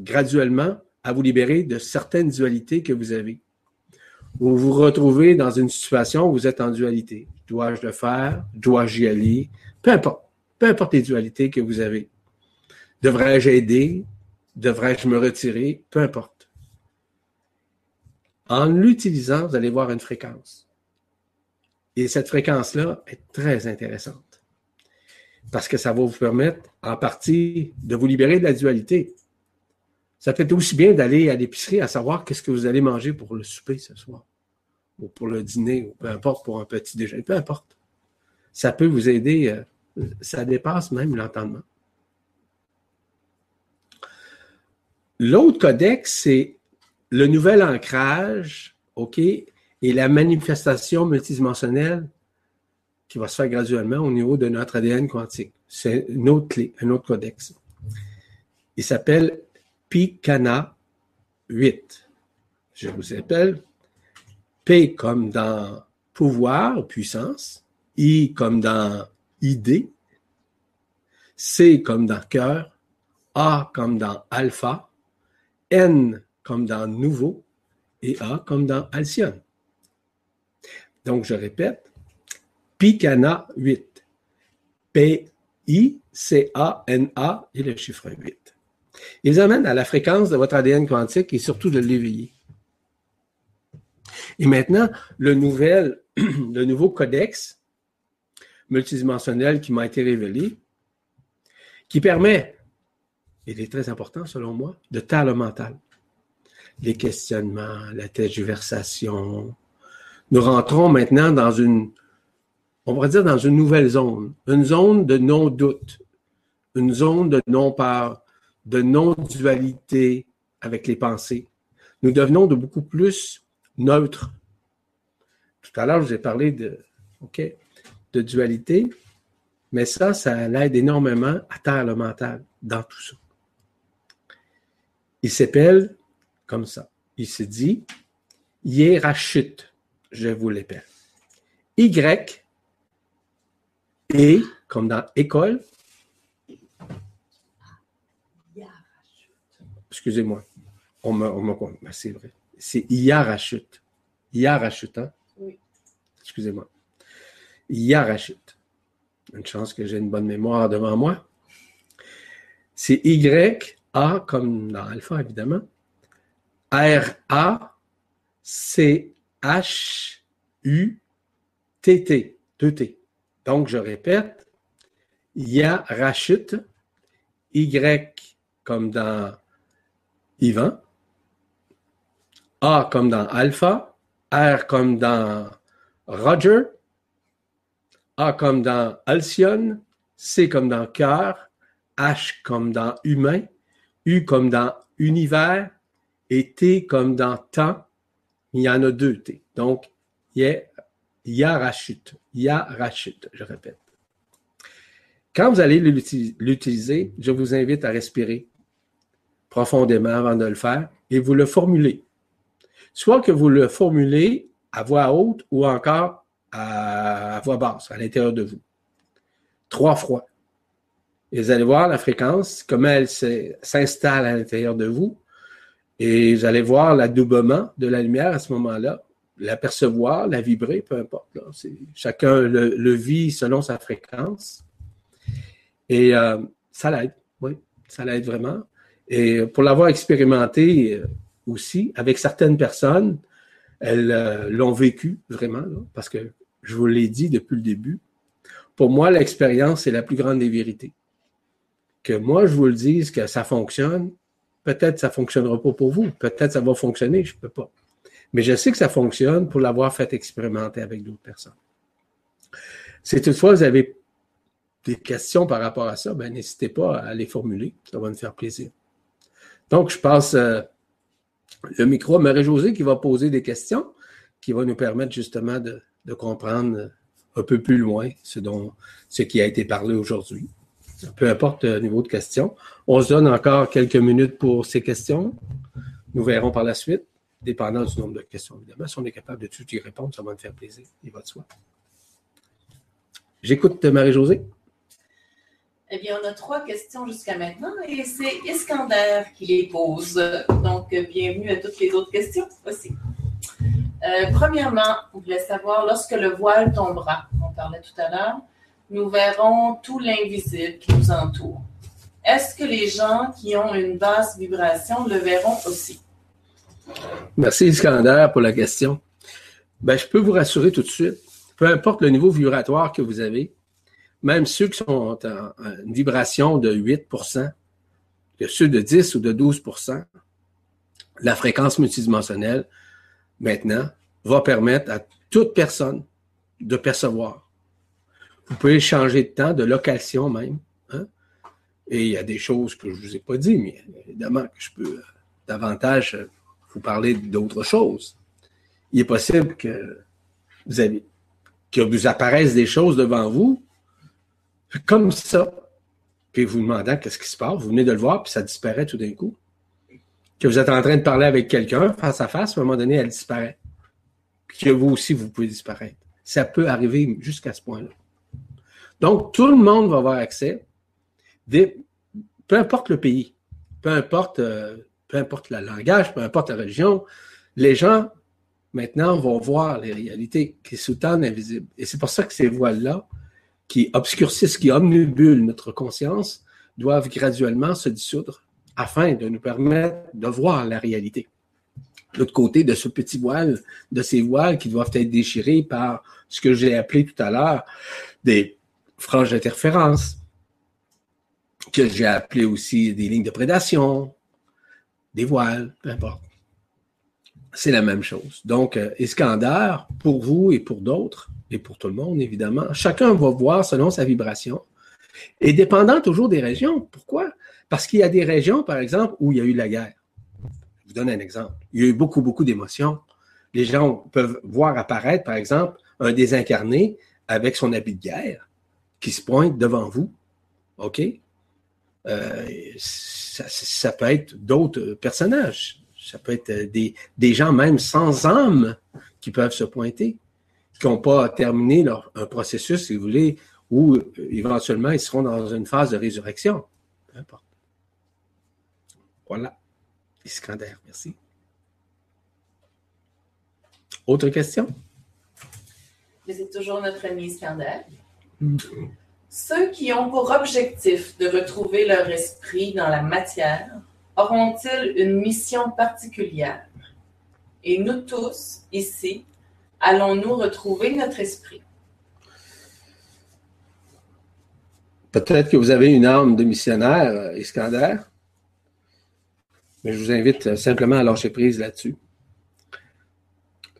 graduellement à vous libérer de certaines dualités que vous avez vous vous retrouvez dans une situation où vous êtes en dualité. Dois-je le faire? Dois-je y aller? Peu importe. Peu importe les dualités que vous avez. Devrais-je aider? Devrais-je me retirer? Peu importe. En l'utilisant, vous allez voir une fréquence. Et cette fréquence-là est très intéressante. Parce que ça va vous permettre, en partie, de vous libérer de la dualité. Ça peut être aussi bien d'aller à l'épicerie à savoir qu'est-ce que vous allez manger pour le souper ce soir, ou pour le dîner, ou peu importe, pour un petit déjeuner, peu importe. Ça peut vous aider, euh, ça dépasse même l'entendement. L'autre codex, c'est le nouvel ancrage, OK, et la manifestation multidimensionnelle qui va se faire graduellement au niveau de notre ADN quantique. C'est une autre clé, un autre codex. Il s'appelle Picana 8. Je vous appelle P comme dans pouvoir, puissance, I comme dans idée, C comme dans cœur, A comme dans alpha, N comme dans nouveau et A comme dans alcyone. Donc, je répète, Picana 8. P-I-C-A-N-A et le chiffre 8. Ils amènent à la fréquence de votre ADN quantique et surtout de l'éveiller. Et maintenant, le, nouveau codex multidimensionnel qui m'a été révélé, qui permet, et il est très important selon moi, de taire le mental. Les questionnements, la tergiversation. Nous rentrons maintenant dans une, on pourrait dire dans une nouvelle zone, une zone de non-doute, une zone de non-part, de non-dualité avec les pensées. Nous devenons de beaucoup plus neutres. Tout à l'heure, je vous ai parlé de, de dualité, mais ça, ça l'aide énormément à taire le mental dans tout ça. Il s'appelle comme ça. Il se dit hiérachute, je vous l'appelle. Y, et, comme dans école, excusez-moi, on m'a, on ben, c'est vrai, c'est Yarachut. Yarachut, hein? Oui. Excusez-moi. Yarachut. Une chance que j'ai une bonne mémoire devant moi. C'est Y, A comme dans alpha, évidemment. R, A, C, H, U, T, T. Deux T. Donc, je répète. Yarachut. Y comme dans Ivan. A comme dans Alpha, R comme dans Roger, A comme dans Alcyone, C comme dans cœur, H comme dans humain, U comme dans univers et T comme dans temps. Il y en a deux T. Donc, Yarachut. Yarachut, je répète. Quand vous allez l'utiliser, je vous invite à respirer profondément avant de le faire et vous le formulez soit que vous le formulez à voix haute ou encore à, voix basse, à l'intérieur de vous. Trois fois. Et vous allez voir la fréquence, comment elle s'installe à l'intérieur de vous. Et vous allez voir l'adoubement de la lumière à ce moment-là, l'apercevoir, la vibrer, peu importe. chacun le, vit selon sa fréquence. Et euh, ça l'aide, oui, ça l'aide vraiment. Et pour l'avoir expérimenté, euh, aussi avec certaines personnes. Elles euh, l'ont vécu vraiment, parce que je vous l'ai dit depuis le début. Pour moi, l'expérience est la plus grande des vérités. Que moi, je vous le dise que ça fonctionne, peut-être ça ne fonctionnera pas pour vous, peut-être ça va fonctionner, je ne peux pas. Mais je sais que ça fonctionne pour l'avoir fait expérimenter avec d'autres personnes. Si toutefois vous avez des questions par rapport à ça, ben, n'hésitez pas à les formuler, ça va me faire plaisir. Donc, je passe euh, le micro à Marie-Josée qui va poser des questions qui vont nous permettre justement de, comprendre un peu plus loin ce, dont, ce qui a été parlé aujourd'hui. Peu importe le niveau de questions. On se donne encore quelques minutes pour ces questions. Nous verrons par la suite, dépendant du nombre de questions, évidemment. Si on est capable de tout y répondre, ça va me faire plaisir. Il va de soi. J'écoute Marie-Josée. Eh bien, on a trois questions jusqu'à maintenant et c'est Iskander qui les pose. Donc, bienvenue à toutes les autres questions aussi. Euh, premièrement, on voulait savoir, lorsque le voile tombera, on parlait tout à l'heure, nous verrons tout l'invisible qui nous entoure. Est-ce que les gens qui ont une basse vibration le verront aussi? Merci Iskander pour la question. Ben, je peux vous rassurer tout de suite, peu importe le niveau vibratoire que vous avez, même ceux qui sont en, une vibration de 8% que ceux de 10 ou de 12% la fréquence multidimensionnelle, maintenant, va permettre à toute personne de percevoir. Vous pouvez changer de temps, de location même. Hein. Et il y a des choses que je ne vous ai pas dit, mais évidemment que je peux euh, davantage euh, vous parler d'autres choses. Il est possible que vous apparaissent des choses devant vous comme ça, puis vous demandant qu'est-ce qui se passe, vous venez de le voir, puis ça disparaît tout d'un coup. Que vous êtes en train de parler avec quelqu'un face à face, à un moment donné, elle disparaît. Puis que vous aussi, vous pouvez disparaître. Ça peut arriver jusqu'à ce point-là. Donc, tout le monde va avoir accès, peu importe le pays, peu importe, euh, peu importe le langage, peu importe la religion, les gens, maintenant, vont voir les réalités qui sous-tendent invisibles. Et c'est pour ça que ces voiles-là, qui obscurcissent, qui omnibulent notre conscience, doivent graduellement se dissoudre afin de nous permettre de voir la réalité. L'autre côté de ce petit voile, de ces voiles qui doivent être déchirés par ce que j'ai appelé tout à l'heure des franges d'interférence, que j'ai appelé aussi des lignes de prédation, des voiles, peu importe. C'est la même chose. Donc, euh, Iskander, pour vous et pour d'autres, et pour tout le monde, évidemment, chacun va voir selon sa vibration, et dépendant toujours des régions. Pourquoi? Parce qu'il y a des régions, par exemple, où il y a eu la guerre. Je vous donne un exemple. Il y a eu beaucoup, beaucoup d'émotions. Les gens peuvent voir apparaître, par exemple, un désincarné avec son habit de guerre qui se pointe devant vous. OK? Euh, ça, peut être d'autres personnages. Ça peut être des, des, gens même sans âme qui peuvent se pointer, qui n'ont pas terminé leur, un processus, si vous voulez, où euh, éventuellement ils seront dans une phase de résurrection. Peu importe. Voilà. Iskander, merci. Autre question? Vous êtes toujours notre ami Iskander. Ceux qui ont pour objectif de retrouver leur esprit dans la matière auront-ils une mission particulière? Et nous tous, ici, allons-nous retrouver notre esprit? Peut-être que vous avez une âme de missionnaire, euh, Iskander. Mais je vous invite euh, simplement à lâcher prise là-dessus.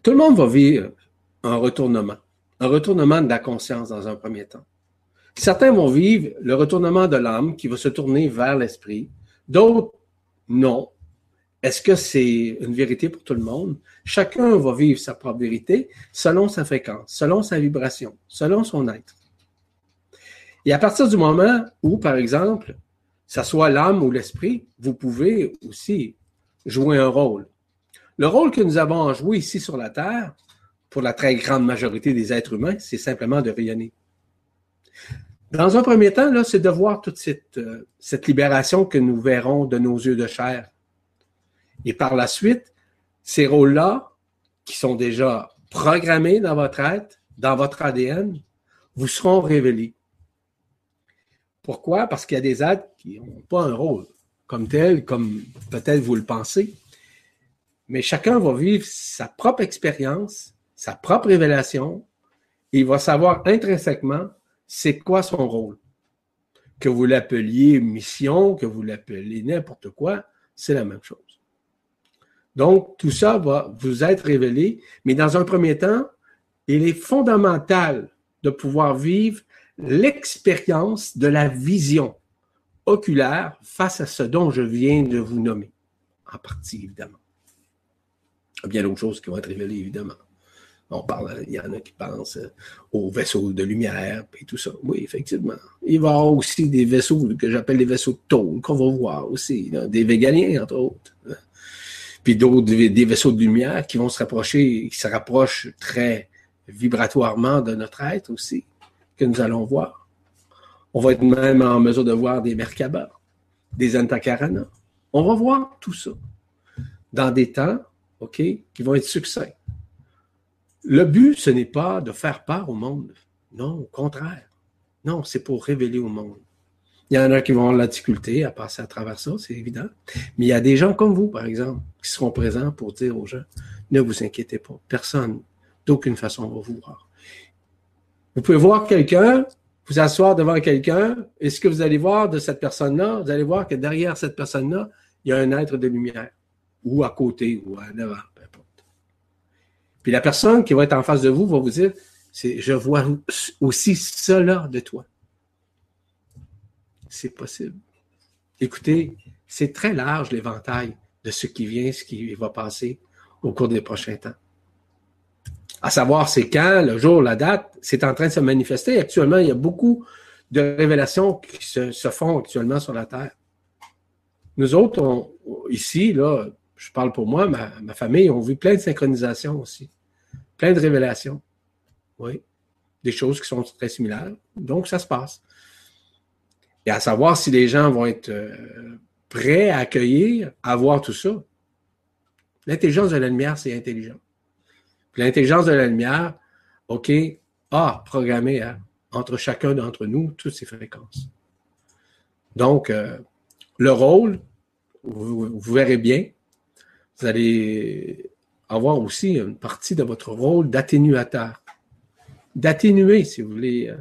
Tout le monde va vivre un retournement, un retournement de la conscience dans un premier temps. Certains vont vivre le retournement de l'âme qui va se tourner vers l'esprit, d'autres non. Est-ce que c'est une vérité pour tout le monde? Chacun va vivre sa propre vérité selon sa fréquence, selon sa vibration, selon son être. Et à partir du moment où, par exemple, ça soit l'âme ou l'esprit, vous pouvez aussi jouer un rôle. Le rôle que nous avons à jouer ici sur la Terre, pour la très grande majorité des êtres humains, c'est simplement de rayonner. Dans un premier temps, c'est de voir toute cette, euh, cette libération que nous verrons de nos yeux de chair. Et par la suite, ces rôles-là, qui sont déjà programmés dans votre être, dans votre ADN, vous seront révélés. Pourquoi? Parce qu'il y a des êtres qui n'ont pas un rôle comme tel, comme peut-être vous le pensez. Mais chacun va vivre sa propre expérience, sa propre révélation, et il va savoir intrinsèquement c'est quoi son rôle? Que vous l'appeliez mission, que vous l'appeliez n'importe quoi, c'est la même chose. Donc, tout ça va vous être révélé, mais dans un premier temps, il est fondamental de pouvoir vivre l'expérience de la vision oculaire face à ce dont je viens de vous nommer, en partie évidemment. Il y a bien d'autres choses qui vont être révélées évidemment. On parle, il y en a qui pensent euh, aux vaisseaux de lumière et tout ça. Oui, effectivement. Il va y avoir aussi des vaisseaux que j'appelle les vaisseaux de tôle qu'on va voir aussi, des végaliens entre autres. Puis d'autres, des vaisseaux de lumière qui vont se rapprocher, qui se rapprochent très vibratoirement de notre être aussi que nous allons voir. On va être même en mesure de voir des Merkaba, des Antakarana. On va voir tout ça dans des temps, OK, qui vont être succincts. Le but, ce n'est pas de faire part au monde. Non, au contraire. Non, c'est pour révéler au monde. Il y en a qui vont avoir la difficulté à passer à travers ça, c'est évident. Mais il y a des gens comme vous, par exemple, qui seront présents pour dire aux gens, ne vous inquiétez pas, personne, d'aucune façon, va vous voir. Vous pouvez voir quelqu'un, vous asseoir devant quelqu'un, et ce que vous allez voir de cette personne-là, vous allez voir que derrière cette personne-là, il y a un être de lumière, ou à côté, ou à devant. Puis la personne qui va être en face de vous va vous dire, c'est, je vois aussi cela de toi. C'est possible. Écoutez, c'est très large l'éventail de ce qui vient, ce qui va passer au cours des prochains temps à savoir c'est quand, le jour, la date, c'est en train de se manifester. Actuellement, il y a beaucoup de révélations qui se, font actuellement sur la Terre. Nous autres, ici, là, je parle pour moi, ma, famille, on vu plein de synchronisations aussi. plein de révélations. Oui. Des choses qui sont très similaires. Donc, ça se passe. Et à savoir si les gens vont être euh, prêts à accueillir, à voir tout ça. L'intelligence de la lumière, c'est intelligent. L'intelligence de la lumière, OK, a programmé hein, entre chacun d'entre nous toutes ces fréquences. Donc, euh, le rôle, vous, verrez bien, vous allez avoir aussi une partie de votre rôle d'atténuateur, d'atténuer, si vous voulez, euh,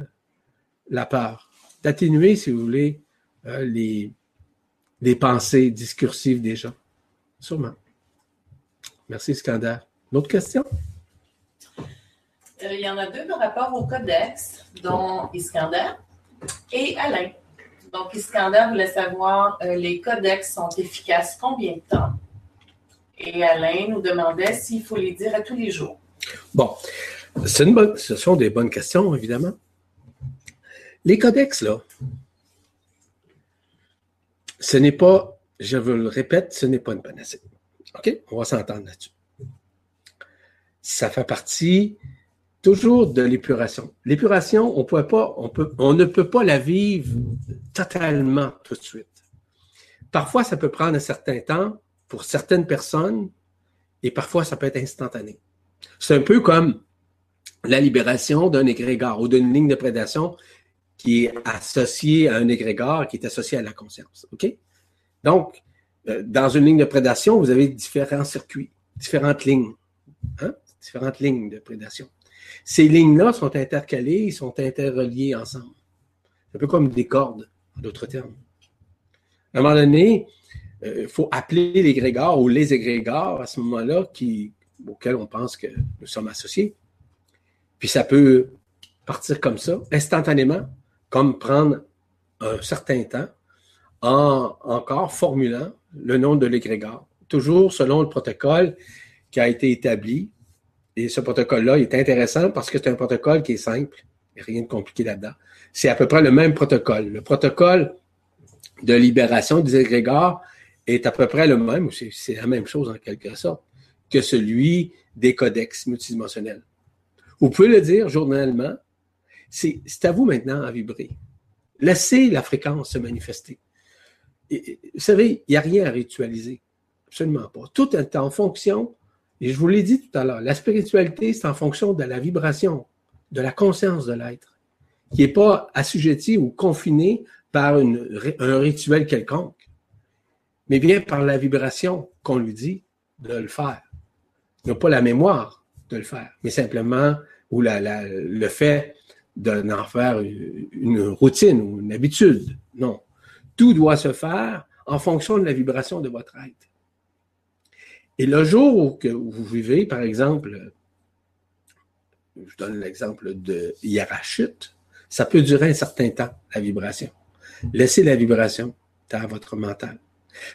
la peur, d'atténuer, si vous voulez, euh, les, pensées discursives des gens. Sûrement. Merci, Scandale. Une autre question? il y en a deux par rapport au codex, dont Iskander et Alain. Donc, Iskander voulait savoir euh, les codex sont efficaces combien de temps? Et Alain nous demandait s'il faut les dire à tous les jours. Bon, une bonne, ce sont des bonnes questions, évidemment. Les codex, là, ce n'est pas, je vous le répète, ce n'est pas une panacée. OK? On va s'entendre là-dessus. Ça fait partie toujours de l'épuration. L'épuration, on, on ne peut pas la vivre totalement tout de suite. Parfois, ça peut prendre un certain temps pour certaines personnes et parfois, ça peut être instantané. C'est un peu comme la libération d'un égrégore ou d'une ligne de prédation qui est associée à un égrégore qui est associé à la conscience. OK? Donc, euh, dans une ligne de prédation, vous avez différents circuits, différentes lignes, hein? différentes lignes de prédation. Ces lignes-là sont intercalées, ils sont interreliées ensemble. C'est un peu comme des cordes, en d'autres termes. À un moment donné, euh, faut appeler l'égrégore ou les égrégores à ce moment-là auxquels on pense que nous sommes associés. Puis ça peut partir comme ça, instantanément, comme prendre un certain temps en encore formulant le nom de l'égrégore, toujours selon le protocole qui a été établi et ce protocole-là est intéressant parce que c'est un protocole qui est simple. Rien de compliqué là-dedans. C'est à peu près le même protocole. Le protocole de libération des égrégores est à peu près le même, ou c'est la même chose en quelque sorte, que celui des codex multidimensionnels. Vous pouvez le dire journellement, c'est à vous maintenant à vibrer. Laissez la fréquence se manifester. vous savez, il n'y a rien à ritualiser. Absolument pas. Tout est en fonction et je vous l'ai dit tout à l'heure, la spiritualité, c'est en fonction de la vibration, de la conscience de l'être, qui n'est pas assujetti ou confiné par un rituel quelconque, mais bien par la vibration qu'on lui dit de le faire. Il n'a pas la mémoire de le faire, mais simplement ou le fait d'en faire une routine ou une habitude. Non. Tout doit se faire en fonction de la vibration de votre être. Et le jour où vous vivez, par exemple, je donne l'exemple de hiérachute, ça peut durer un certain temps, la vibration. Laissez la vibration dans votre mental.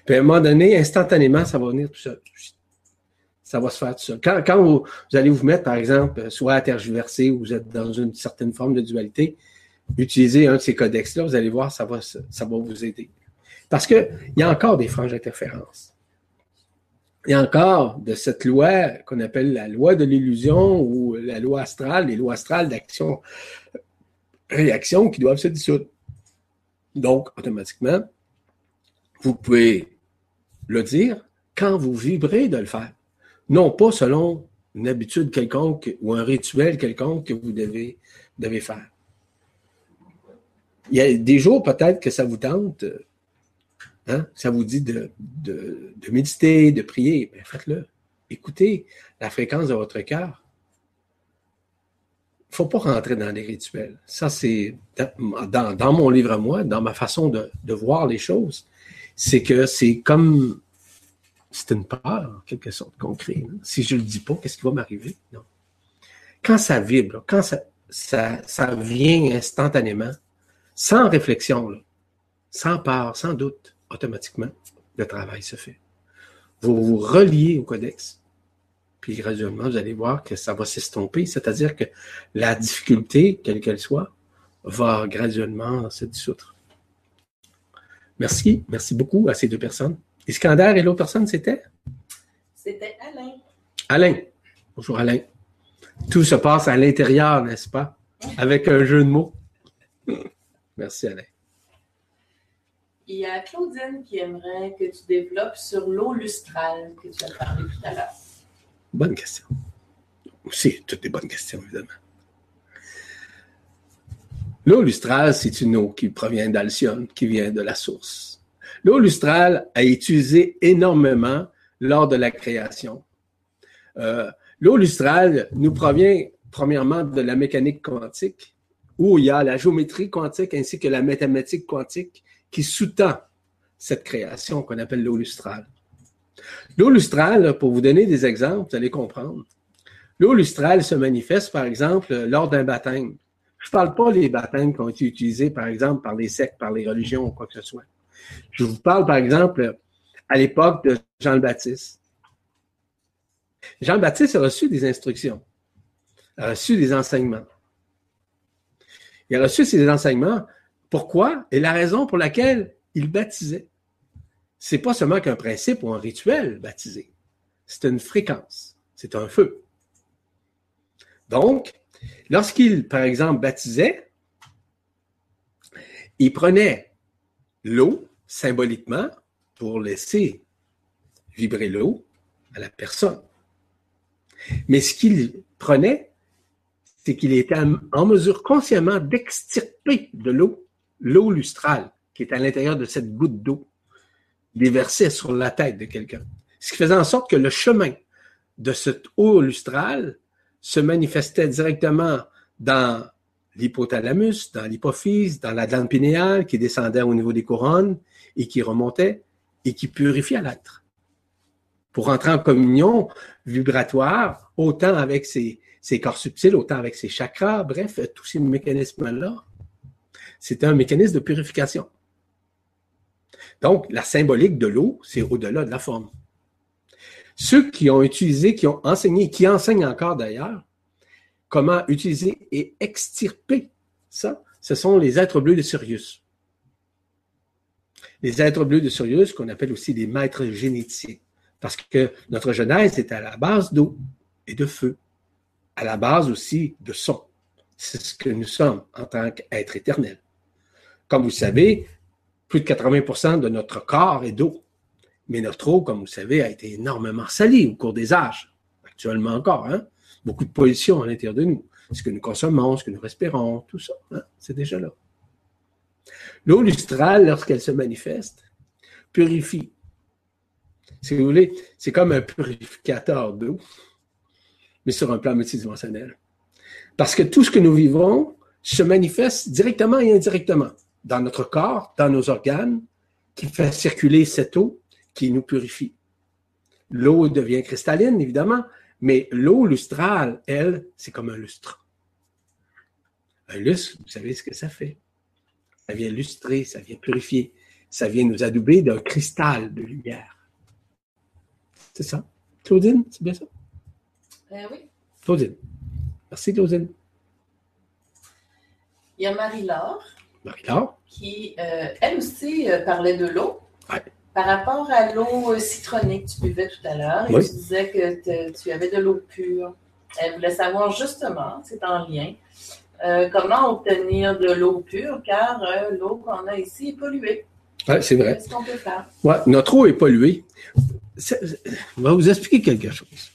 Puis à un moment donné, instantanément, ça va venir tout seul. Ça va se faire tout seul. Quand, vous, allez vous mettre, par exemple, soit à tergiverser ou vous êtes dans une certaine forme de dualité, utilisez un de ces codex-là, vous allez voir, ça va, ça va vous aider. Parce qu'il y a encore des franges d'interférence il y a encore de cette loi qu'on appelle la loi de l'illusion ou la loi astrale, les lois astrales d'action, réaction qui doivent se dissoudre. Donc, automatiquement, vous pouvez le dire quand vous vibrez de le faire. Non pas selon une habitude quelconque ou un rituel quelconque que vous devez, devez faire. Il y a des jours peut-être que ça vous tente Hein? Ça vous dit de, méditer, de prier, ben faites-le. Écoutez la fréquence de votre cœur. Il ne faut pas rentrer dans les rituels. Ça, c'est dans, mon livre à moi, dans ma façon de, voir les choses, c'est que c'est comme c'est une peur, en quelque sorte, qu'on crée. Si je ne le dis pas, qu'est-ce qui va m'arriver? Non. Quand ça vibre, quand ça, ça, vient instantanément, sans réflexion, sans peur, sans doute, automatiquement, le travail se fait. Vous vous reliez au codex, puis graduellement, vous allez voir que ça va s'estomper, c'est-à-dire que la difficulté, quelle qu'elle soit, va graduellement se dissoudre. Merci, merci beaucoup à ces deux personnes. Iskander et l'autre personne, c'était? C'était Alain. Alain. Bonjour Alain. Tout se passe à l'intérieur, n'est-ce pas? Avec un jeu de mots. Merci, Alain. Il y a Claudine qui aimerait que tu développes sur l'eau lustrale que tu as parlé tout à l'heure. Bonne question. Aussi, toutes des bonnes questions, évidemment. L'eau lustrale, c'est une eau qui provient d'Alcyone, qui vient de la source. L'eau lustrale a été utilisée énormément lors de la création. Euh, l'eau lustrale nous provient premièrement de la mécanique quantique, où il y a la géométrie quantique ainsi que la mathématique quantique qui sous-tend cette création qu'on appelle l'eau lustrale. L'eau lustrale, pour vous donner des exemples, vous allez comprendre. L'eau lustrale se manifeste, par exemple, lors d'un baptême. Je ne parle pas des baptêmes qui ont été utilisés, par exemple, par les sectes, par les religions ou quoi que ce soit. Je vous parle, par exemple, à l'époque de Jean le Baptiste. Jean le Baptiste a reçu des instructions, a reçu des enseignements. Il a reçu ces enseignements. Pourquoi? Et la raison pour laquelle il baptisait. C'est pas seulement qu'un principe ou un rituel baptisé. C'est une fréquence. C'est un feu. Donc, lorsqu'il, par exemple, baptisait, il prenait l'eau symboliquement pour laisser vibrer l'eau à la personne. Mais ce qu'il prenait, c'est qu'il était en mesure consciemment d'extirper de l'eau l'eau lustrale qui est à l'intérieur de cette goutte d'eau déversée sur la tête de quelqu'un. Ce qui faisait en sorte que le chemin de cette eau lustrale se manifestait directement dans l'hypothalamus, dans l'hypophyse, dans la glande pinéale qui descendait au niveau des couronnes et qui remontait et qui purifiait l'être. Pour entrer en communion vibratoire, autant avec ses, ses corps subtils, autant avec ses chakras, bref, tous ces mécanismes-là. C'est un mécanisme de purification. Donc, la symbolique de l'eau, c'est au-delà de la forme. Ceux qui ont utilisé, qui ont enseigné, qui enseignent encore d'ailleurs, comment utiliser et extirper ça, ce sont les êtres bleus de Sirius. Les êtres bleus de Sirius, qu'on appelle aussi des maîtres génétiques, parce que notre genèse est à la base d'eau et de feu, à la base aussi de son. C'est ce que nous sommes en tant qu'êtres éternels. Comme vous savez, plus de 80% de notre corps est d'eau. Mais notre eau, comme vous savez, a été énormément salie au cours des âges. Actuellement encore, hein? Beaucoup de pollution à l'intérieur de nous. Ce que nous consommons, ce que nous respirons, tout ça, hein? c'est déjà là. L'eau lustrale, lorsqu'elle se manifeste, purifie. Si vous voulez, c'est comme un purificateur d'eau, mais sur un plan multidimensionnel. Parce que tout ce que nous vivons se manifeste directement et indirectement dans notre corps, dans nos organes, qui fait circuler cette eau qui nous purifie. L'eau devient cristalline, évidemment, mais l'eau lustrale, elle, c'est comme un lustre. Un lustre, vous savez ce que ça fait. Ça vient lustrer, ça vient purifier, ça vient nous adouber d'un cristal de lumière. C'est ça. Claudine, c'est bien ça? Euh, oui. Claudine. Merci, Claudine. Il y a Marie-Laure Marie-Laure. qui, euh, elle aussi, euh, parlait de l'eau. Ouais. Par rapport à l'eau euh, citronnée que tu buvais tout à l'heure, et tu disais que te- tu avais de l'eau pure. Elle voulait savoir justement, c'est en lien, euh, comment obtenir de l'eau pure, car euh, l'eau qu'on a ici est polluée. Ouais, c'est vrai. Qu'est-ce qu'on peut faire? Ouais, notre eau est polluée. C'est- Je vais vous expliquer quelque chose.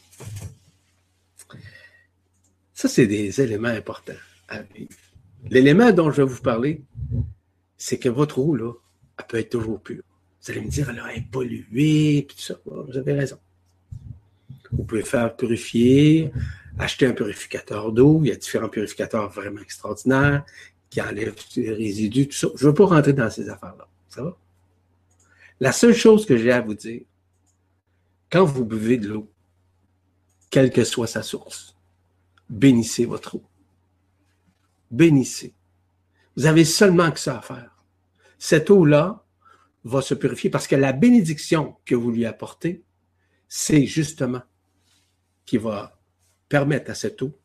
Ça, c'est des éléments importants à vivre. L'élément dont je vais vous parler, c'est que votre eau, là, elle peut être toujours pure. Vous allez me dire, elle polluée, puis tout ça. Vous avez raison. Vous pouvez faire purifier, acheter un purificateur d'eau. Il y a différents purificateurs vraiment extraordinaires qui enlèvent les résidus, tout ça. Je ne veux pas rentrer dans ces affaires-là. Ça va? La seule chose que j'ai à vous dire, quand vous buvez de l'eau, quelle que soit sa source, bénissez votre eau. Bénissez. Vous avez seulement que ça à faire. Cette eau-là va se purifier parce que la bénédiction que vous lui apportez, c'est justement qui va permettre à cette eau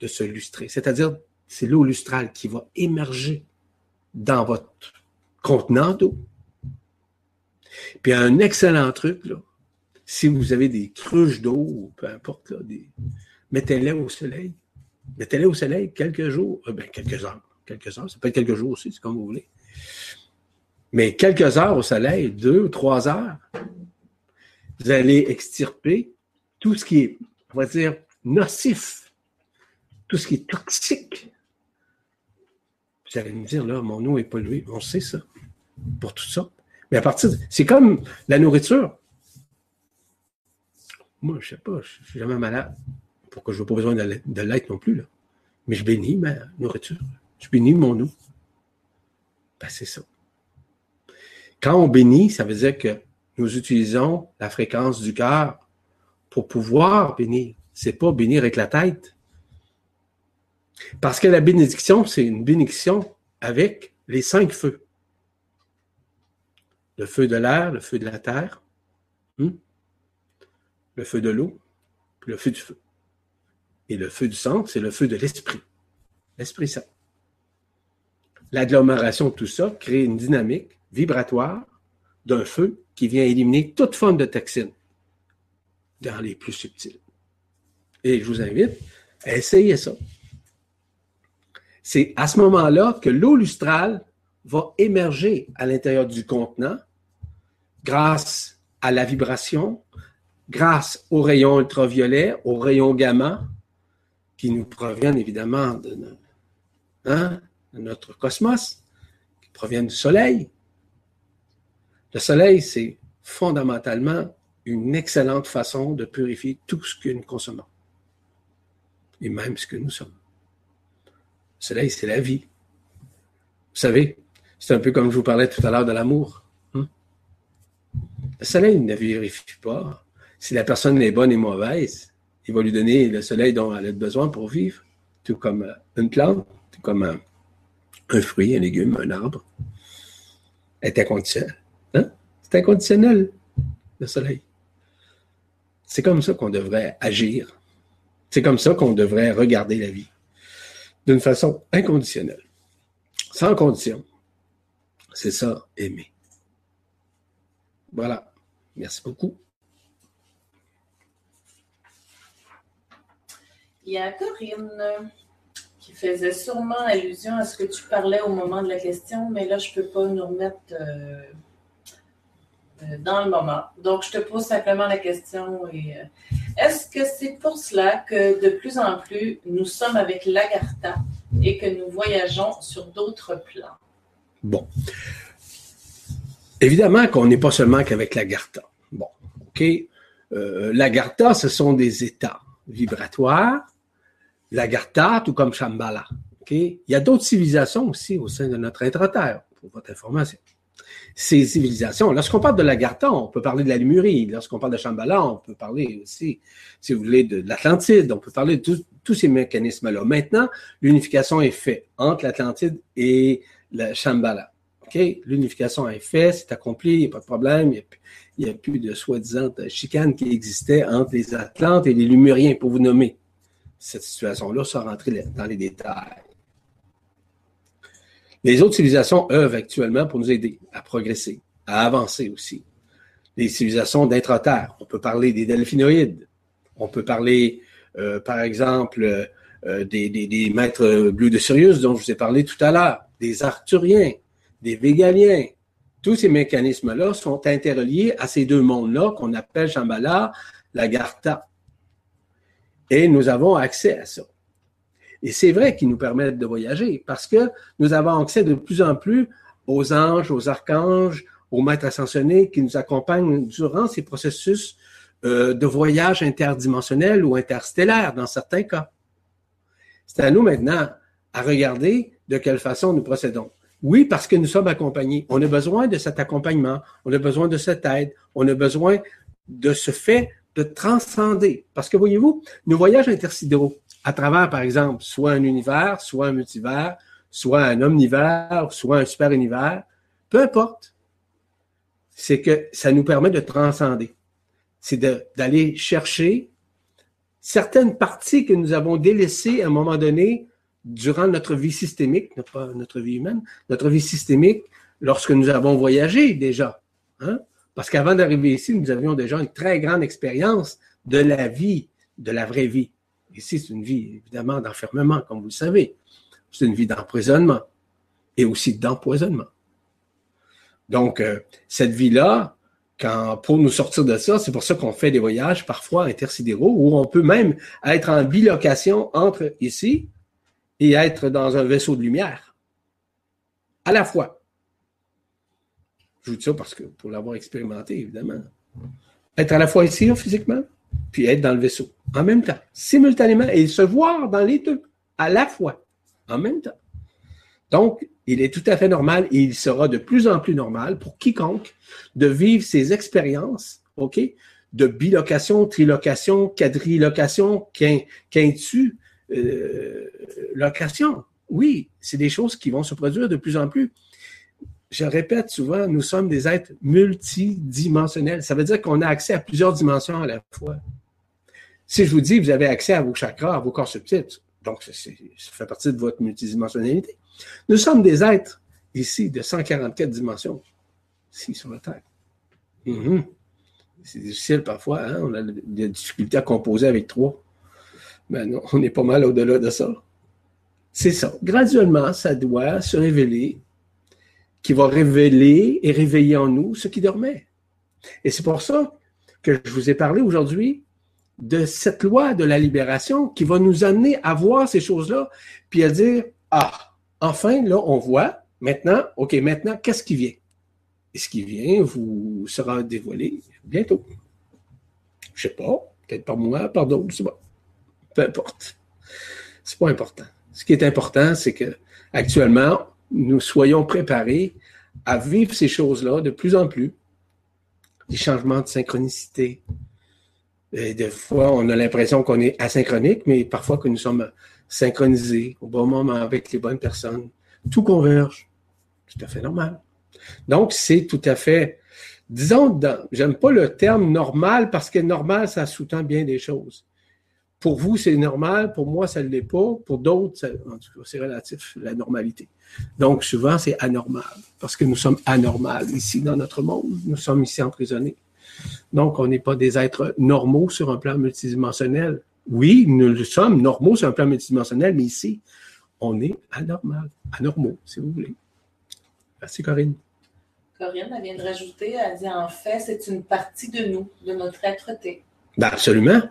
de se lustrer. C'est-à-dire, c'est l'eau lustrale qui va émerger dans votre contenant d'eau. Puis un excellent truc, là, si vous avez des cruches d'eau, peu importe, là, mettez-les au soleil. Mettez-les au soleil quelques jours, euh, ben, quelques heures. Quelques heures, ça peut être quelques jours aussi, c'est comme vous voulez. Mais quelques heures au soleil, deux ou trois heures, vous allez extirper tout ce qui est, on va dire, nocif, tout ce qui est toxique. Vous allez me dire, là, mon eau est polluée. On sait ça, pour tout ça. Mais à partir de... C'est comme la nourriture. Moi, je ne sais pas, je ne suis jamais malade. Pourquoi je n'ai pas besoin de l'être non plus, là? Mais je bénis ma nourriture. Je bénis mon eau. Ben, c'est ça. Quand on bénit, ça veut dire que nous utilisons la fréquence du cœur pour pouvoir bénir. C'est pas bénir avec la tête. Parce que la bénédiction, c'est une bénédiction avec les cinq feux. Le feu de l'air, le feu de la terre, hmm? le feu de l'eau, le feu du feu. Et le feu du sang, c'est le feu de l'esprit. L'Esprit Saint. L'agglomération de tout ça crée une dynamique vibratoire d'un feu qui vient éliminer toute forme de toxine dans les plus subtils. Et je vous invite à essayer ça. C'est à ce moment-là que l'eau lustrale va émerger à l'intérieur du contenant grâce à la vibration, grâce aux rayons ultraviolets, aux rayons gamma, qui nous proviennent évidemment de, hein, de notre cosmos, qui proviennent du Soleil. Le Soleil, c'est fondamentalement une excellente façon de purifier tout ce que nous consommons, et même ce que nous sommes. Le Soleil, c'est la vie. Vous savez, c'est un peu comme je vous parlais tout à l'heure de l'amour. Hein? Le Soleil ne vérifie pas si la personne est bonne et mauvaise. Il va lui donner le soleil dont elle a besoin pour vivre, tout comme euh, une plante, tout comme un, un fruit, un légume, un arbre. Elle est inconditionnelle. Hein? C'est inconditionnel, le soleil. C'est comme ça qu'on devrait agir. C'est comme ça qu'on devrait regarder la vie. D'une façon inconditionnelle. Sans condition. C'est ça, aimer. Voilà. Merci beaucoup. Il y a Corinne qui faisait sûrement allusion à ce que tu parlais au moment de la question, mais là, je ne peux pas nous remettre euh, dans le moment. Donc, je te pose simplement la question. Euh, est-ce que c'est pour cela que de plus en plus, nous sommes avec l'Agartha et que nous voyageons sur d'autres plans? Bon. Évidemment qu'on n'est pas seulement qu'avec l'Agartha. Bon, OK. Euh, L'Agartha, ce sont des états vibratoires. L'Agartha, tout comme Shambhala. OK. Il y a d'autres civilisations aussi au sein de notre intra-terre, pour votre information ces civilisations. Lorsqu'on parle de l'Agartha, on peut parler de la Lémurie. Lorsqu'on parle de Shambhala, on peut parler aussi, si vous voulez, de l'Atlantide. On peut parler de tous ces mécanismes-là. Maintenant, l'unification est faite entre l'Atlantide et la Shambhala. OK? L'unification est faite, c'est accompli, il n'y a pas de problème. Il n'y a, plus de soi-disant chicane qui existait entre les Atlantes et les Lémuriens, pour vous nommer cette situation-là, sans rentrer dans les détails. Les autres civilisations œuvrent actuellement pour nous aider à progresser, à avancer aussi. Les civilisations d'intra-terre, on peut parler des delphinoïdes, on peut parler, euh, par exemple, euh, des, des, maîtres bleus de Sirius dont je vous ai parlé tout à l'heure, des arcturiens, des végaliens. Tous ces mécanismes-là sont interreliés à ces deux mondes-là qu'on appelle Shambhala, la Gartha. Et nous avons accès à ça. Et c'est vrai qu'ils nous permettent de voyager parce que nous avons accès de plus en plus aux anges, aux archanges, aux maîtres ascensionnés qui nous accompagnent durant ces processus euh, de voyage interdimensionnel ou interstellaire dans certains cas. C'est à nous maintenant à regarder de quelle façon nous procédons. Oui, parce que nous sommes accompagnés. On a besoin de cet accompagnement, on a besoin de cette aide, on a besoin de ce fait de transcender. Parce que voyez-vous, nos voyages intersidéraux, à travers, par exemple, soit un univers, soit un multivers, soit un omnivers, soit un super univers, peu importe. C'est que ça nous permet de transcender. C'est d'aller chercher certaines parties que nous avons délaissées à un moment donné durant notre vie systémique, pas notre vie humaine, notre vie systémique lorsque nous avons voyagé déjà. Hein? Parce qu'avant d'arriver ici, nous avions déjà une très grande expérience de la vie, de la vraie vie. Ici, c'est une vie, évidemment, d'enfermement, comme vous le savez. C'est une vie d'emprisonnement et aussi d'empoisonnement. Donc, euh, cette vie-là, pour nous sortir de ça, c'est pour ça qu'on fait des voyages parfois intersidéraux où on peut même être en bilocation entre ici et être dans un vaisseau de lumière. À la fois. Je vous dis ça parce que pour l'avoir expérimenté, évidemment. Être à la fois ici, physiquement, puis être dans le vaisseau. En même temps. Simultanément. Et se voir dans les deux. À la fois. En même temps. Donc, il est tout à fait normal et il sera de plus en plus normal pour quiconque de vivre ces expériences, OK, de bilocation, trilocation, quadrilocation, quintu, euh, location. Oui, c'est des choses qui vont se produire de plus en plus. Je répète souvent, nous sommes des êtres multidimensionnels. Ça veut dire qu'on a accès à plusieurs dimensions à la fois. Si je vous dis, vous avez accès à vos chakras, à vos corps subtils, donc ça fait partie de votre multidimensionnalité. Nous sommes des êtres ici de 144 dimensions, ici sur la Terre. Mhm. C'est difficile parfois, hein? on a des difficultés à composer avec trois. Mais non, on est pas mal au-delà de ça. C'est ça. Graduellement, ça doit se révéler, qui va révéler et réveiller en nous ce qui dormait. Et c'est pour ça que je vous ai parlé aujourd'hui de cette loi de la libération qui va nous amener à voir ces choses-là, puis à dire, ah, enfin, là, on voit maintenant, OK, maintenant, qu'est-ce qui vient? Et ce qui vient vous sera dévoilé bientôt. Je sais pas, peut-être par moi, par d'autres, c'est bon. Peu importe. C'est pas important. Ce qui est important, c'est que actuellement, nous soyons préparés à vivre ces choses-là de plus en plus. Des changements de synchronicité. Des fois, on a l'impression qu'on est asynchronique, mais parfois que nous sommes synchronisé au bon moment avec les bonnes personnes. Tout converge. Tout à fait normal. Donc, c'est tout à fait, disons, j'aime pas le terme normal parce que normal, ça sous-tend bien des choses. Pour vous, c'est normal. Pour moi, ça ne l'est pas. Pour d'autres, c'est relatif, la normalité. Donc, souvent, c'est anormal parce que nous sommes anormales ici dans notre monde. Nous sommes ici emprisonnés. Donc, on n'est pas des êtres normaux sur un plan multidimensionnel. Oui, nous sommes normaux sur un plan multidimensionnel, mais ici, on est anormal, anormaux, si vous voulez. Merci, Corinne. Corinne, elle vient de rajouter, elle dit en fait, c'est une partie de nous, de notre être-té. Ben absolument.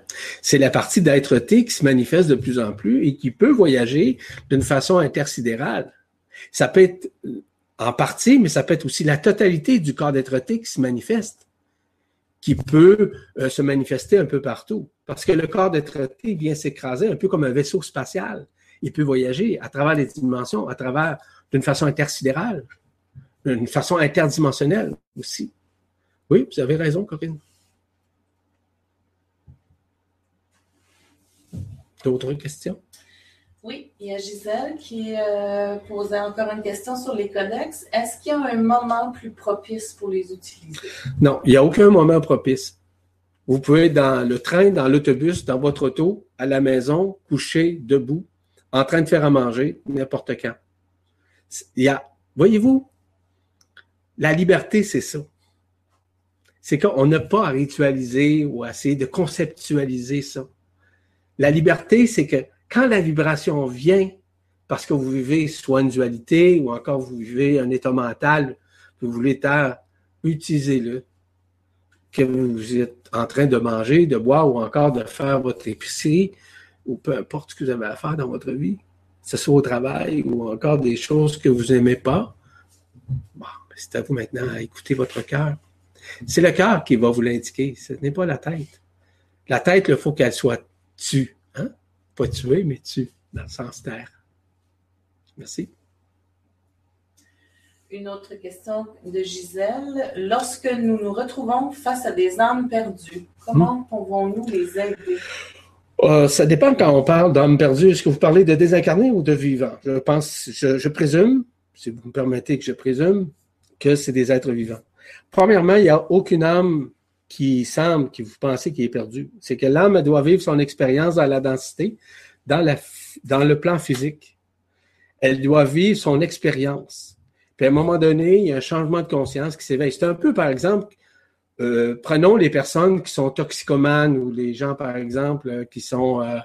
C'est la partie d'être-té qui se manifeste de plus en plus et qui peut voyager d'une façon intersidérale. Ça peut être en partie, mais ça peut être aussi la totalité du corps d'être-té qui se manifeste qui peut euh, se manifester un peu partout. Parce que le corps de traité vient s'écraser un peu comme un vaisseau spatial. Il peut voyager à travers les dimensions, à travers d'une façon intersidérale, d'une façon interdimensionnelle aussi. Oui, vous avez raison, Corinne. D'autres questions? Oui, il y a Gisèle qui euh, posait encore une question sur les codex. Est-ce qu'il y a un moment plus propice pour les utiliser? Non, il n'y a aucun moment propice. Vous pouvez être dans le train, dans l'autobus, dans votre auto, à la maison, couché, debout, en train de faire à manger, n'importe quand. Il y a, voyez-vous, la liberté, c'est ça. C'est qu'on n'a pas à ritualiser ou à essayer de conceptualiser ça. La liberté, c'est que quand la vibration vient, parce que vous vivez soit une dualité ou encore vous vivez un état mental, vous voulez être, utilisez-le. Que vous êtes en train de manger, de boire ou encore de faire votre épicerie ou peu importe ce que vous avez à faire dans votre vie, que ce soit au travail ou encore des choses que vous n'aimez pas. Bon, c'est à vous maintenant à écouter votre cœur. C'est le cœur qui va vous l'indiquer, ce n'est pas la tête. La tête, il faut qu'elle soit tue. Pas tuer, mais tu, dans le sens terre. Merci. Une autre question de Gisèle. Lorsque nous nous retrouvons face à des âmes perdues, comment hmm. pouvons-nous les aider? Euh, ça dépend quand on parle d'âmes perdues. Est-ce que vous parlez de désincarnés ou de vivants? Je pense, je, présume, si vous me permettez que je présume, que c'est des êtres vivants. Premièrement, il n'y a aucune âme qui semble, que vous pensez qu'il est perdu. C'est que l'âme doit vivre son expérience dans la densité, dans, le plan physique. Elle doit vivre son expérience. Puis à un moment donné, il y a un changement de conscience qui s'éveille. C'est un peu, par exemple, euh, prenons les personnes qui sont toxicomanes ou les gens, par exemple, euh, qui sont euh,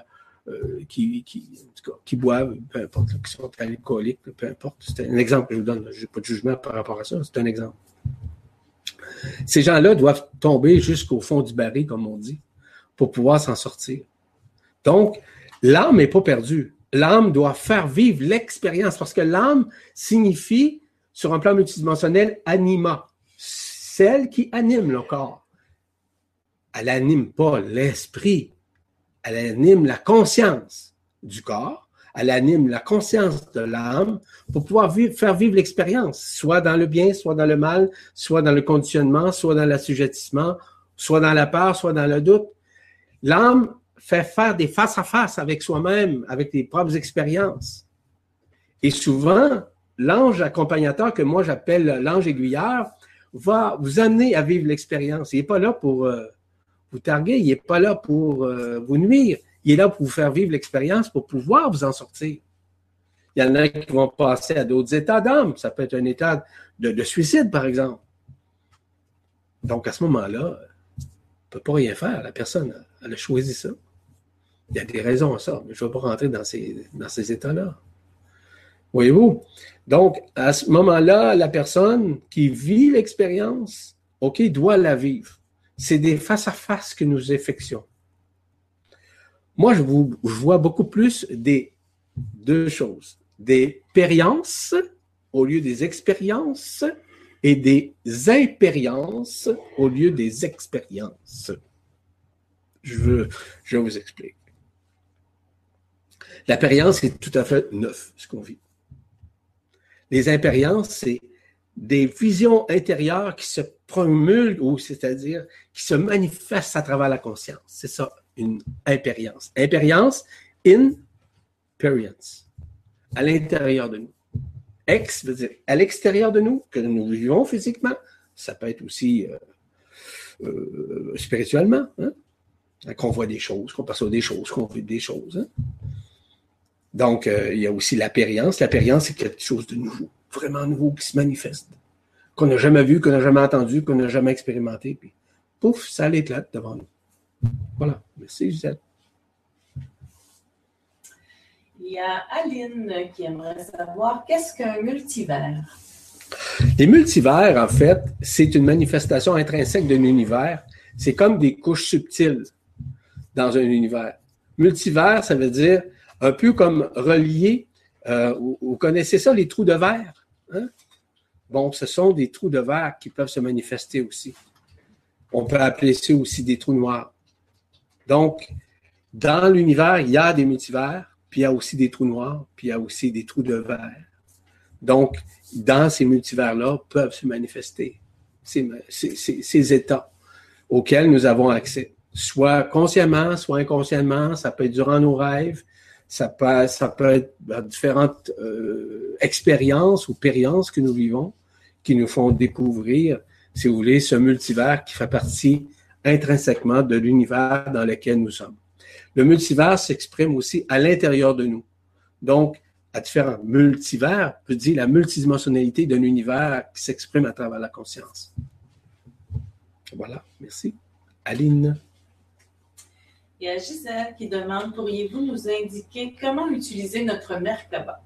qui, qui, qui, boivent, peu importe, qui sont alcooliques, peu importe. C'est un exemple que je vous donne. Je n'ai pas de jugement par rapport à ça. C'est un exemple. Ces gens-là doivent tomber jusqu'au fond du baril, comme on dit, pour pouvoir s'en sortir. Donc, l'âme n'est pas perdue. L'âme doit faire vivre l'expérience parce que l'âme signifie, sur un plan multidimensionnel, anima, celle qui anime le corps. Elle n'anime pas l'esprit, elle anime la conscience du corps, elle anime la conscience de l'âme pour pouvoir faire vivre l'expérience, soit dans le bien, soit dans le mal, soit dans le conditionnement, soit dans l'assujettissement, soit dans la peur, soit dans le doute. L'âme fait faire des face-à-face avec soi-même, avec les propres expériences. Et souvent, l'ange accompagnateur, que moi j'appelle l'ange aiguilleur, va vous amener à vivre l'expérience. Il n'est pas là pour euh, vous targuer, il n'est pas là pour euh, vous nuire, il est là pour vous faire vivre l'expérience, pour pouvoir vous en sortir. Il y en a qui vont passer à d'autres états d'âme. Ça peut être un état de, suicide, par exemple. Donc, à ce moment-là, on ne peut pas rien faire. La personne, elle a choisi ça. Il y a des raisons à ça, mais je ne vais pas rentrer dans ces, états-là. Voyez-vous? Donc, à ce moment-là, la personne qui vit l'expérience, OK, doit la vivre c'est des face-à-face que nous effectuons. Moi, je, vois beaucoup plus des deux choses. Des périences au lieu des expériences et des impériences au lieu des expériences. Je, je vous explique. La périence est tout à fait neuf, ce qu'on vit. Les impériences, c'est des visions intérieures qui se promulguent, c'est-à-dire qui se manifestent à travers la conscience. C'est ça, une impérience. Impérience, in-perience, à l'intérieur de nous. Ex veut dire à l'extérieur de nous, que nous vivons physiquement. Ça peut être aussi euh, euh, spirituellement, hein? qu'on voit des choses, qu'on perçoit des choses, qu'on vit des choses. Hein. Donc, euh, il y a aussi l'apérience. L'apérience, c'est quelque chose de nouveau vraiment nouveau qui se manifeste, qu'on n'a jamais vu, qu'on n'a jamais entendu, qu'on n'a jamais expérimenté. Puis, pouf, ça l'éclate devant nous. Voilà. Merci, Gisèle. Il y a Aline qui aimerait savoir qu'est-ce qu'un multivers? Les multivers, en fait, c'est une manifestation intrinsèque d'un univers. C'est comme des couches subtiles dans un univers. Multivers, ça veut dire un peu comme relié. Euh, vous connaissez ça, les trous de verre? Hein? Bon, ce sont des trous de verre qui peuvent se manifester aussi. On peut appeler ça aussi des trous noirs. Donc, dans l'univers, il y a des multivers, puis il y a aussi des trous noirs, puis il y a aussi des trous de verre. Donc, dans ces multivers-là, peuvent se manifester ces, états auxquels nous avons accès, soit consciemment, soit inconsciemment, ça peut être durant nos rêves, ça peut, ça peut être différentes euh, expériences ou périences que nous vivons qui nous font découvrir, si vous voulez, ce multivers qui fait partie intrinsèquement de l'univers dans lequel nous sommes. Le multivers s'exprime aussi à l'intérieur de nous. Donc, à différents multivers, peut dire la multidimensionnalité d'un univers qui s'exprime à travers la conscience. Voilà, merci. Aline. Il y a Gisèle qui demande pourriez-vous nous indiquer comment utiliser notre Merkaba?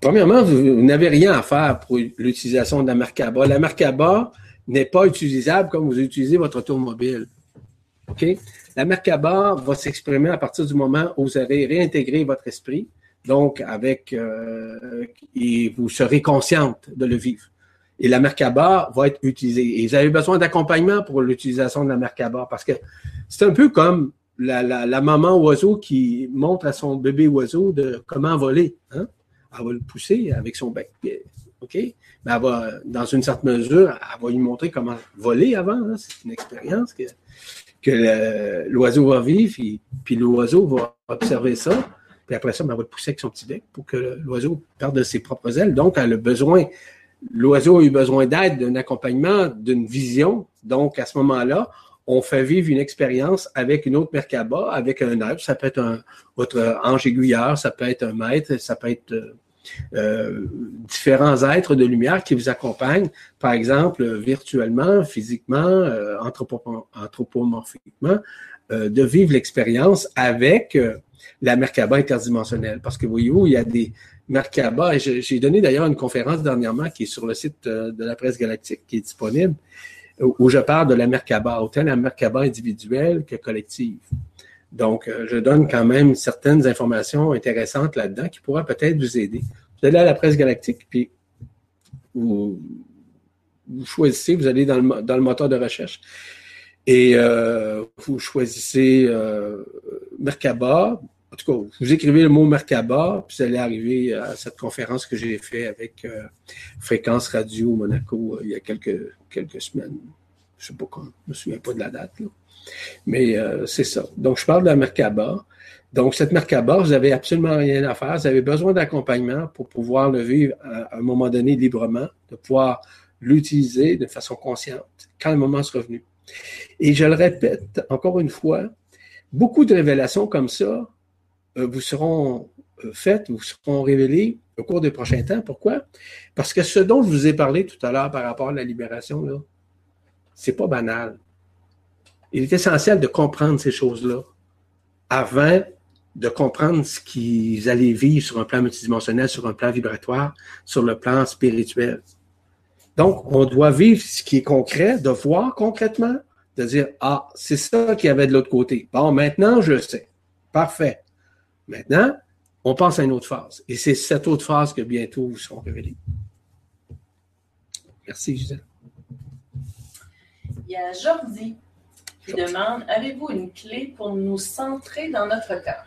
Premièrement, vous, n'avez rien à faire pour l'utilisation de la Merkaba. La Merkaba n'est pas utilisable comme vous utilisez votre automobile. OK? La Merkaba va s'exprimer à partir du moment où vous avez réintégré votre esprit, donc avec euh, et vous serez consciente de le vivre. Et la Merkaba va être utilisée. Et vous avez besoin d'accompagnement pour l'utilisation de la Merkaba parce que c'est un peu comme la, maman oiseau qui montre à son bébé oiseau de comment voler. Hein? Elle va le pousser avec son bec. OK? Va, dans une certaine mesure, elle va lui montrer comment voler avant. Hein? C'est une expérience que, que l'oiseau va vivre, puis, l'oiseau va observer ça. Puis après ça, ben, elle va le pousser avec son petit bec pour que l'oiseau perde de ses propres ailes. Donc, elle a besoin, l'oiseau a eu besoin d'aide, d'un accompagnement, d'une vision. Donc, à ce moment-là, on fait vivre une expérience avec une autre Merkaba, avec un être. Ça peut être un, votre ange aiguilleur, ça peut être un maître, ça peut être euh, euh, différents êtres de lumière qui vous accompagnent, par exemple, virtuellement, physiquement, euh, anthropomorphiquement, de vivre l'expérience avec la Merkaba interdimensionnelle. Parce que voyez-vous, il y a des Merkaba, j'ai donné d'ailleurs une conférence dernièrement qui est sur le site euh, de la presse galactique, qui est disponible, où je parle de la Merkaba, autant la Merkaba individuelle que collective. Donc, euh, je donne quand même certaines informations intéressantes là-dedans qui pourraient peut-être vous aider. Vous allez à la presse galactique, puis vous, choisissez, vous allez dans le, moteur de recherche et euh, vous choisissez euh, Merkaba. En tout cas, vous écrivez le mot Merkaba, puis vous allez arriver à cette conférence que j'ai faite avec euh, Fréquence Radio Monaco il y a quelques, quelques semaines. Je ne sais pas quand, je me souviens pas de la date. Là. Mais c'est ça. Donc, je parle de la Merkaba. Donc, cette Merkaba, vous n'avez absolument rien à faire. Vous avez besoin d'accompagnement pour pouvoir le vivre à, un moment donné librement, de pouvoir l'utiliser de façon consciente quand le moment sera venu. Et je le répète encore une fois, beaucoup de révélations comme ça euh, vous seront euh, faites, vous seront révélées au cours des prochains temps. Pourquoi? Parce que ce dont je vous ai parlé tout à l'heure par rapport à la libération, là, c'est pas banal. Il est essentiel de comprendre ces choses-là avant de comprendre ce qu'ils allaient vivre sur un plan multidimensionnel, sur un plan vibratoire, sur le plan spirituel. Donc, on doit vivre ce qui est concret, de voir concrètement, de dire, ah, c'est ça qu'il y avait de l'autre côté. Bon, maintenant, je sais. Parfait. Maintenant, on passe à une autre phase. Et c'est cette autre phase que bientôt vous seront révélées. Merci, Gisèle. Il y a Jordi qui demande Avez-vous une clé pour nous centrer dans notre cas?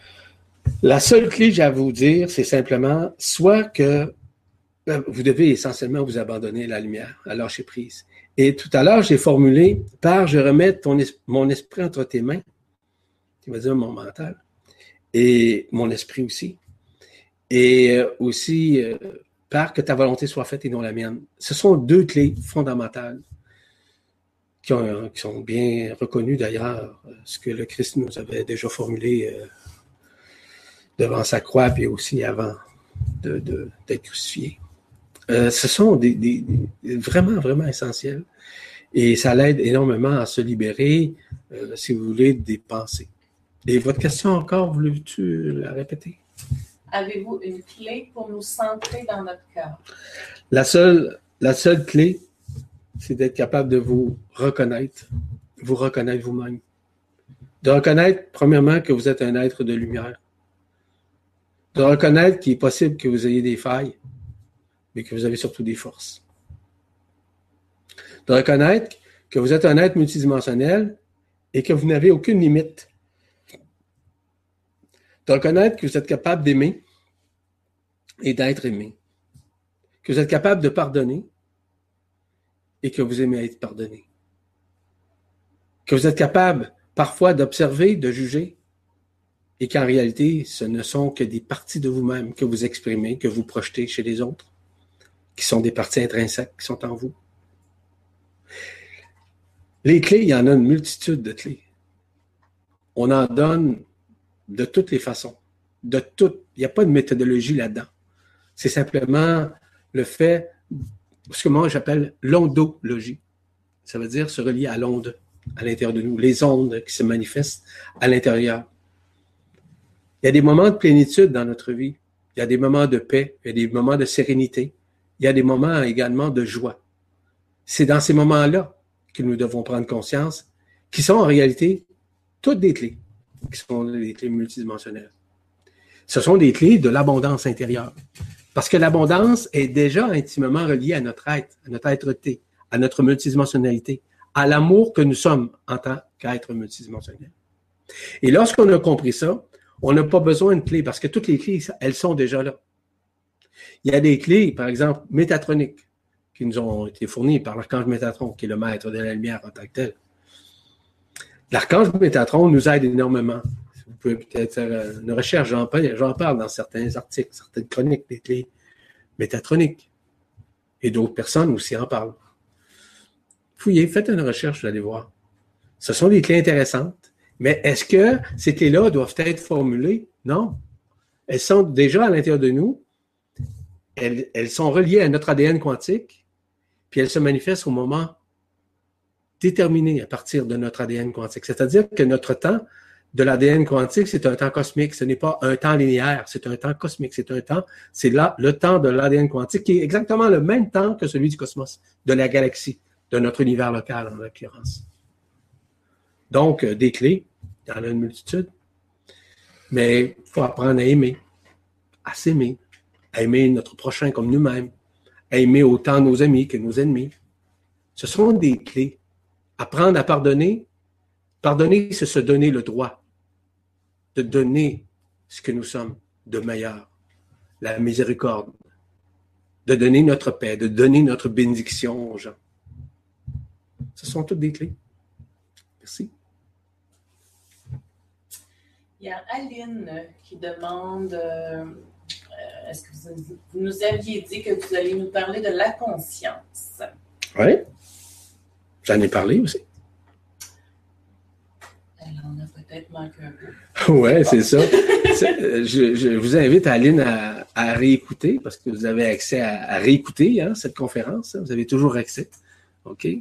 La seule clé, j'ai à vous dire, c'est simplement soit que euh, vous devez essentiellement vous abandonner à la lumière, à lâcher prise. Et tout à l'heure, j'ai formulé par je remets mon esprit entre tes mains, qui veut dire mon mental, et mon esprit aussi. Et euh, aussi euh, par que ta volonté soit faite et non la mienne. Ce sont deux clés fondamentales qui, qui sont bien reconnues d'ailleurs, ce que le Christ nous avait déjà formulé devant sa croix, puis aussi avant d'être de, crucifié. Euh, ce sont des, vraiment, vraiment essentiels. Et ça l'aide énormément à se libérer, euh, si vous voulez, des pensées. Et votre question encore, voulez-tu la répéter? Avez-vous une clé pour nous centrer dans notre cœur? La seule, la seule clé, c'est d'être capable de vous reconnaître, vous reconnaître vous-même. De reconnaître, premièrement, que vous êtes un être de lumière. De reconnaître qu'il est possible que vous ayez des failles, mais que vous avez surtout des forces. De reconnaître que vous êtes un être multidimensionnel et que vous n'avez aucune limite. De reconnaître que vous êtes capable d'aimer et d'être aimé. Que vous êtes capable de pardonner et que vous aimez être pardonné. Que vous êtes capable parfois d'observer, de juger et qu'en réalité, ce ne sont que des parties de vous-même que vous exprimez, que vous projetez chez les autres qui sont des parties intrinsèques qui sont en vous. Les clés, il y en a une multitude de clés. On en donne de toutes les façons. De toutes. Il n'y a pas de méthodologie là-dedans. C'est simplement le fait, ce que moi j'appelle l'ondologie. Ça veut dire se relier à l'onde à l'intérieur de nous, les ondes qui se manifestent à l'intérieur. Il y a des moments de plénitude dans notre vie. Il y a des moments de paix, il y a des moments de sérénité, il y a des moments également de joie. C'est dans ces moments-là que nous devons prendre conscience, qui sont en réalité toutes des clés, qui sont des clés multidimensionnelles. Ce sont des clés de l'abondance intérieure. Parce que l'abondance est déjà intimement reliée à notre être, à notre être-té, à notre multidimensionnalité, à l'amour que nous sommes en tant qu'être multidimensionnel. Et lorsqu'on a compris ça, on n'a pas besoin de clés parce que toutes les clés, elles sont déjà là. Il y a des clés, par exemple, métatroniques, qui nous ont été fournies par l'archange Métatron, qui est le maître de la lumière en tant que tel. L'archange Métatron nous aide énormément. Pouvez peut-être faire une recherche, j'en parle, dans certains articles, certaines chroniques des clés métatroniques. Et d'autres personnes aussi en parlent. Fouillez, faites une recherche, vous allez voir. Ce sont des clés intéressantes, mais est-ce que ces clés-là doivent être formulées? Non. Elles sont déjà à l'intérieur de nous elles, sont reliées à notre ADN quantique, puis elles se manifestent au moment déterminé à partir de notre ADN quantique. C'est-à-dire que notre temps de l'ADN quantique, c'est un temps cosmique. Ce n'est pas un temps linéaire, c'est un temps cosmique. C'est un temps, c'est là le temps de l'ADN quantique qui est exactement le même temps que celui du cosmos, de la galaxie, de notre univers local en l'occurrence. Donc, euh, des clés, il y a une multitude. Mais il faut apprendre à aimer, à s'aimer, à aimer notre prochain comme nous-mêmes, à aimer autant nos amis que nos ennemis. Ce sont des clés. Apprendre à pardonner. Pardonner, c'est se donner le droit de donner ce que nous sommes de meilleur, la miséricorde, de donner notre paix, de donner notre bénédiction aux gens. Ce sont toutes des clés. Merci. Il y a Aline qui demande euh, est-ce que vous, nous aviez dit que vous alliez nous parler de la conscience? Oui. J'en ai parlé aussi. Elle en a peut-être un peu. oui, c'est ça. je, vous invite, Aline, à, réécouter parce que vous avez accès à, réécouter hein, cette conférence. Vous avez toujours accès. OK? Euh,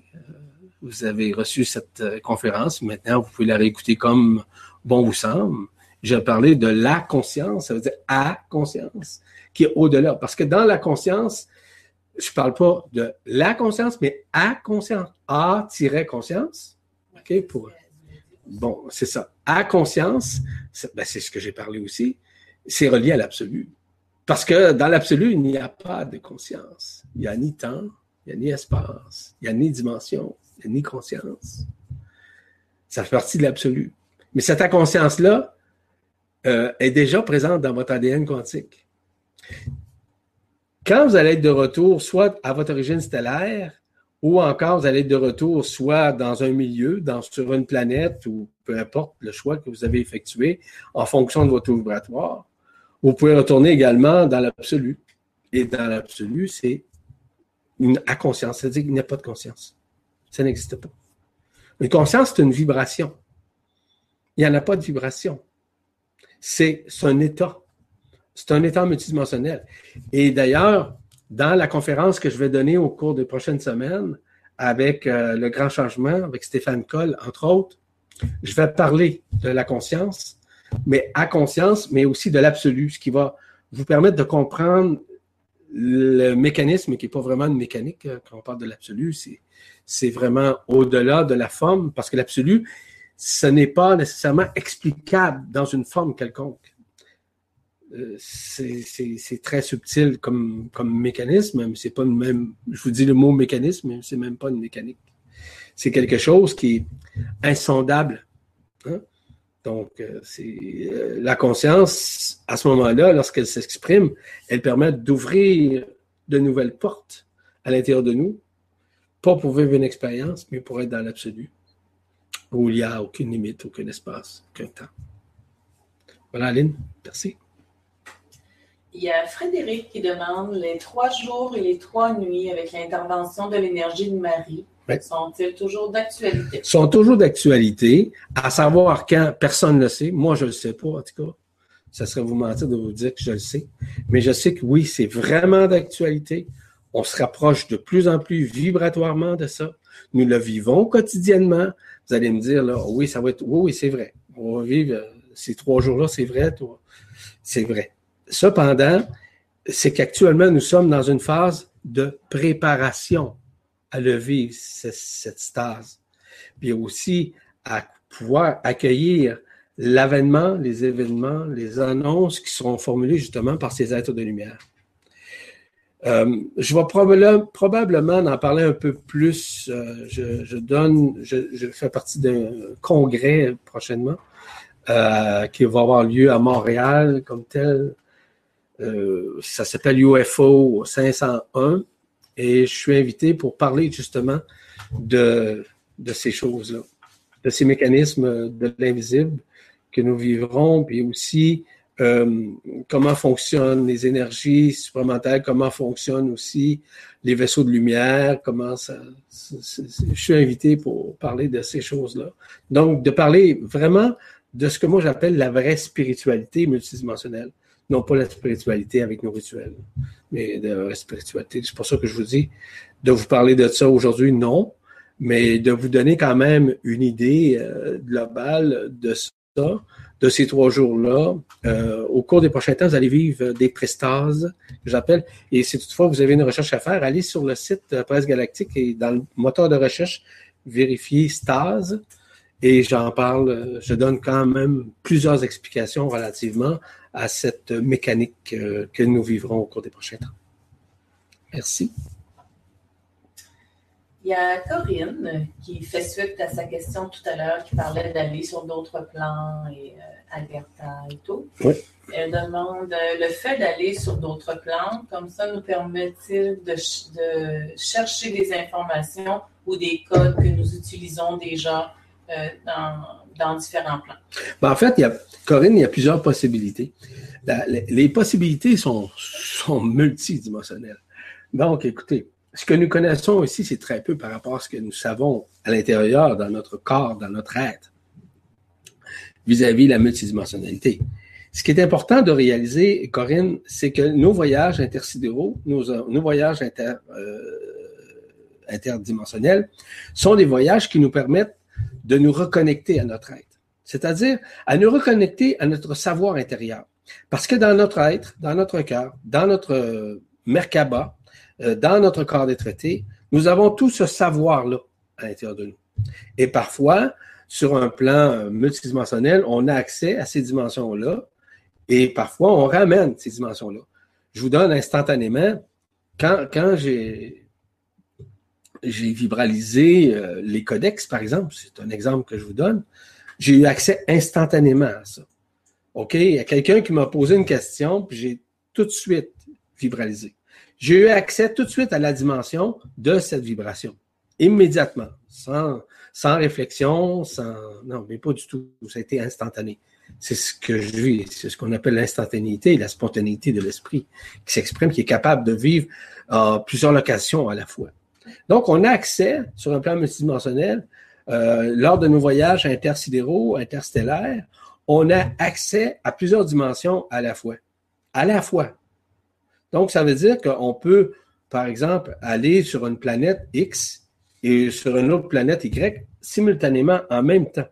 vous avez reçu cette euh, conférence. Maintenant, vous pouvez la réécouter comme bon vous semble. J'ai parlé de la conscience, ça veut dire à conscience, qui est au-delà. Parce que dans la conscience, je ne parle pas de la conscience, mais à conscience. A-conscience. OK? Pour, bon, c'est ça. À conscience, ben, c'est ce que j'ai parlé aussi, c'est relié à l'absolu. Parce que dans l'absolu, il n'y a pas de conscience. Il n'y a ni temps, il n'y a ni espace, il n'y a ni dimension, il n'y a ni conscience. Ça fait partie de l'absolu. Mais cette conscience-là euh, est déjà présente dans votre ADN quantique. Quand vous allez être de retour, soit à votre origine stellaire, ou encore vous allez être de retour soit dans un milieu, dans, sur une planète, ou peu importe le choix que vous avez effectué en fonction de votre vibratoire, vous pouvez retourner également dans l'absolu. Et dans l'absolu, c'est à conscience, c'est-à-dire qu'il n'y a pas de conscience. Ça n'existe pas. Une conscience, c'est une vibration. Il n'y en a pas de vibration. C'est un état. C'est un état multidimensionnel. Et d'ailleurs, dans la conférence que je vais donner au cours des prochaines semaines, avec euh, le grand changement, avec Stéphane Coll, entre autres, je vais parler de la conscience, mais à conscience, mais aussi de l'absolu, ce qui va vous permettre de comprendre le mécanisme qui n'est pas vraiment une mécanique euh, quand on parle de l'absolu, c'est vraiment au-delà de la forme, parce que l'absolu, ce n'est pas nécessairement explicable dans une forme quelconque. Euh, c'est très subtil comme, mécanisme, c'est pas même. Je vous dis le mot mécanisme, mais c'est même pas une mécanique. C'est quelque chose qui est insondable. Hein. Donc, euh, euh, la conscience, à ce moment-là, lorsqu'elle s'exprime, elle permet d'ouvrir de nouvelles portes à l'intérieur de nous, pas pour vivre une expérience, mais pour être dans l'absolu où il n'y a aucune limite, aucun espace, aucun temps. Voilà, Aline, merci. Il y a Frédéric qui demande les trois jours et les trois nuits avec l'intervention de l'énergie de Marie. Sont-ils toujours d'actualité? Sont toujours d'actualité. À savoir quand, personne ne le sait. Moi, je ne le sais pas, en tout cas. Ça serait vous mentir de vous dire que je le sais. Mais je sais que oui, c'est vraiment d'actualité. On se rapproche de plus en plus vibratoirement de ça. Nous le vivons quotidiennement. Vous allez me dire, là, oui, ça va être, oui, oui, c'est vrai. On va vivre euh, ces trois jours-là, c'est vrai, toi. C'est vrai. Cependant, c'est qu'actuellement, nous sommes dans une phase de préparation à le vivre, cette stase. Puis aussi à pouvoir accueillir l'avènement, les événements, les annonces qui seront formulées justement par ces êtres de lumière. Euh, je vais probablement, en parler un peu plus. Euh, je, donne, je, fais partie d'un congrès prochainement euh, qui va avoir lieu à Montréal comme tel. Ça s'appelle UFO 501 et je suis invité pour parler justement de, de ces choses-là, de ces mécanismes de l'invisible que nous vivrons, puis aussi euh, comment fonctionnent les énergies supplémentaires, comment fonctionnent aussi les vaisseaux de lumière, comment ça. je suis invité pour parler de ces choses-là. Donc, de parler vraiment de ce que moi j'appelle la vraie spiritualité multidimensionnelle. Non pas la spiritualité avec nos rituels, mais de la spiritualité. C'est pour ça que je vous dis de vous parler de ça aujourd'hui, non, mais de vous donner quand même une idée euh, globale de ce de ces trois jours-là. Euh, au cours des prochains temps, vous allez vivre des prestases, que j'appelle. Et si toutefois vous avez une recherche à faire, allez sur le site Presse Galactique et dans le moteur de recherche, vérifiez Stase. Et j'en parle, je donne quand même plusieurs explications relativement à cette mécanique euh, que nous vivrons au cours des prochains temps. Merci. Il y a Corinne qui fait suite à sa question tout à l'heure qui parlait d'aller sur d'autres plans et euh, Alberta et tout. Oui. Elle demande euh, le fait d'aller sur d'autres plans, comme ça nous permet-il de, de, chercher des informations ou des codes que nous utilisons déjà euh, dans, dans, différents plans? Ben, en fait, Corinne, il y a plusieurs possibilités. Les, possibilités sont, sont multidimensionnelles. Donc, écoutez, ce que nous connaissons ici, c'est très peu par rapport à ce que nous savons à l'intérieur, dans notre corps, dans notre être, vis-à-vis de la multidimensionnalité. Ce qui est important de réaliser, Corinne, c'est que nos voyages intersidéraux, nos, voyages euh, interdimensionnels, sont des voyages qui nous permettent de nous reconnecter à notre être, c'est-à-dire à nous reconnecter à notre savoir intérieur. Parce que dans notre être, dans notre cœur, dans notre Merkaba, euh, dans notre corps des traités, nous avons tout ce savoir-là à l'intérieur de nous. Et parfois, sur un plan multidimensionnel, on a accès à ces dimensions-là et parfois on ramène ces dimensions-là. Je vous donne instantanément, quand, quand j'ai, j'ai vibralisé euh, les codex, par exemple, c'est un exemple que je vous donne, j'ai eu accès instantanément à ça. OK? Il y a quelqu'un qui m'a posé une question, puis j'ai tout de suite vibralisé. J'ai eu accès tout de suite à la dimension de cette vibration, immédiatement, sans, sans réflexion, sans... Non, mais pas du tout. Ça a été instantané. C'est ce que je vis, c'est ce qu'on appelle l'instantanéité, la spontanéité de l'esprit qui s'exprime, qui est capable de vivre à plusieurs locations à la fois. Donc, on a accès sur un plan multidimensionnel, euh, lors de nos voyages intersidéraux, interstellaires, on a accès à plusieurs dimensions à la fois. À la fois. Donc, ça veut dire qu'on peut, par exemple, aller sur une planète X et sur une autre planète Y simultanément en même temps.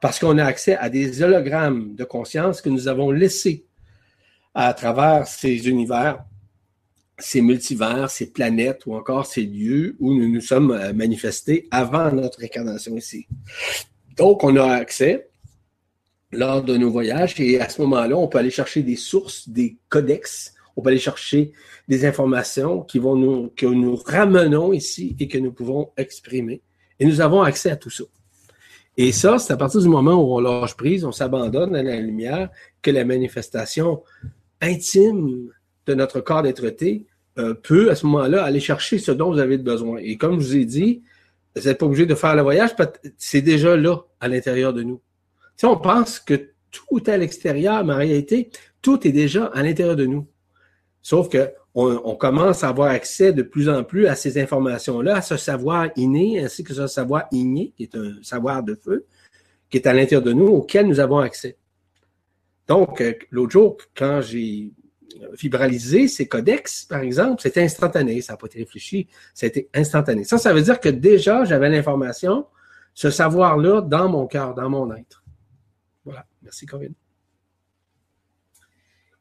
Parce qu'on a accès à des hologrammes de conscience que nous avons laissés à travers ces univers, ces multivers, ces planètes ou encore ces lieux où nous nous sommes euh, manifestés avant notre incarnation ici. Donc, on a accès lors de nos voyages. Et à ce moment-là, on peut aller chercher des sources, des codex. On peut aller chercher des informations qui vont nous, que nous ramenons ici et que nous pouvons exprimer. Et nous avons accès à tout ça. Et ça, c'est à partir du moment où on lâche prise, on s'abandonne à la lumière, que la manifestation intime de notre corps d'être-té euh, peut, à ce moment-là, aller chercher ce dont vous avez besoin. Et comme je vous ai dit, vous n'êtes pas obligé de faire le voyage, c'est déjà là, à l'intérieur de nous. Si on pense que tout est à l'extérieur, mais en réalité, tout est déjà à l'intérieur de nous. Sauf que on, commence à avoir accès de plus en plus à ces informations-là, à ce savoir inné, ainsi que ce savoir igné, qui est un savoir de feu, qui est à l'intérieur de nous, auquel nous avons accès. Donc, euh, l'autre jour, quand j'ai vibralisé ces codex, par exemple, c'était instantané, ça n'a pas été réfléchi, c'était instantané. Ça, ça veut dire que déjà, j'avais l'information, ce savoir-là, dans mon cœur, dans mon être. Voilà. Merci, Corinne.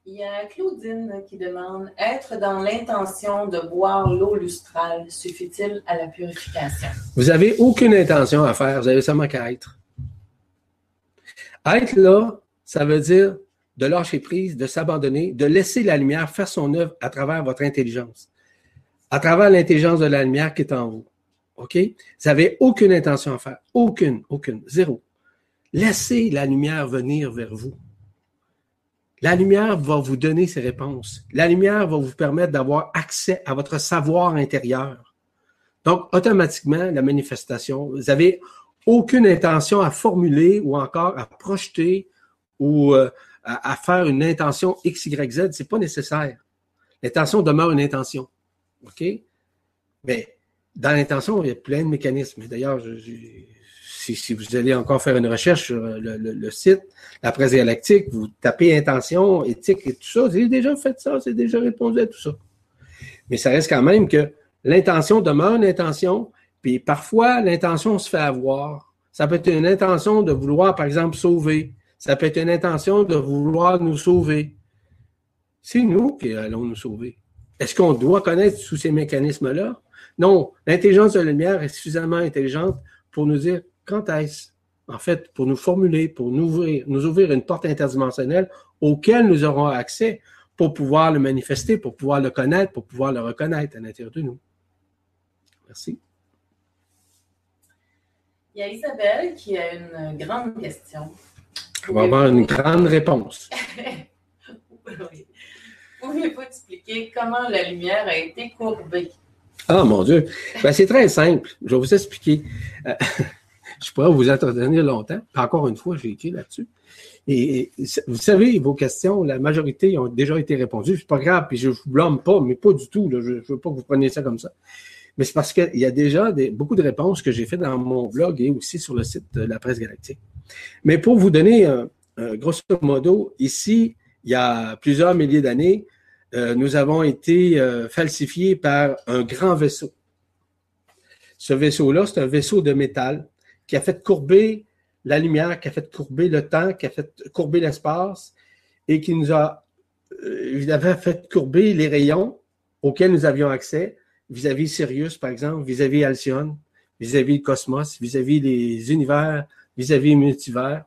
Il y a Claudine qui demande Être dans l'intention de boire l'eau lustrale suffit-il à la purification Vous n'avez aucune intention à faire, vous avez seulement qu'à être. Être là, ça veut dire de lâcher prise, de s'abandonner, de laisser la lumière faire son œuvre à travers votre intelligence, à travers l'intelligence de la lumière qui est en vous. OK? Vous n'avez aucune intention à faire. Aucune, aucune, zéro. Laissez la lumière venir vers vous. La lumière va vous donner ses réponses. La lumière va vous permettre d'avoir accès à votre savoir intérieur. Donc, automatiquement, la manifestation, vous n'avez aucune intention à formuler ou encore à projeter ou euh, à, faire une intention X, Y, Z. C'est pas nécessaire. L'intention demeure une intention. OK? Mais dans l'intention, il y a plein de mécanismes. D'ailleurs, j'ai si, vous allez encore faire une recherche sur le, site, la presse galactique, vous tapez intention, éthique et tout ça, j'ai déjà fait ça, c'est déjà répondu à tout ça. Mais ça reste quand même que l'intention demeure une intention, puis parfois l'intention se fait avoir Ça peut être une intention de vouloir, par exemple, sauver. Ça peut être une intention de vouloir nous sauver. C'est nous qui allons nous sauver. Est-ce qu'on doit connaître tous ces mécanismes-là? Non, l'intelligence de la lumière est suffisamment intelligente pour nous dire quand est-ce, en fait, pour nous formuler, pour nous ouvrir, nous ouvrir une porte interdimensionnelle auquel nous aurons accès pour pouvoir le manifester, pour pouvoir le connaître, pour pouvoir le reconnaître à l'intérieur de nous. Merci. Il y a Isabelle qui a une grande question. On va avoir une grande réponse. oui. Pouvez-vous expliquer comment la lumière a été courbée? Ah, mon Dieu. Ben, c'est très simple. Je vais vous expliquer. Euh, je pourrais vous entretenir longtemps. Encore une fois, j'ai écrit là-dessus. Et, vous savez, vos questions, la majorité ont déjà été répondues. C'est pas grave, puis je vous blâme pas, mais pas du tout. Je ne veux pas que vous preniez ça comme ça. Mais c'est parce qu'il y a déjà beaucoup de réponses que j'ai faites dans mon blog et aussi sur le site de la presse galactique. Mais pour vous donner, un grosso modo, ici, il y a plusieurs milliers d'années, euh, nous avons été euh, falsifiés par un grand vaisseau. Ce vaisseau-là, c'est un vaisseau de métal qui a fait courber la lumière, qui a fait courber le temps, qui a fait courber l'espace et qui nous a euh, fait courber les rayons auxquels nous avions accès vis-à-vis Sirius, par exemple, vis-à-vis Alcyone, vis-à-vis le cosmos, vis-à-vis les univers, vis-à-vis multivers,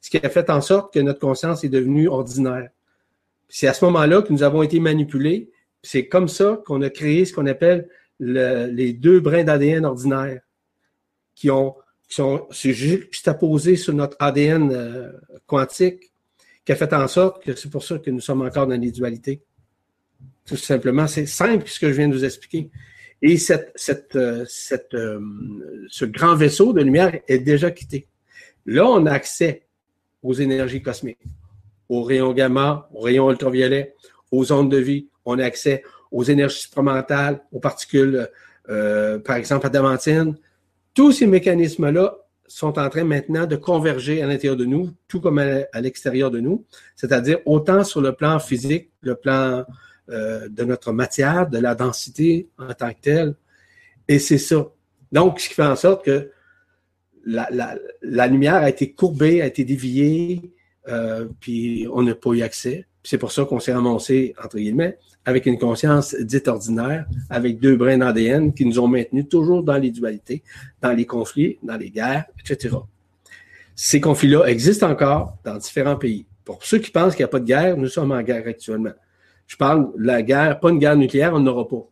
ce qui a fait en sorte que notre conscience est devenue ordinaire. C'est à ce moment-là que nous avons été manipulés. C'est comme ça qu'on a créé ce qu'on appelle les deux brins d'ADN ordinaires qui, ont, qui sont juxtaposés sur notre ADN euh, quantique, qui a fait en sorte que c'est pour ça que nous sommes encore dans les dualités. Tout simplement, c'est simple ce que je viens de vous expliquer. Et cette, cette, euh, cette, euh, ce grand vaisseau de lumière est déjà quitté. Là, on a accès aux énergies cosmiques aux rayons gamma, aux rayons ultraviolets, aux ondes de vie. On a accès aux énergies supramentales, aux particules, euh, par exemple, adamantine. Tous ces mécanismes-là sont en train maintenant de converger à l'intérieur de nous, tout comme à, l'extérieur de nous, c'est-à-dire autant sur le plan physique, le plan euh, de notre matière, de la densité en tant que telle. Et c'est ça. Donc, ce qui fait en sorte que la, lumière a été courbée, a été déviée, euh, puis on n'a pas eu accès. C'est pour ça qu'on s'est ramassé, entre guillemets, avec une conscience dite ordinaire, avec deux brins d'ADN qui nous ont maintenus toujours dans les dualités, dans les conflits, dans les guerres, etc. Ces conflits-là existent encore dans différents pays. Pour ceux qui pensent qu'il n'y a pas de guerre, nous sommes en guerre actuellement. Je parle de la guerre, pas une guerre nucléaire, on n'aura pas.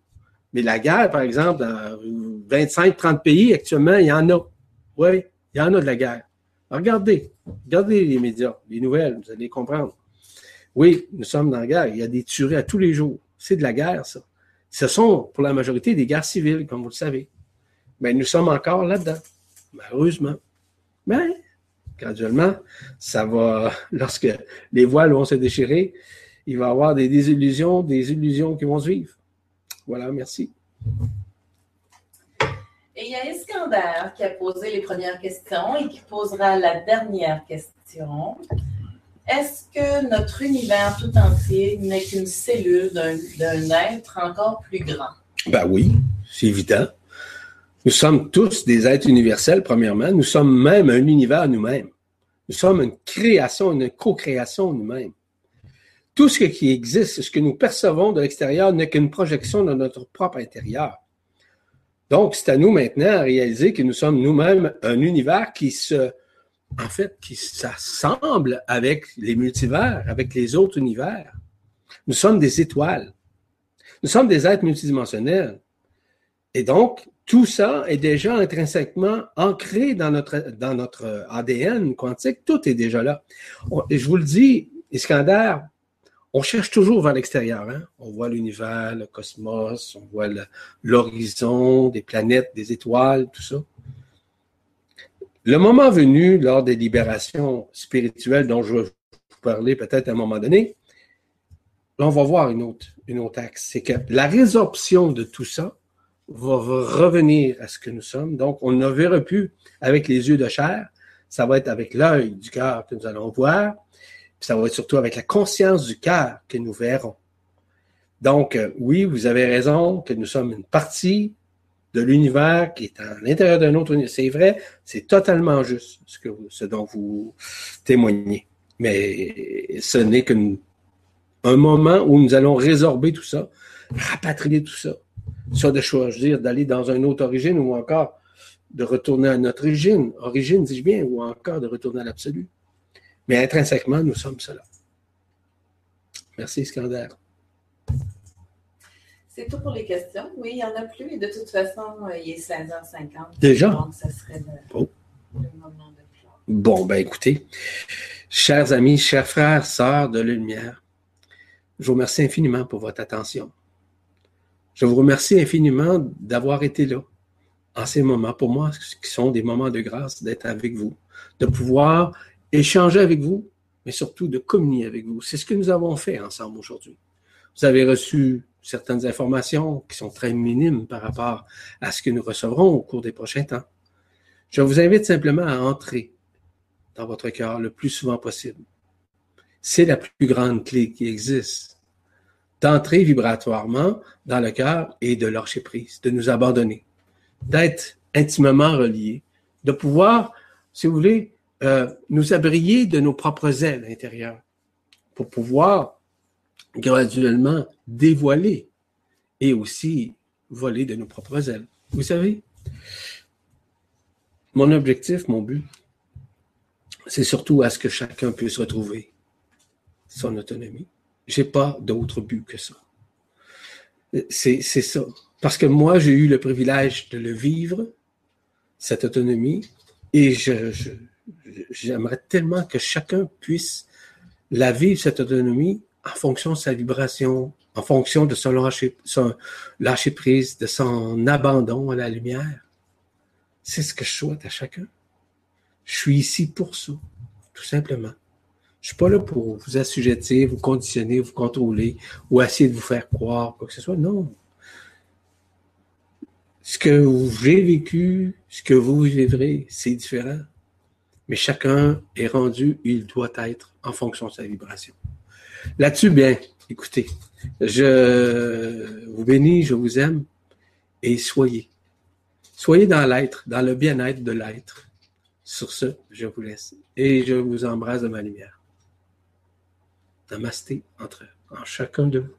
Mais la guerre, par exemple, dans 25-30 pays actuellement, il y en a. Oui, il y en a de la guerre. Regardez, regardez les médias, les nouvelles, vous allez comprendre. Oui, nous sommes dans la guerre. Il y a des tueries à tous les jours. C'est de la guerre, ça. Ce sont, pour la majorité, des guerres civiles, comme vous le savez. Mais nous sommes encore là-dedans, malheureusement. Mais, graduellement, ça va, lorsque les voiles vont se déchirer, il va y avoir des désillusions, des illusions qui vont se vivre. Voilà, merci. Et il y a Iskander qui a posé les premières questions et qui posera la dernière question. Est-ce que notre univers tout entier n'est qu'une cellule d'un être encore plus grand? Ben oui, c'est évident. Nous sommes tous des êtres universels, premièrement. Nous sommes même un univers nous-mêmes. Nous sommes une création, une co-création nous-mêmes. Tout ce qui existe, ce que nous percevons de l'extérieur n'est qu'une projection de notre propre intérieur. Donc, c'est à nous maintenant à réaliser que nous sommes nous-mêmes un univers qui se, en fait, qui s'assemble avec les multivers, avec les autres univers. Nous sommes des étoiles. Nous sommes des êtres multidimensionnels. Et donc, tout ça est déjà intrinsèquement ancré dans notre, dans notre ADN quantique. Tout est déjà là. Je vous le dis, Iskander, on cherche toujours vers l'extérieur. Hein? On voit l'univers, le cosmos, on voit l'horizon, des planètes, des étoiles, tout ça. Le moment venu, lors des libérations spirituelles dont je vais vous parler peut-être à un moment donné, là, on va voir une autre, une autre axe. C'est que la résorption de tout ça va revenir à ce que nous sommes. Donc, on ne verra plus avec les yeux de chair. Ça va être avec l'œil du cœur que nous allons voir ça va être surtout avec la conscience du cœur que nous verrons. Donc, euh, oui, vous avez raison que nous sommes une partie de l'univers qui est à l'intérieur d'un autre univers. C'est vrai, c'est totalement juste ce, que, dont vous témoignez. Mais ce n'est qu'un moment où nous allons résorber tout ça, rapatrier tout ça. Soit de choisir d'aller dans une autre origine ou encore de retourner à notre origine. Origine, dis-je bien, ou encore de retourner à l'absolu. Mais intrinsèquement, nous sommes cela. Merci, Iskander. C'est tout pour les questions. Oui, il n'y en a plus. Et de toute façon, euh, il est 16h50. Déjà? Donc, ça serait le, le moment de. Bon, ben écoutez, chers amis, chers frères, sœurs de la lumière, je vous remercie infiniment pour votre attention. Je vous remercie infiniment d'avoir été là en ces moments, pour moi, qui sont des moments de grâce, d'être avec vous, de pouvoir échanger avec vous, mais surtout de communier avec vous. C'est ce que nous avons fait ensemble aujourd'hui. Vous avez reçu certaines informations qui sont très minimes par rapport à ce que nous recevrons au cours des prochains temps. Je vous invite simplement à entrer dans votre cœur le plus souvent possible. C'est la plus grande clé qui existe. D'entrer vibratoirement dans le cœur et de lâcher prise, de nous abandonner, d'être intimement reliés, de pouvoir, si vous voulez, euh, nous abrier de nos propres ailes intérieures pour pouvoir graduellement dévoiler et aussi voler de nos propres ailes. Vous savez, mon objectif, mon but, c'est surtout à ce que chacun puisse retrouver son autonomie. J'ai pas d'autre but que ça. C'est, ça. Parce que moi, j'ai eu le privilège de le vivre, cette autonomie, et je, j'aimerais tellement que chacun puisse la vivre, cette autonomie, en fonction de sa vibration, en fonction de son lâcher, prise, de son abandon à la lumière. C'est ce que je souhaite à chacun. Je suis ici pour ça, tout simplement. Je suis pas là pour vous assujettir, vous conditionner, vous contrôler ou essayer de vous faire croire quoi que ce soit. Non. Ce que j'ai vécu, ce que vous vivrez, c'est différent. Mais chacun est rendu, il doit être en fonction de sa vibration. Là-dessus, bien, écoutez, je vous bénis, je vous aime et soyez. Soyez dans l'être, dans le bien-être de l'être. Sur ce, je vous laisse et je vous embrasse de ma lumière. Namasté entre en chacun de vous.